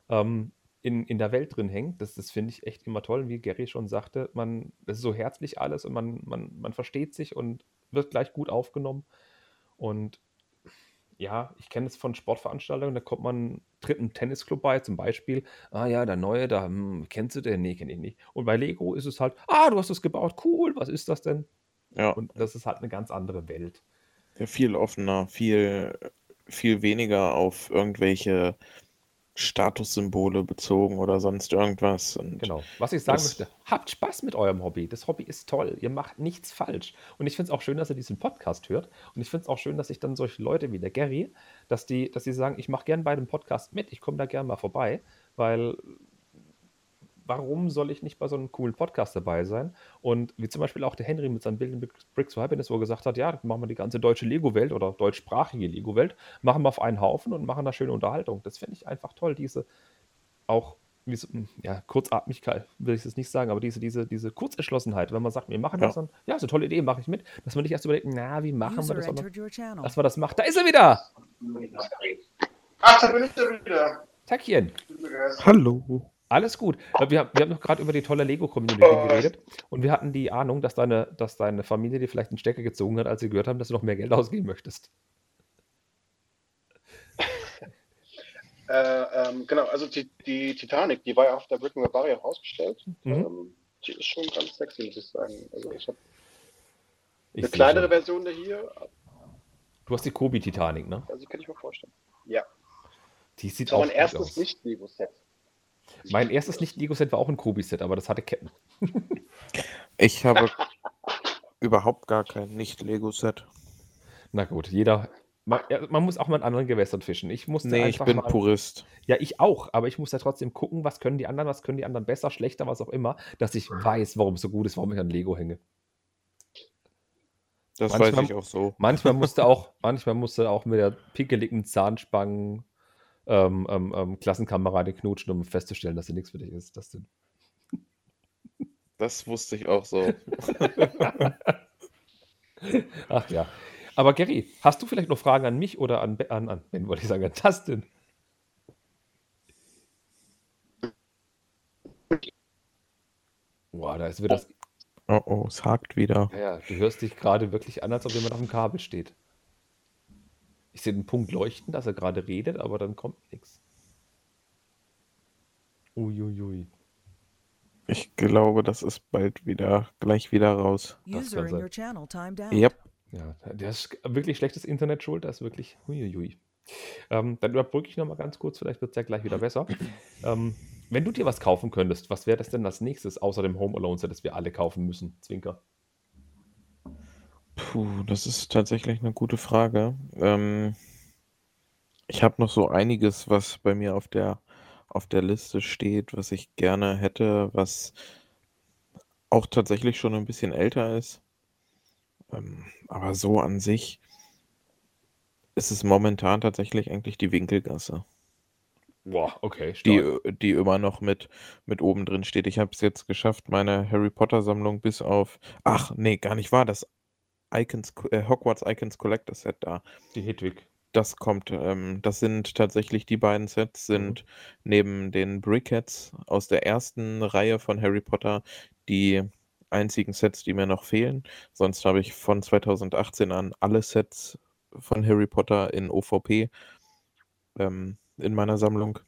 ähm, in, in der Welt drin hängt. Das, das finde ich echt immer toll. Wie Gary schon sagte, man, das ist so herzlich alles und man, man, man versteht sich und wird gleich gut aufgenommen. Und ja, ich kenne es von Sportveranstaltungen, da kommt man, tritt ein Tennisclub bei, zum Beispiel, ah ja, der neue, da, hm, kennst du den? Nee, kenne ich nicht. Und bei Lego ist es halt, ah, du hast das gebaut, cool, was ist das denn? Ja, Und das ist halt eine ganz andere Welt. ja, viel offener, viel, viel weniger auf irgendwelche Statussymbole bezogen oder sonst irgendwas. Und Genau. Was ich sagen möchte, habt Spaß mit eurem Hobby. Das Hobby ist toll. Ihr macht nichts falsch. Und ich finde es auch schön, dass ihr diesen Podcast hört. Und ich finde es auch schön, dass sich dann solche Leute wie der Gary, dass die, dass die sagen, ich mache gern bei dem Podcast mit, ich komme da gern mal vorbei, weil warum soll ich nicht bei so einem coolen Podcast dabei sein? Und wie zum Beispiel auch der Henry mit seinem Building Bricks for Happiness, wo er gesagt hat, ja, dann machen wir die ganze deutsche Lego-Welt oder deutschsprachige Lego-Welt, machen wir auf einen Haufen und machen da schöne Unterhaltung. Das finde ich einfach toll, diese auch wie so, ja, Kurzatmigkeit will ich es nicht sagen, aber diese, diese, diese Kurzentschlossenheit, wenn man sagt, wir machen Ja. das, dann, ja, ist eine tolle Idee, mache ich mit, dass man nicht erst überlegt, na, wie machen wir User das, sondern dass man das macht. Da ist er wieder! Ach, da bin ich ja wieder. Tackchen! Hallo. Alles gut. Äh, Wir, haben- wir haben noch gerade über die tolle Lego-Community Oh. geredet und wir hatten die Ahnung, dass deine, dass deine Familie dir vielleicht einen Stecker gezogen hat, als sie gehört haben, dass du noch mehr Geld ausgeben möchtest. Äh, ähm, genau, also die, die Titanic, die war ja auf der Britain Barrier ausgestellt. Mhm. Ähm, die ist schon ganz sexy, muss ich sagen. Also ich habe eine kleinere schon. Version der hier, Du hast die Kobi-Titanic, ne? also die kann ich mir vorstellen. Ja, Die sieht das war auch mein gut erstes. Nicht-Lego-Set. Mein erstes Nicht-Lego-Set war auch ein Kobi-Set, aber das hatte Ketten. Ich habe überhaupt gar kein Nicht-Lego-Set. Na gut, jeder. Man, ja, man muss auch mal in anderen Gewässern fischen. Ich musste Nee, ich bin mal, Purist. Ja, ich auch, aber ich muss ja trotzdem gucken, was können die anderen, was können die anderen besser, schlechter, was auch immer, dass ich weiß, warum es so gut ist, warum ich an Lego hänge. Das Manchmal- weiß ich auch so. Manchmal musste auch, manchmal musste auch mit der pickeligen Zahnspangen ähm, ähm, ähm, Klassenkameradin knutschen, um festzustellen, dass sie nichts für dich ist. Das sind Das wusste ich auch so. Ach ja. Aber Gary, hast du vielleicht noch Fragen an mich oder an, Be- an, an Ben, wollte ich sagen, an Dustin? Boah, da ist wieder das. Oh oh, es hakt wieder. Ja, ja, du hörst dich gerade wirklich an, als ob jemand auf dem Kabel steht. Ich sehe den Punkt leuchten, dass er gerade redet, aber dann kommt nichts. Uiuiui. Ich glaube, das ist bald wieder, gleich wieder raus. Das User kann in sein. your channel timed out. Yep. Ja, das ist wirklich schlechtes Internet schuld, das ist wirklich huiuiui. Ähm, dann überbrücke ich nochmal ganz kurz, vielleicht wird es ja gleich wieder besser. Ähm, wenn du dir was kaufen könntest, was wäre das denn als nächstes, außer dem Home Alone Set, das wir alle kaufen müssen? Zwinker. Puh, das ist tatsächlich eine gute Frage. Ähm, ich habe noch so einiges, was bei mir auf der, auf der Liste steht, was ich gerne hätte, was auch tatsächlich schon ein bisschen älter ist. Ähm, aber so an sich ist es momentan tatsächlich eigentlich die Winkelgasse. Boah, okay, die, stark. äh, die immer noch mit, mit oben drin steht. Ich habe es jetzt geschafft, meine Harry Potter-Sammlung bis auf. Ach, nee, gar nicht wahr. Das Icons, äh, Hogwarts Icons Collector Set da. Die Hedwig. Das kommt, ähm, das sind tatsächlich die beiden Sets, Mhm. sind neben den Brickheads aus der ersten Reihe von Harry Potter die einzigen Sets, die mir noch fehlen. Sonst habe ich von 2018 an alle Sets von Harry Potter in OVP ähm, in meiner Sammlung.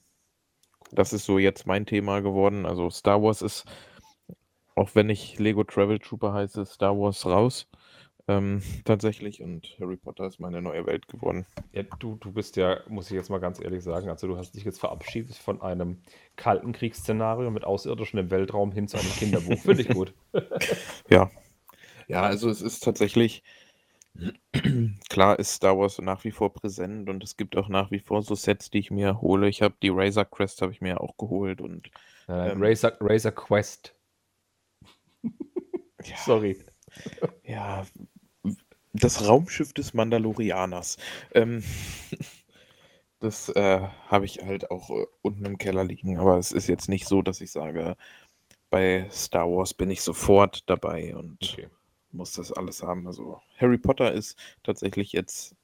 Das ist so jetzt mein Thema geworden. Also Star Wars ist, auch wenn ich Lego Travel Trooper heiße, Star Wars raus. Ähm, tatsächlich. Und Harry Potter ist meine neue Welt geworden. Ja, du, du bist ja, muss ich jetzt mal ganz ehrlich sagen, also du hast dich jetzt verabschiedet von einem kalten Kriegsszenario mit Außerirdischen im Weltraum hin zu einem Kinderbuch. Finde ich gut. Ja. Ja, also es ist tatsächlich, klar ist Star Wars nach wie vor präsent und es gibt auch nach wie vor so Sets, die ich mir hole. Ich habe die Razor Crest habe ich mir auch geholt und Ähm. Razor, Razor Quest. ja, Sorry. ja, das Raumschiff des Mandalorianers. Ähm, das äh, habe ich halt auch äh, unten im Keller liegen, aber es ist jetzt nicht so, dass ich sage, bei Star Wars bin ich sofort dabei und Okay. muss das alles haben. Also Harry Potter ist tatsächlich jetzt,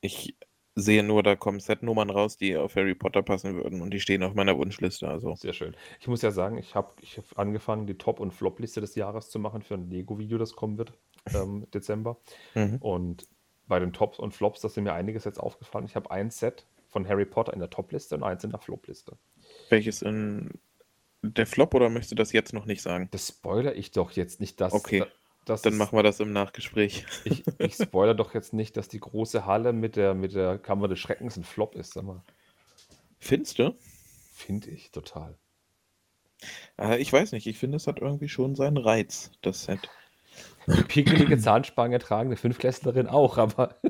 ich sehe nur, da kommen Setnummern raus, die auf Harry Potter passen würden und die stehen auf meiner Wunschliste. Also Sehr schön. Ich muss ja sagen, ich habe ich hab angefangen, die Top- und Flop-Liste des Jahres zu machen für ein Lego-Video, das kommen wird ähm, Dezember. mhm. Und bei den Tops und Flops, das sind mir einiges jetzt aufgefallen. Ich habe ein Set von Harry Potter in der Top-Liste und eins in der Flop-Liste. welches in der Flop oder möchtest du das jetzt noch nicht sagen? Das spoiler ich doch jetzt nicht, dass. Okay, da- dass Dann es- machen wir das im Nachgespräch. Ich, ich spoiler doch jetzt nicht, dass die große Halle mit der, mit der Kammer des Schreckens ein Flop ist. Sag mal. Findest du? Finde ich total. Äh, ich weiß nicht, ich finde, es hat irgendwie schon seinen Reiz, das Set. Die pickelige Zahnspange tragende Fünfklässlerin auch, aber.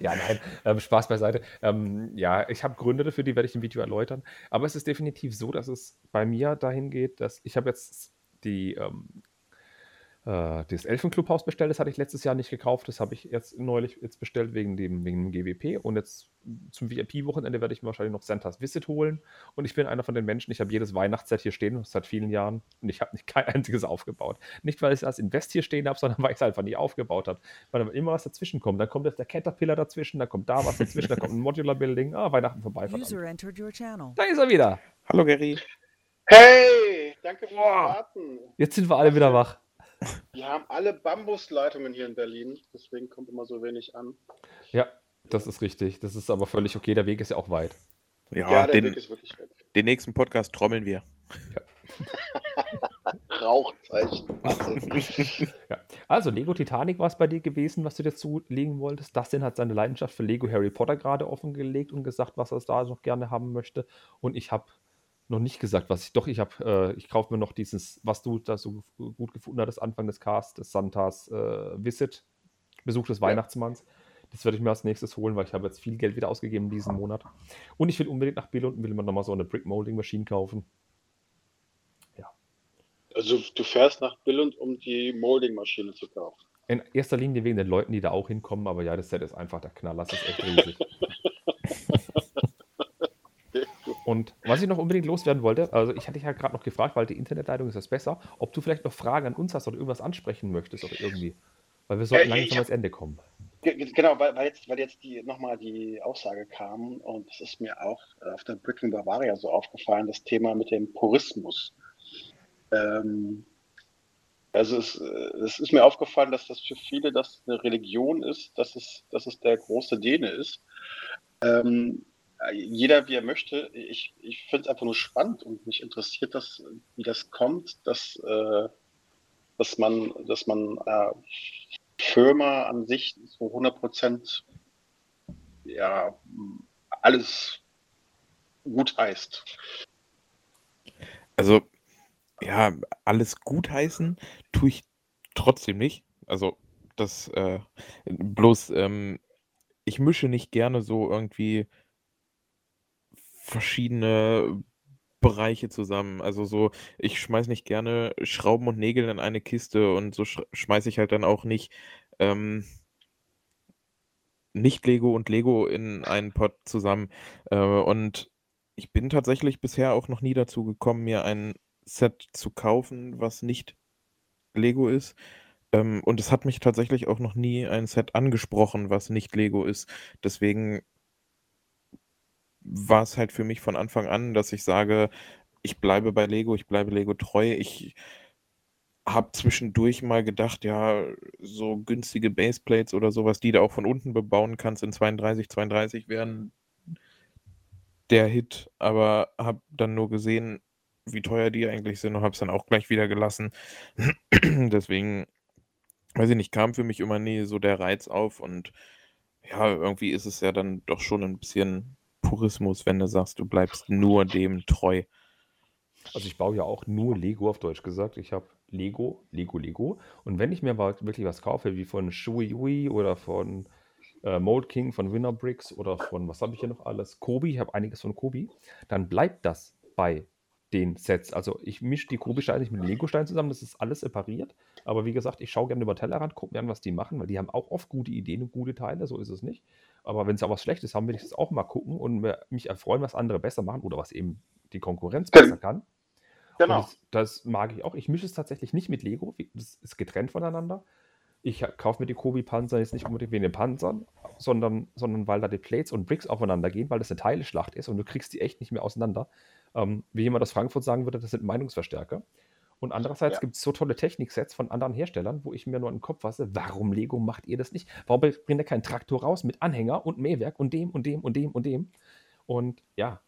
ja, nein, ähm, Spaß beiseite. Ähm, ja, ich habe Gründe dafür, die werde ich im Video erläutern. Aber es ist definitiv so, dass es bei mir dahin geht, dass ich habe jetzt die, ähm, äh, das Elfenclubhaus bestellt. Das hatte ich letztes Jahr nicht gekauft. Das habe ich jetzt neulich jetzt bestellt wegen dem, wegen dem GWP. Und jetzt zum VIP-Wochenende werde ich mir wahrscheinlich noch Santas Visit holen. Und ich bin einer von den Menschen, ich habe jedes Weihnachtsset hier stehen, seit vielen Jahren. Und ich habe nicht kein einziges aufgebaut. Nicht, weil ich es als Invest hier stehen habe, sondern weil ich es einfach nie aufgebaut habe. Weil dann immer was dazwischen kommt. Dann kommt jetzt der Caterpillar dazwischen, dann kommt da was dazwischen, dann kommt ein Modular Building. Ah, Weihnachten vorbei. Verdammt. User entered your channel. Da ist er wieder. Hallo Gary. Hey, danke fürs Boah. Warten. Jetzt sind wir alle wieder wach. Wir haben alle Bambusleitungen hier in Berlin, deswegen kommt immer so wenig an. Ja, das ist richtig. Das ist aber völlig okay. Der Weg ist ja auch weit. Ja, Ja, der den, Weg ist wirklich weg. den nächsten Podcast trommeln wir. Rauchzeichen. Wahnsinn. Ja. Also, Lego Titanic war es bei dir gewesen, was du dazu legen wolltest. Dustin hat seine Leidenschaft für Lego Harry Potter gerade offengelegt und gesagt, was er da noch gerne haben möchte. Und ich habe noch nicht gesagt, was ich doch, ich habe, äh, ich kaufe mir noch dieses, was du da so gut gefunden hattest, Anfang des Casts, des Santas äh, Visit, Besuch des Ja. Weihnachtsmanns. Das werde ich mir als nächstes holen, weil ich habe jetzt viel Geld wieder ausgegeben diesen Monat. Und ich will unbedingt nach Billund und will mir nochmal so eine Brick Molding Maschine kaufen. Also du fährst nach Billund, um die Molding-Maschine zu kaufen. In erster Linie wegen den Leuten, die da auch hinkommen, aber ja, das Set ist einfach der Knaller, das ist echt riesig. Und was ich noch unbedingt loswerden wollte, also ich hatte dich ja gerade noch gefragt, weil die Internetleitung ist das besser, ob du vielleicht noch Fragen an uns hast oder irgendwas ansprechen möchtest oder irgendwie. Weil wir sollten Äh, langsam ans Ende kommen. Ge- ge- Genau, weil, weil jetzt, weil jetzt die nochmal die Aussage kam und es ist mir auch äh, auf der Bricklin Bavaria so aufgefallen, das Thema mit dem Purismus. Ähm, also es, äh, es ist mir aufgefallen, dass das für viele das eine Religion ist, dass es, dass es der große Däne ist. Ähm, äh, jeder wie er möchte. Ich, ich finde es einfach nur spannend und mich interessiert das, wie das kommt, dass, äh, dass man, dass man äh, Firma an sich so 100 Prozent ja, alles gut heißt. Also, ja, alles gutheißen tue ich trotzdem nicht. Also, das, äh, bloß, ähm, ich mische nicht gerne so irgendwie verschiedene Bereiche zusammen. Also so, ich schmeiß nicht gerne Schrauben und Nägel in eine Kiste und so sch schmeiße ich halt dann auch nicht, ähm Nicht-Lego und Lego in einen Pot zusammen. Äh, und ich bin tatsächlich bisher auch noch nie dazu gekommen, mir ein Set zu kaufen, was nicht Lego ist. Ähm, und es hat mich tatsächlich auch noch nie ein Set angesprochen, was nicht Lego ist. Deswegen war es halt für mich von Anfang an, dass ich sage, ich bleibe bei Lego, ich bleibe Lego treu. Ich habe zwischendurch mal gedacht, ja, so günstige Baseplates oder sowas, die du auch von unten bebauen kannst in 32, 32 wären der Hit, aber habe dann nur gesehen, wie teuer die eigentlich sind und habe es dann auch gleich wieder gelassen. Deswegen, weiß ich nicht, kam für mich immer nie so der Reiz auf und ja, irgendwie ist es ja dann doch schon ein bisschen Purismus, wenn du sagst, du bleibst nur dem treu. Also ich baue ja auch nur Lego auf Deutsch gesagt. Ich habe Lego, Lego, Lego. Und wenn ich mir mal wirklich was kaufe, wie von Shui oder von äh, Mold King, von Winner Bricks oder von, was habe ich hier noch alles? Kobi, ich habe einiges von Kobi, dann bleibt das bei den Sets. Also ich mische die Kobi-Steine nicht mit den Lego-Steinen zusammen, das ist alles separiert. Aber wie gesagt, ich schaue gerne über Tellerrand, gucke mir an, was die machen, weil die haben auch oft gute Ideen und gute Teile, so ist es nicht. Aber wenn es auch was Schlechtes haben, will ich das auch mal gucken und mich erfreuen, was andere besser machen oder was eben die Konkurrenz besser kann. Genau. Das, das, mag ich auch. Ich mische es tatsächlich nicht mit Lego, das ist getrennt voneinander. Ich kaufe mir die Kobi-Panzer jetzt nicht unbedingt wegen den Panzern, sondern, sondern weil da die Plates und Bricks aufeinander gehen, weil das eine Teileschlacht ist und du kriegst die echt nicht mehr auseinander. Ähm, wie jemand aus Frankfurt sagen würde, das sind Meinungsverstärker. Und andererseits ja. gibt es so tolle Techniksets von anderen Herstellern, wo ich mir nur in den Kopf fasse, warum Lego macht ihr das nicht? Warum bringt ihr keinen Traktor raus mit Anhänger und Mähwerk und dem und dem und dem und dem? Und ja,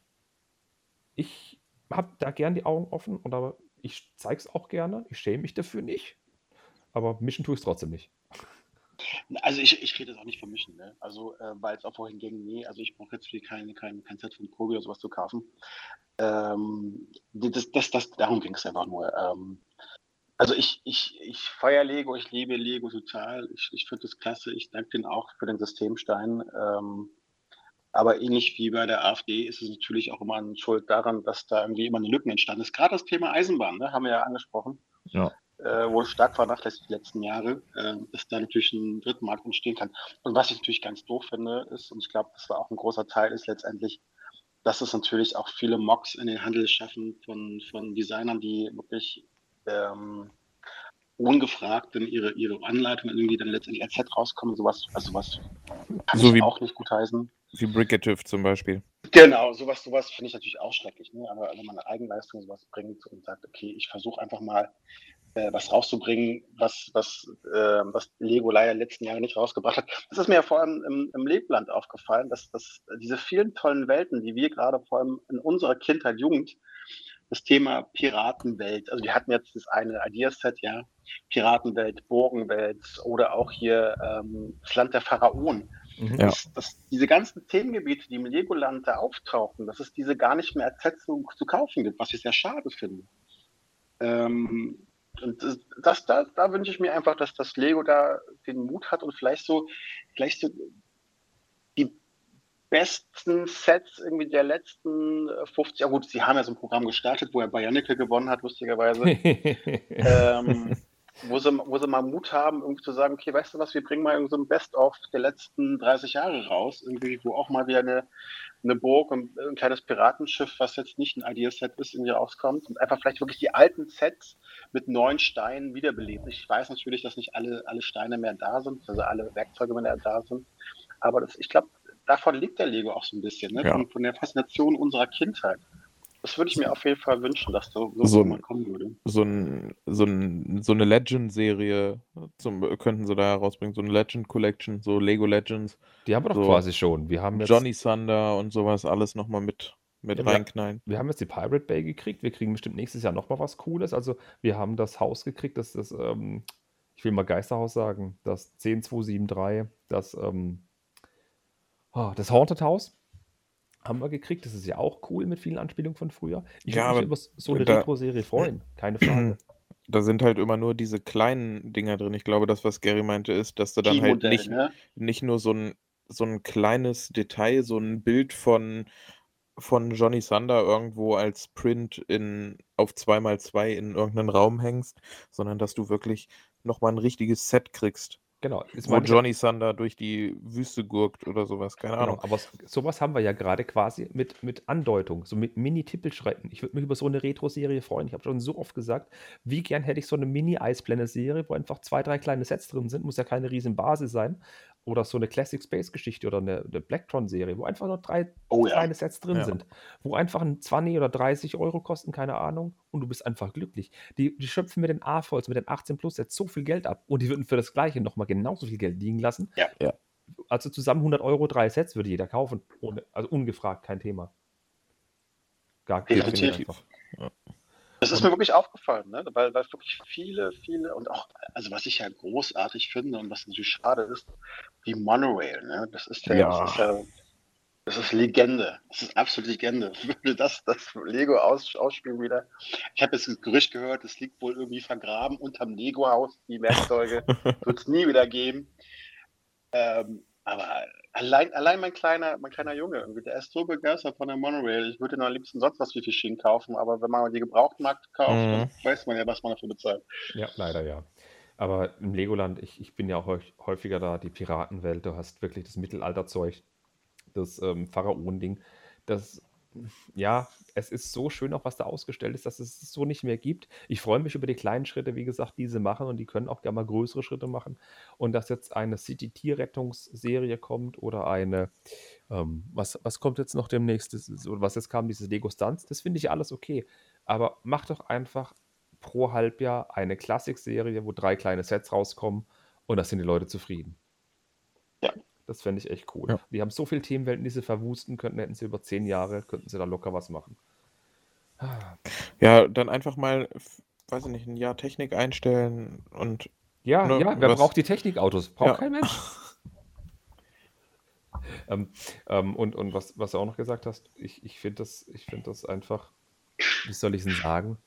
ich habe da gern die Augen offen und aber ich zeige es auch gerne. Ich schäme mich dafür nicht. Aber mischen tue ich es trotzdem nicht. Also ich, ich rede jetzt auch nicht von Mischen, ne? Also äh, weil es auch vorhin ging, nee, also ich brauche jetzt für kein, kein, kein Set von Kobi oder sowas zu kaufen. Ähm, das, das, das, darum ging es einfach nur. Ähm, also ich, ich, ich feiere Lego, ich liebe Lego total. Ich, ich finde das klasse. Ich danke denen auch für den Systemstein. Ähm, aber ähnlich wie bei der AfD ist es natürlich auch immer eine Schuld daran, dass da irgendwie immer eine Lücken entstanden ist. Gerade das Thema Eisenbahn, ne, haben wir ja angesprochen. Ja. Äh, wo stark vernachlässigt die letzten Jahre, äh, dass da natürlich ein Drittmarkt entstehen kann. Und was ich natürlich ganz doof finde, ist, und ich glaube, das war auch ein großer Teil, ist letztendlich, dass es natürlich auch viele Mocks in den Handel schaffen von, von Designern, die wirklich ähm, ungefragt dann ihre, ihre Anleitungen irgendwie dann letztendlich als Set rauskommen. Sowas, also sowas kann so ich auch nicht gut heißen. Wie Brigative zum Beispiel. Genau, sowas, sowas finde ich natürlich auch schrecklich. Ne? Aber wenn man eine Eigenleistung sowas bringt und sagt, okay, ich versuche einfach mal äh, was rauszubringen, was, was, äh, was Lego leider letzten Jahre nicht rausgebracht hat. Das ist mir ja vor allem im, im Lebland aufgefallen, dass, dass diese vielen tollen Welten, die wir gerade vor allem in unserer Kindheit, Jugend, das Thema Piratenwelt, also wir hatten jetzt das eine Ideaset, ja, Piratenwelt, Burgenwelt oder auch hier ähm, das Land der Pharaonen. Mhm. Ja. Das, das, diese ganzen Themengebiete, die im Legoland da auftauchen, dass es diese gar nicht mehr als Set zu, zu kaufen gibt, was ich sehr schade finde. Ähm, und das, das, da, da wünsche ich mir einfach, dass das Lego da den Mut hat und vielleicht so, vielleicht so die besten Sets irgendwie der letzten 50, ja gut, sie haben ja so ein Programm gestartet, wo er Bionicle gewonnen hat, lustigerweise. ähm, wo sie, wo sie mal Mut haben, irgendwie zu sagen, okay, weißt du was, wir bringen mal so ein Best-of der letzten 30 Jahre raus, irgendwie, wo auch mal wieder eine, eine Burg und ein kleines Piratenschiff, was jetzt nicht ein Ideaset ist, irgendwie rauskommt und einfach vielleicht wirklich die alten Sets mit neuen Steinen wiederbelebt. Ich weiß natürlich, dass nicht alle, alle Steine mehr da sind, also alle Werkzeuge mehr da sind, aber das, ich glaube, davon liegt der Lego auch so ein bisschen, ne? Ja. von, von der Faszination unserer Kindheit. Das würde ich mir auf jeden Fall wünschen, dass so, so, so mal kommen würde. So, ein, so, ein, so eine Legend-Serie könnten sie da herausbringen, so eine Legend Collection, so Lego Legends. Die haben wir doch so quasi schon. Wir haben jetzt Johnny Thunder und sowas alles nochmal mit, mit ja, reinknallen. Wir, wir, haben jetzt die Pirate Bay gekriegt. Wir kriegen bestimmt nächstes Jahr nochmal was Cooles. Also wir haben das Haus gekriegt, das ist, ähm, ich will mal Geisterhaus sagen, das 10273, das, ähm, oh, das Haunted House haben wir gekriegt. Das ist ja auch cool mit vielen Anspielungen von früher. Ich ja, würde mich über so eine Retro-Serie freuen, keine Frage. Da sind halt immer nur diese kleinen Dinger drin. Ich glaube, das, was Gary meinte, ist, dass du dann halt nicht, ne? nicht nur so ein, so ein kleines Detail, so ein Bild von, von Johnny Thunder irgendwo als Print in, auf 2x2 in irgendeinen Raum hängst, sondern dass du wirklich nochmal ein richtiges Set kriegst Genau. Ist wo Johnny Thunder durch die Wüste gurkt oder sowas, keine Genau, Ahnung. aber s so haben wir ja gerade quasi mit mit Andeutung, so mit Mini-Tippelschrecken. Ich würde mich über so eine Retro-Serie freuen. Ich habe schon so oft gesagt, wie gern hätte ich so eine Mini-Eisblende-Serie, wo einfach 2, 3 kleine Sets drin sind, muss ja keine riesen Basis sein. Oder so eine Classic Space-Geschichte oder eine 'ne Blacktron-Serie, wo einfach nur 3 Oh ja. kleine Sets drin Ja. sind, wo einfach 'n 20 oder 30 € kosten, keine Ahnung, und du bist einfach glücklich. Die die schöpfen mit den A-Folds, mit den 18+ Sets so viel Geld ab und die würden für das Gleiche noch mal genauso viel Geld liegen lassen. Ja. Ja. Also zusammen 100 €, 3 Sets würde jeder kaufen, ohne also ungefragt, kein Thema. Gar nicht Definitiv. einfach. Das ist mir wirklich aufgefallen, ne? weil, weil wirklich viele, viele und auch, also was ich ja großartig finde und was natürlich schade ist, die Monorail, ne? das ist ja, Ja. Das ist ja das ist Legende. Das ist absolut Legende. Würde das, das Lego aus, ausspielen wieder. Ich habe jetzt das Gerücht gehört, es liegt wohl irgendwie vergraben unterm Lego-Haus, die Werkzeuge. Wird es nie wieder geben. Ähm, aber allein, allein mein kleiner, mein kleiner Junge, irgendwie, der ist so begeistert von der Monorail. Ich würde ihn am liebsten sonst was wie für Schienen kaufen, aber wenn man die Gebrauchtmarkt kauft, dann Mhm. weiß man ja, was man dafür bezahlt. Ja, leider ja. Aber im Legoland, ich ich bin ja auch häu häufiger da, die Piratenwelt, du hast wirklich das Mittelalterzeug, das, ähm, Pharaonending. Das ja, es ist so schön auch, was da ausgestellt ist, dass es so nicht mehr gibt. Ich freue mich über die kleinen Schritte, wie gesagt, die sie machen und die können auch gerne mal größere Schritte machen. Und dass jetzt eine City-Tierrettungsserie kommt oder eine, ähm, was was kommt jetzt noch demnächst? Was jetzt kam, dieses Lego Stunts, das finde ich alles okay. Aber mach doch einfach pro Halbjahr eine Klassikserie, wo 3 kleine Sets rauskommen und da sind die Leute zufrieden. Ja. Das fände ich echt cool. Ja. Die haben so viele Themenwelten, die sie verwusten könnten, hätten sie über 10 Jahre, könnten sie da locker was machen. Ah. Ja, dann einfach mal, weiß ich nicht, 'n Jahr Technik einstellen und Ja, ne, ja, wer was braucht die Technikautos? Braucht Ja. kein Mensch. Ähm, ähm, und und was was du auch noch gesagt hast, ich ich finde das ich finde das einfach wie soll ich's denn sagen?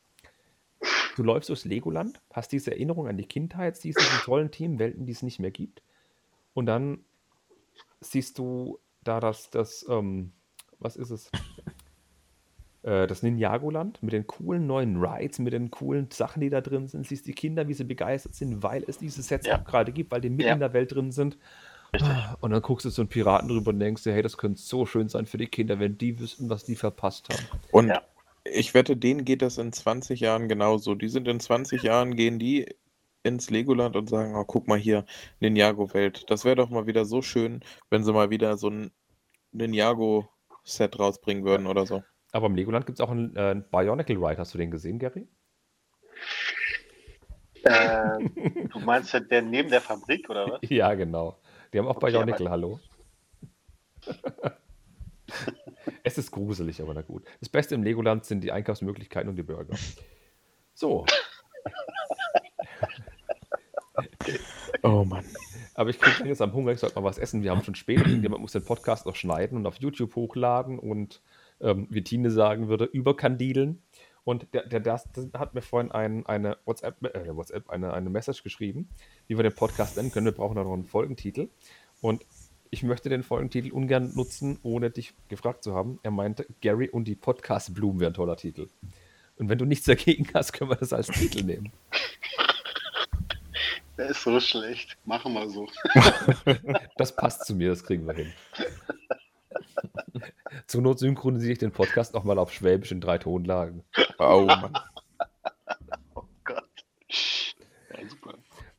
Du läufst durchs Legoland, hast diese Erinnerung an die Kindheit, siehst diese tollen Themenwelten, die es nicht mehr gibt. Und dann siehst du da das das, ähm was ist es? Äh, das Ninjagoland mit den coolen neuen Rides, mit den coolen Sachen, die da drin sind. Siehst die Kinder, wie sie begeistert sind, weil es diese Sets Ja. auch grade gibt, weil die mitten Ja. in der Welt drin sind. Richtig. Und dann guckst du so 'n Piraten drüber und denkst dir: „Hey, das könnte so schön sein für die Kinder, wenn die wüssten, was die verpasst haben.“ Und Ja. ich wette, denen geht das in 20 Jahren genauso. Die sind in 20 Jahren gehen die ins Legoland und sagen: „Oh, guck mal hier, Ninjago-Welt. Das wäre doch mal wieder so schön, wenn sie mal wieder so 'n Ninjago-Set rausbringen würden oder so.“ Aber im Legoland gibt's auch 'n, äh, Bionicle Ride. Hast du den gesehen, Gary? Ähm, du meinst ja der neben der Fabrik oder was? Ja, genau. Die haben auch Okay, aber Bionicle, hallo. Es ist gruselig, aber na gut. Das Beste im Legoland sind die Einkaufsmöglichkeiten und die Burger. So. Oh Mann. Aber ich kriege jetzt am Hunger, ich sollte mal was essen. Wir haben schon spät, irgendjemand muss den Podcast noch schneiden und auf YouTube hochladen und, ähm, wie Tine sagen würde, überkandideln. Und der der das das hat mir vorhin ein eine WhatsApp äh, WhatsApp, eine eine Message geschrieben, wie wir den Podcast nennen können. Wir brauchen da noch 'n Folgentitel. Und ich möchte den Folgentitel ungern nutzen, ohne dich gefragt zu haben. Er meinte: „Gary und die Podcast-Blumen wäre 'n toller Titel.“ Und wenn du nichts dagegen hast, können wir das als Titel nehmen. Der ist so schlecht. Machen wir so. Das passt zu mir, das kriegen wir hin. Zur Not synchronisiere ich den Podcast noch mal auf Schwäbisch in 3 Tonlagen. Oh Mann. Oh Gott. Ja, super.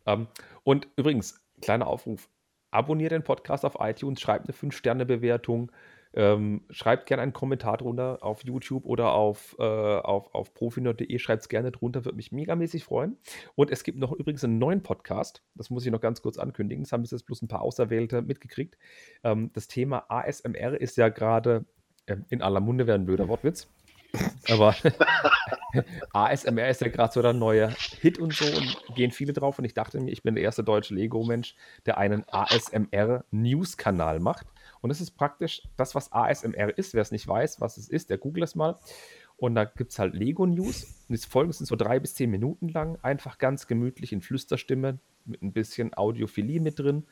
Ähm, und übrigens, kleiner Aufruf: Abonniert den Podcast auf iTunes, schreibt 'ne 5-Sterne-Bewertung, ähm, schreibt gerne einen Kommentar drunter auf YouTube oder auf, äh auf auf profinerd.de. Schreibt's gerne drunter, würde mich megamäßig freuen. Und es gibt noch übrigens 'n neuen Podcast, das muss ich noch ganz kurz ankündigen. Das haben bis jetzt bloß 'n paar Auserwählte mitgekriegt. Ähm, das Thema ASMR ist ja grade, ähm, in aller Munde, wäre 'n blöder Wortwitz. Aber ASMR ist ja grad so der neue Hit und so und gehen viele drauf und ich dachte mir, ich bin der erste deutsche Lego-Mensch, der einen ASMR-News-Kanal macht. Und das ist praktisch das, was ASMR ist. Wer's nicht weiß, was es ist, der googelt es mal. Und da gibt's halt Lego-News. Und die Folgen sind so 3 bis 10 Minuten lang, einfach ganz gemütlich in Flüsterstimme mit 'n bisschen Audiophilie mit drin.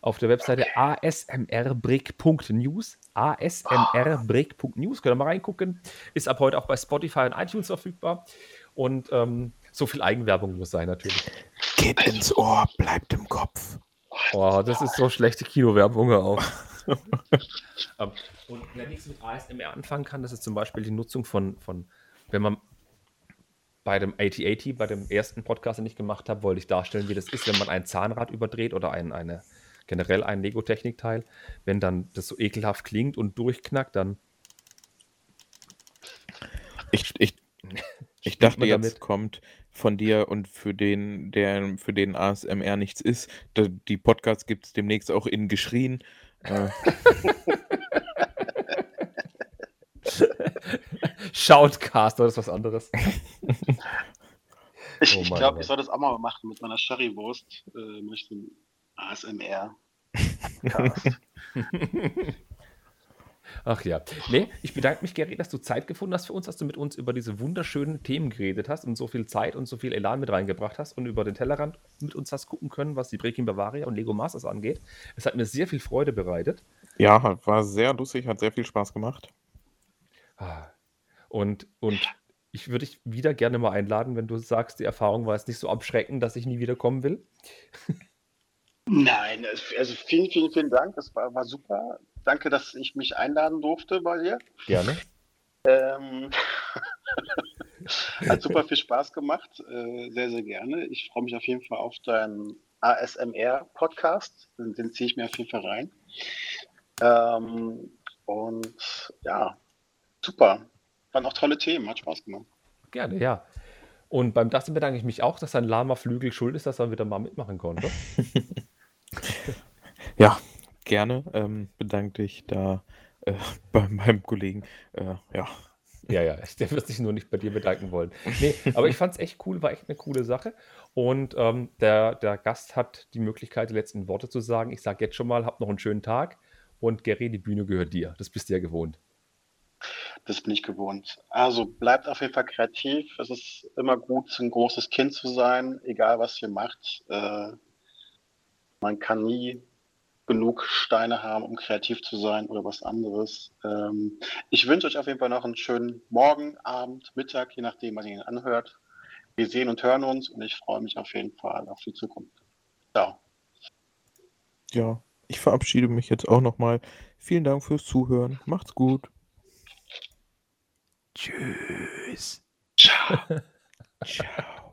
Auf der Webseite asmrbrick.news. asmrbrick.news. Könnt ihr mal reingucken. Ist ab heute auch bei Spotify und iTunes verfügbar. Und, ähm, so viel Eigenwerbung muss sein natürlich. Geht ins Ohr, bleibt im Kopf. Oh, das ist so schlechte Kinowerbung auch. Ähm, und wenn nichts mit ASMR anfangen kann, das ist zum Beispiel die Nutzung von, von wenn man bei dem AT-80, bei dem ersten Podcast, den ich gemacht habe, wollte ich darstellen, wie das ist, wenn man ein Zahnrad überdreht oder ein, eine, generell ein Lego-Technikteil. Wenn dann das so ekelhaft klingt und durchknackt, dann Ich, ich, ich dachte jetzt kommt von dir und für den, der für den ASMR nichts ist. Die Podcasts gibt es demnächst auch in geschrien. Äh, Shoutcast oder ist was anderes. Ich, Oh ich glaube, ich soll das auch mal machen mit meiner Currywurst. Äh, möchte ein ASMR. Ach ja. Nee, ich bedanke mich, Gary, dass du Zeit gefunden hast für uns, dass du mit uns über diese wunderschönen Themen geredet hast und so viel Zeit und so viel Elan mit reingebracht hast und über den Tellerrand mit uns hast gucken können, was die Breaking Bavaria und Lego Masters angeht. Es hat mir sehr viel Freude bereitet. ja, war sehr lustig, hat sehr viel Spaß gemacht. Ah. Und, und ich würde dich wieder gerne mal einladen, wenn du sagst, die Erfahrung war jetzt nicht so abschreckend, dass ich nie wieder kommen will. Nein, es- also vielen, vielen, vielen Dank. Das war, war super. Danke, dass ich mich einladen durfte bei dir. Gerne. Ähm, hat super viel Spaß gemacht. Äh, sehr, sehr gerne. Ich freue mich auf jeden Fall auf deinen ASMR-Podcast. Den, den ziehe ich mir auf jeden Fall rein. Ähm, und ja, super. Waren auch tolle Themen. Hat Spaß gemacht. Gerne, ja. Und beim Dustin bedanke ich mich auch, dass sein Lama Flügel schuld ist, dass er wieder mal mitmachen konnte. Ja, gerne. Ähm, bedanke dich da äh, bei meinem Kollegen. Äh, ja, Ja, ja, der wird sich nur nicht bei dir bedanken wollen. Nee, aber ich fand es echt cool, war echt eine coole Sache. Und ähm, der, der Gast hat die Möglichkeit, die letzten Worte zu sagen. Ich sage jetzt schon mal, habt noch einen schönen Tag. Und Gary, die Bühne gehört dir. Das bist du ja gewohnt. Das bin ich gewohnt. Also bleibt auf jeden Fall kreativ. Es ist immer gut, ein großes Kind zu sein, egal was ihr macht. Äh, man kann nie genug Steine haben, um kreativ zu sein oder was anderes. Ähm, ich wünsche euch auf jeden Fall noch einen schönen Morgen, Abend, Mittag, je nachdem, was ihr ihn anhört. Wir sehen und hören uns und ich freue mich auf jeden Fall auf die Zukunft. Ciao. ja. Ich verabschiede mich jetzt auch nochmal. Vielen Dank fürs Zuhören. Macht's gut. Tschüss. Ciao. Ciao.